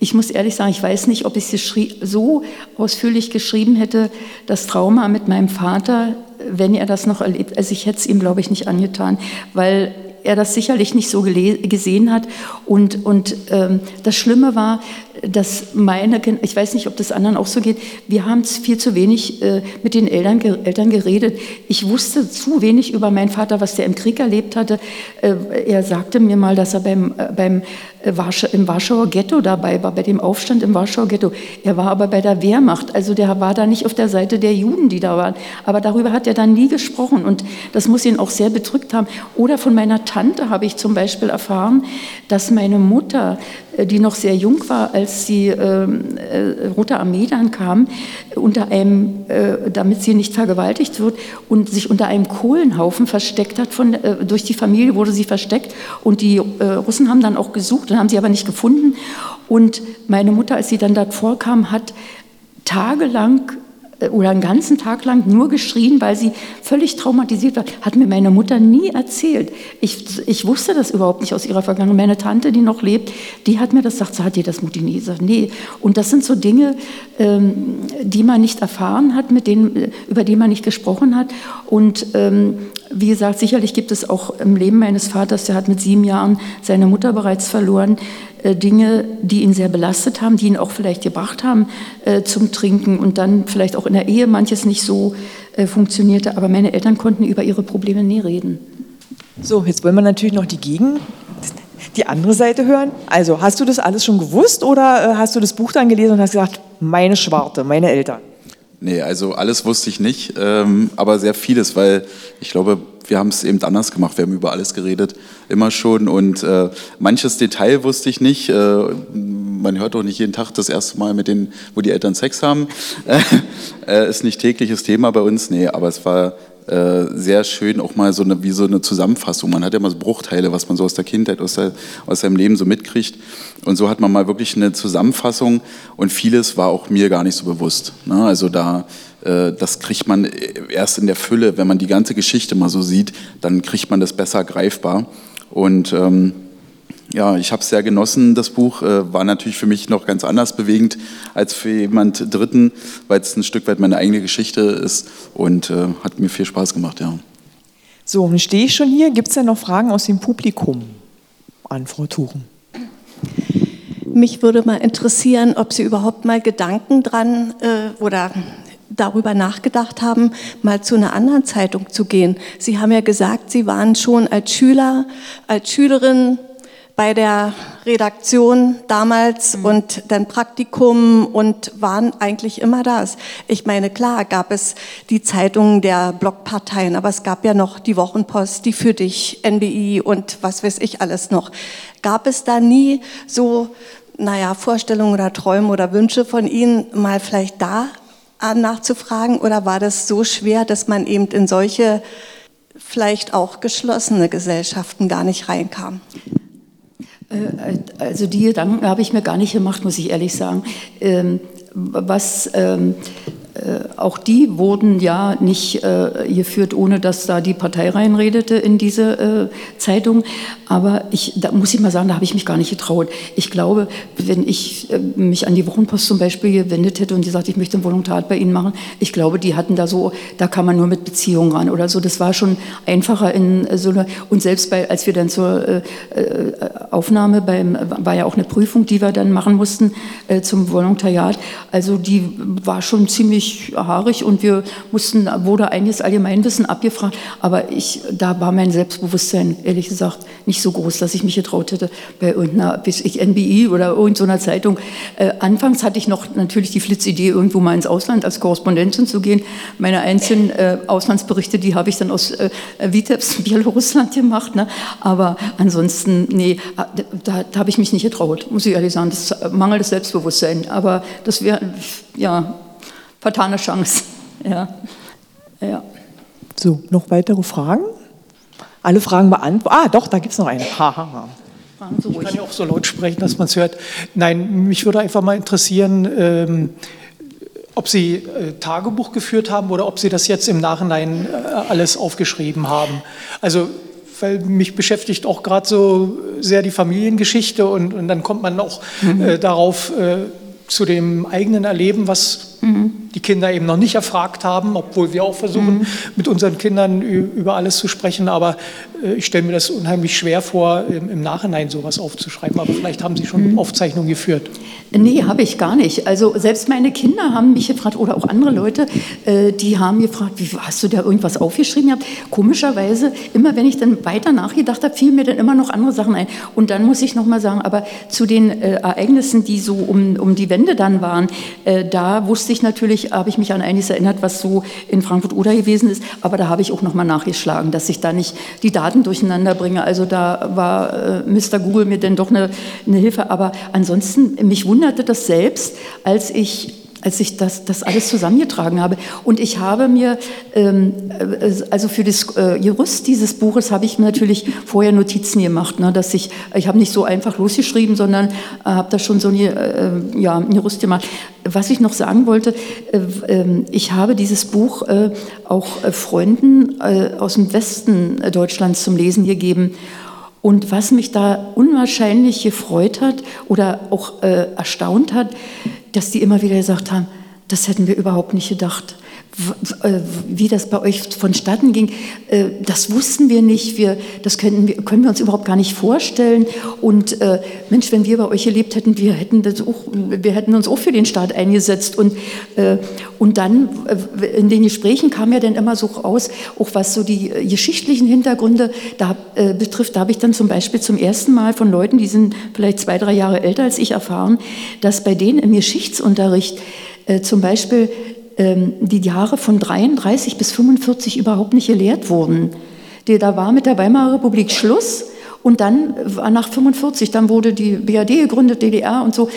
ich muss ehrlich sagen, ich weiß nicht, ob ich es so ausführlich geschrieben hätte, das Trauma mit meinem Vater, wenn er das noch erlebt. Also ich hätte es ihm, glaube ich, nicht angetan, weil er das sicherlich nicht so gesehen hat. Und, und ähm, das Schlimme war, dass meine, ich weiß nicht, ob das anderen auch so geht, wir haben viel zu wenig äh, mit den Eltern, Eltern geredet. Ich wusste zu wenig über meinen Vater, was der im Krieg erlebt hatte. Äh, er sagte mir mal, dass er beim, äh, beim Warsch im Warschauer Ghetto dabei war, bei dem Aufstand im Warschauer Ghetto. Er war aber bei der Wehrmacht, also der war da nicht auf der Seite der Juden, die da waren. Aber darüber hat er dann nie gesprochen und das muss ihn auch sehr bedrückt haben. Oder von meiner Tante habe ich zum Beispiel erfahren, dass meine Mutter äh, die noch sehr jung war, als die ähm, äh, Rote Armee dann kam, unter einem, äh, damit sie nicht vergewaltigt wird und sich unter einem Kohlenhaufen versteckt hat. Von, äh, durch die Familie wurde sie versteckt und die äh, Russen haben dann auch gesucht und haben sie aber nicht gefunden. Und meine Mutter, als sie dann dort vorkam, hat tagelang oder einen ganzen Tag lang nur geschrien, weil sie völlig traumatisiert war. Hat mir meine Mutter nie erzählt. Ich, ich wusste das überhaupt nicht aus ihrer Vergangenheit. Meine Tante, die noch lebt, die hat mir das gesagt, hat dir das Mutti nie gesagt. Nee. Und das sind so Dinge, ähm, die man nicht erfahren hat, mit denen, äh, über die man nicht gesprochen hat. Und ähm, wie gesagt, sicherlich gibt es auch im Leben meines Vaters, der hat mit sieben Jahren seine Mutter bereits verloren, äh, Dinge, die ihn sehr belastet haben, die ihn auch vielleicht gebracht haben äh, zum Trinken und dann vielleicht auch in der Ehe manches nicht so äh, funktionierte. Aber meine Eltern konnten über ihre Probleme nie reden. So, jetzt wollen wir natürlich noch die Gegen, die andere Seite hören. Also, hast du das alles schon gewusst oder hast du das Buch dann gelesen und hast gesagt, meine Schwarte, meine Eltern? Nee, also alles wusste ich nicht, ähm, aber sehr vieles, weil ich glaube, wir haben es eben anders gemacht. Wir haben über alles geredet, immer schon. Und äh, manches Detail wusste ich nicht. Äh, man hört doch nicht jeden Tag das erste Mal mit denen, wo die Eltern Sex haben. äh, ist nicht tägliches Thema bei uns. Nee, aber es war äh, sehr schön auch mal so eine, wie so eine Zusammenfassung. Man hat ja immer so Bruchteile, was man so aus der Kindheit, aus, der, aus seinem Leben so mitkriegt. Und so hat man mal wirklich eine Zusammenfassung und vieles war auch mir gar nicht so bewusst. Ne? Also da, äh, das kriegt man erst in der Fülle, wenn man die ganze Geschichte mal so sieht, dann kriegt man das besser greifbar. Und ähm, ja, ich habe es sehr genossen, das Buch. Äh, war natürlich für mich noch ganz anders bewegend als für jemand Dritten, weil es ein Stück weit meine eigene Geschichte ist und äh, hat mir viel Spaß gemacht, ja. So, nun stehe ich schon hier. Gibt es denn noch Fragen aus dem Publikum an Frau Tuchen? Mich würde mal interessieren, ob Sie überhaupt mal Gedanken dran äh, oder darüber nachgedacht haben, mal zu einer anderen Zeitung zu gehen. Sie haben ja gesagt, Sie waren schon als Schüler, als Schülerin bei der Redaktion damals mhm. und dann Praktikum und waren eigentlich immer da. Ich meine, klar gab es die Zeitungen der Blockparteien, aber es gab ja noch die Wochenpost, die für dich, NBI und was weiß ich alles noch. Gab es da nie so, naja, Vorstellungen oder Träume oder Wünsche von Ihnen, mal vielleicht da nachzufragen oder war das so schwer, dass man eben in solche vielleicht auch geschlossene Gesellschaften gar nicht reinkam? Äh, also die Gedanken habe ich mir gar nicht gemacht, muss ich ehrlich sagen. Ähm, was ähm, äh, auch die wurden ja nicht äh, geführt, ohne dass da die Partei reinredete in diese äh, Zeitung. Aber ich, da muss ich mal sagen, da habe ich mich gar nicht getraut. Ich glaube, wenn ich äh, mich an die Wochenpost zum Beispiel gewendet hätte und gesagt, ich möchte ein Volontariat bei Ihnen machen, ich glaube, die hatten da so, da kann man nur mit Beziehungen ran oder so. Das war schon einfacher in äh, so eine, und selbst bei, als wir dann zur äh, Aufnahme beim, war ja auch eine Prüfung, die wir dann machen mussten zum Volontariat. Also die war schon ziemlich ziemlich haarig und wir mussten, wurde einiges Allgemeinwissen abgefragt, aber ich, da war mein Selbstbewusstsein, ehrlich gesagt, nicht so groß, dass ich mich getraut hätte, bei irgendeiner, bis ich NBI oder irgendeiner Zeitung. Äh, anfangs hatte ich noch natürlich die Flitzidee, irgendwo mal ins Ausland als Korrespondentin zu gehen. Meine einzelnen äh, Auslandsberichte, die habe ich dann aus äh, Vitebsk, Bielorussland gemacht, ne? aber ansonsten, nee, da, da habe ich mich nicht getraut, muss ich ehrlich sagen, das mangelndes Selbstbewusstsein, aber das wäre, ja, vertane Chance. Ja. ja. So, noch weitere Fragen? Alle Fragen beantwortet? Ah, doch, da gibt es noch eine. Ha, ha, ha. Ich kann ja auch so laut sprechen, dass man es hört. Nein, mich würde einfach mal interessieren, ähm, ob Sie äh, Tagebuch geführt haben oder ob Sie das jetzt im Nachhinein äh, alles aufgeschrieben haben. Also, weil mich beschäftigt auch gerade so sehr die Familiengeschichte und, und dann kommt man auch mhm. äh, darauf äh, zu dem eigenen Erleben, was mhm. die Kinder eben noch nicht erfragt haben, obwohl wir auch versuchen, mhm. mit unseren Kindern über alles zu sprechen. Aber äh, ich stelle mir das unheimlich schwer vor, im, Nachhinein sowas aufzuschreiben. Aber vielleicht haben Sie schon mhm. Aufzeichnungen geführt. Nee, habe ich gar nicht. Also selbst meine Kinder haben mich gefragt, oder auch andere Leute, äh, die haben gefragt, wie, hast du da irgendwas aufgeschrieben gehabt? Komischerweise, immer wenn ich dann weiter nachgedacht habe, fielen mir dann immer noch andere Sachen ein. Und dann muss ich nochmal sagen, aber zu den äh, Ereignissen, die so um, um die Wende dann waren, da wusste ich natürlich, habe ich mich an einiges erinnert, was so in Frankfurt-Oder gewesen ist. Aber da habe ich auch nochmal nachgeschlagen, dass ich da nicht die Daten Daten durcheinander bringe. Also da war äh, Mr. Google mir denn doch eine, eine Hilfe. Aber ansonsten, mich wunderte das selbst, als ich als ich das, das alles zusammengetragen habe. Und ich habe mir, ähm, äh, also für das äh, Gerüst dieses Buches habe ich mir natürlich vorher Notizen gemacht, ne, dass ich, ich habe nicht so einfach losgeschrieben, sondern äh, habe da schon so ein, äh, ja, ein Gerüst gemacht. Was ich noch sagen wollte, äh, ähm, ich habe dieses Buch äh, auch Freunden aus dem Westen Deutschlands zum Lesen gegeben. Und was mich da unwahrscheinlich gefreut hat oder auch erstaunt hat, dass die immer wieder gesagt haben, das hätten wir überhaupt nicht gedacht. Äh, wie das bei euch vonstatten ging, äh, das wussten wir nicht. Wir, das können wir, können wir uns überhaupt gar nicht vorstellen. Und äh, Mensch, wenn wir bei euch gelebt hätten, wir hätten, das auch, wir hätten uns auch für den Staat eingesetzt. Und, äh, und dann äh, in den Gesprächen kam ja dann immer so raus, auch was so die geschichtlichen Hintergründe da, äh, betrifft. Da habe ich dann zum Beispiel zum ersten Mal von Leuten, die sind vielleicht zwei, drei Jahre älter als ich, erfahren, dass bei denen im Geschichtsunterricht zum Beispiel ähm, die Jahre von 33 bis 45 überhaupt nicht gelehrt wurden. Da war mit der Weimarer Republik Schluss und dann war nach 45, dann wurde die BRD gegründet, DDR und so.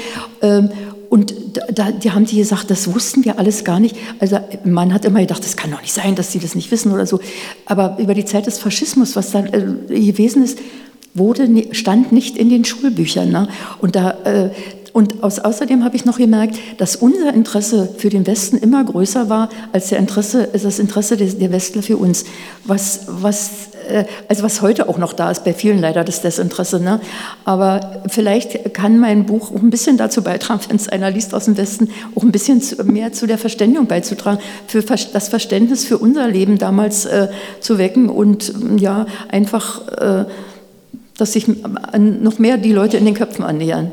Ähm, und da, die haben die gesagt, das wussten wir alles gar nicht. Also man hat immer gedacht, das kann doch nicht sein, dass sie das nicht wissen oder so. Aber über die Zeit des Faschismus, was dann äh, gewesen ist, wurde, stand nicht in den Schulbüchern. Ne? Und da, äh, und aus, außerdem habe ich noch gemerkt, dass unser Interesse für den Westen immer größer war als der Interesse, das Interesse der, der Westler für uns. Was, was, äh, also was heute auch noch da ist, bei vielen leider das Desinteresse. Ne? Aber vielleicht kann mein Buch auch ein bisschen dazu beitragen, wenn es einer liest aus dem Westen, auch ein bisschen zu, mehr zu der Verständigung beizutragen, für das Verständnis für unser Leben damals äh, zu wecken und ja, einfach, äh, dass sich noch mehr die Leute in den Köpfen annähern.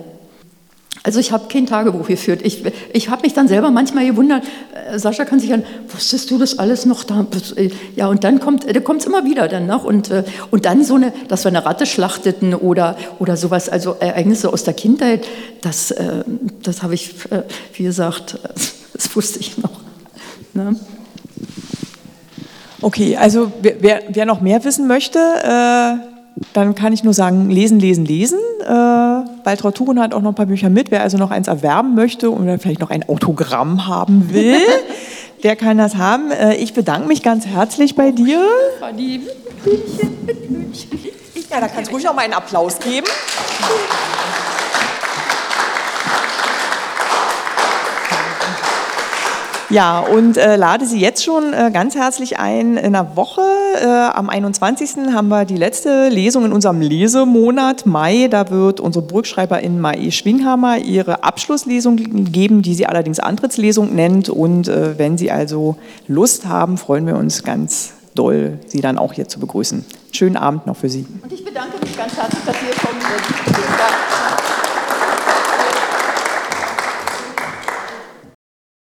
Also ich habe kein Tagebuch geführt. Ich, ich habe mich dann selber manchmal gewundert, äh, Sascha kann sich an, wusstest du das alles noch da? Ja, und dann kommt es immer wieder dann. Und, äh, und dann so eine, dass wir eine Ratte schlachteten oder, oder sowas, also Ereignisse aus der Kindheit, das, äh, das habe ich, wie gesagt, das wusste ich noch. Ne? Okay, also wer, wer noch mehr wissen möchte, äh dann kann ich nur sagen, lesen, lesen, lesen. Äh, Waltraud Thuren hat auch noch ein paar Bücher mit. Wer also noch eins erwerben möchte oder vielleicht noch ein Autogramm haben will, der kann das haben. Äh, ich bedanke mich ganz herzlich bei dir. Mit Hühnchen. Ja, da kannst du ruhig noch mal einen Applaus geben. Ja, und äh, lade Sie jetzt schon äh, ganz herzlich ein. In einer Woche, äh, am 21. haben wir die letzte Lesung in unserem Lesemonat Mai. Da wird unsere Burgschreiberin Mae Schwinghammer ihre Abschlusslesung geben, die sie allerdings Antrittslesung nennt. Und äh, wenn Sie also Lust haben, freuen wir uns ganz doll, Sie dann auch hier zu begrüßen. Schönen Abend noch für Sie. Und ich bedanke mich ganz herzlich, dass Sie hier kommen sind.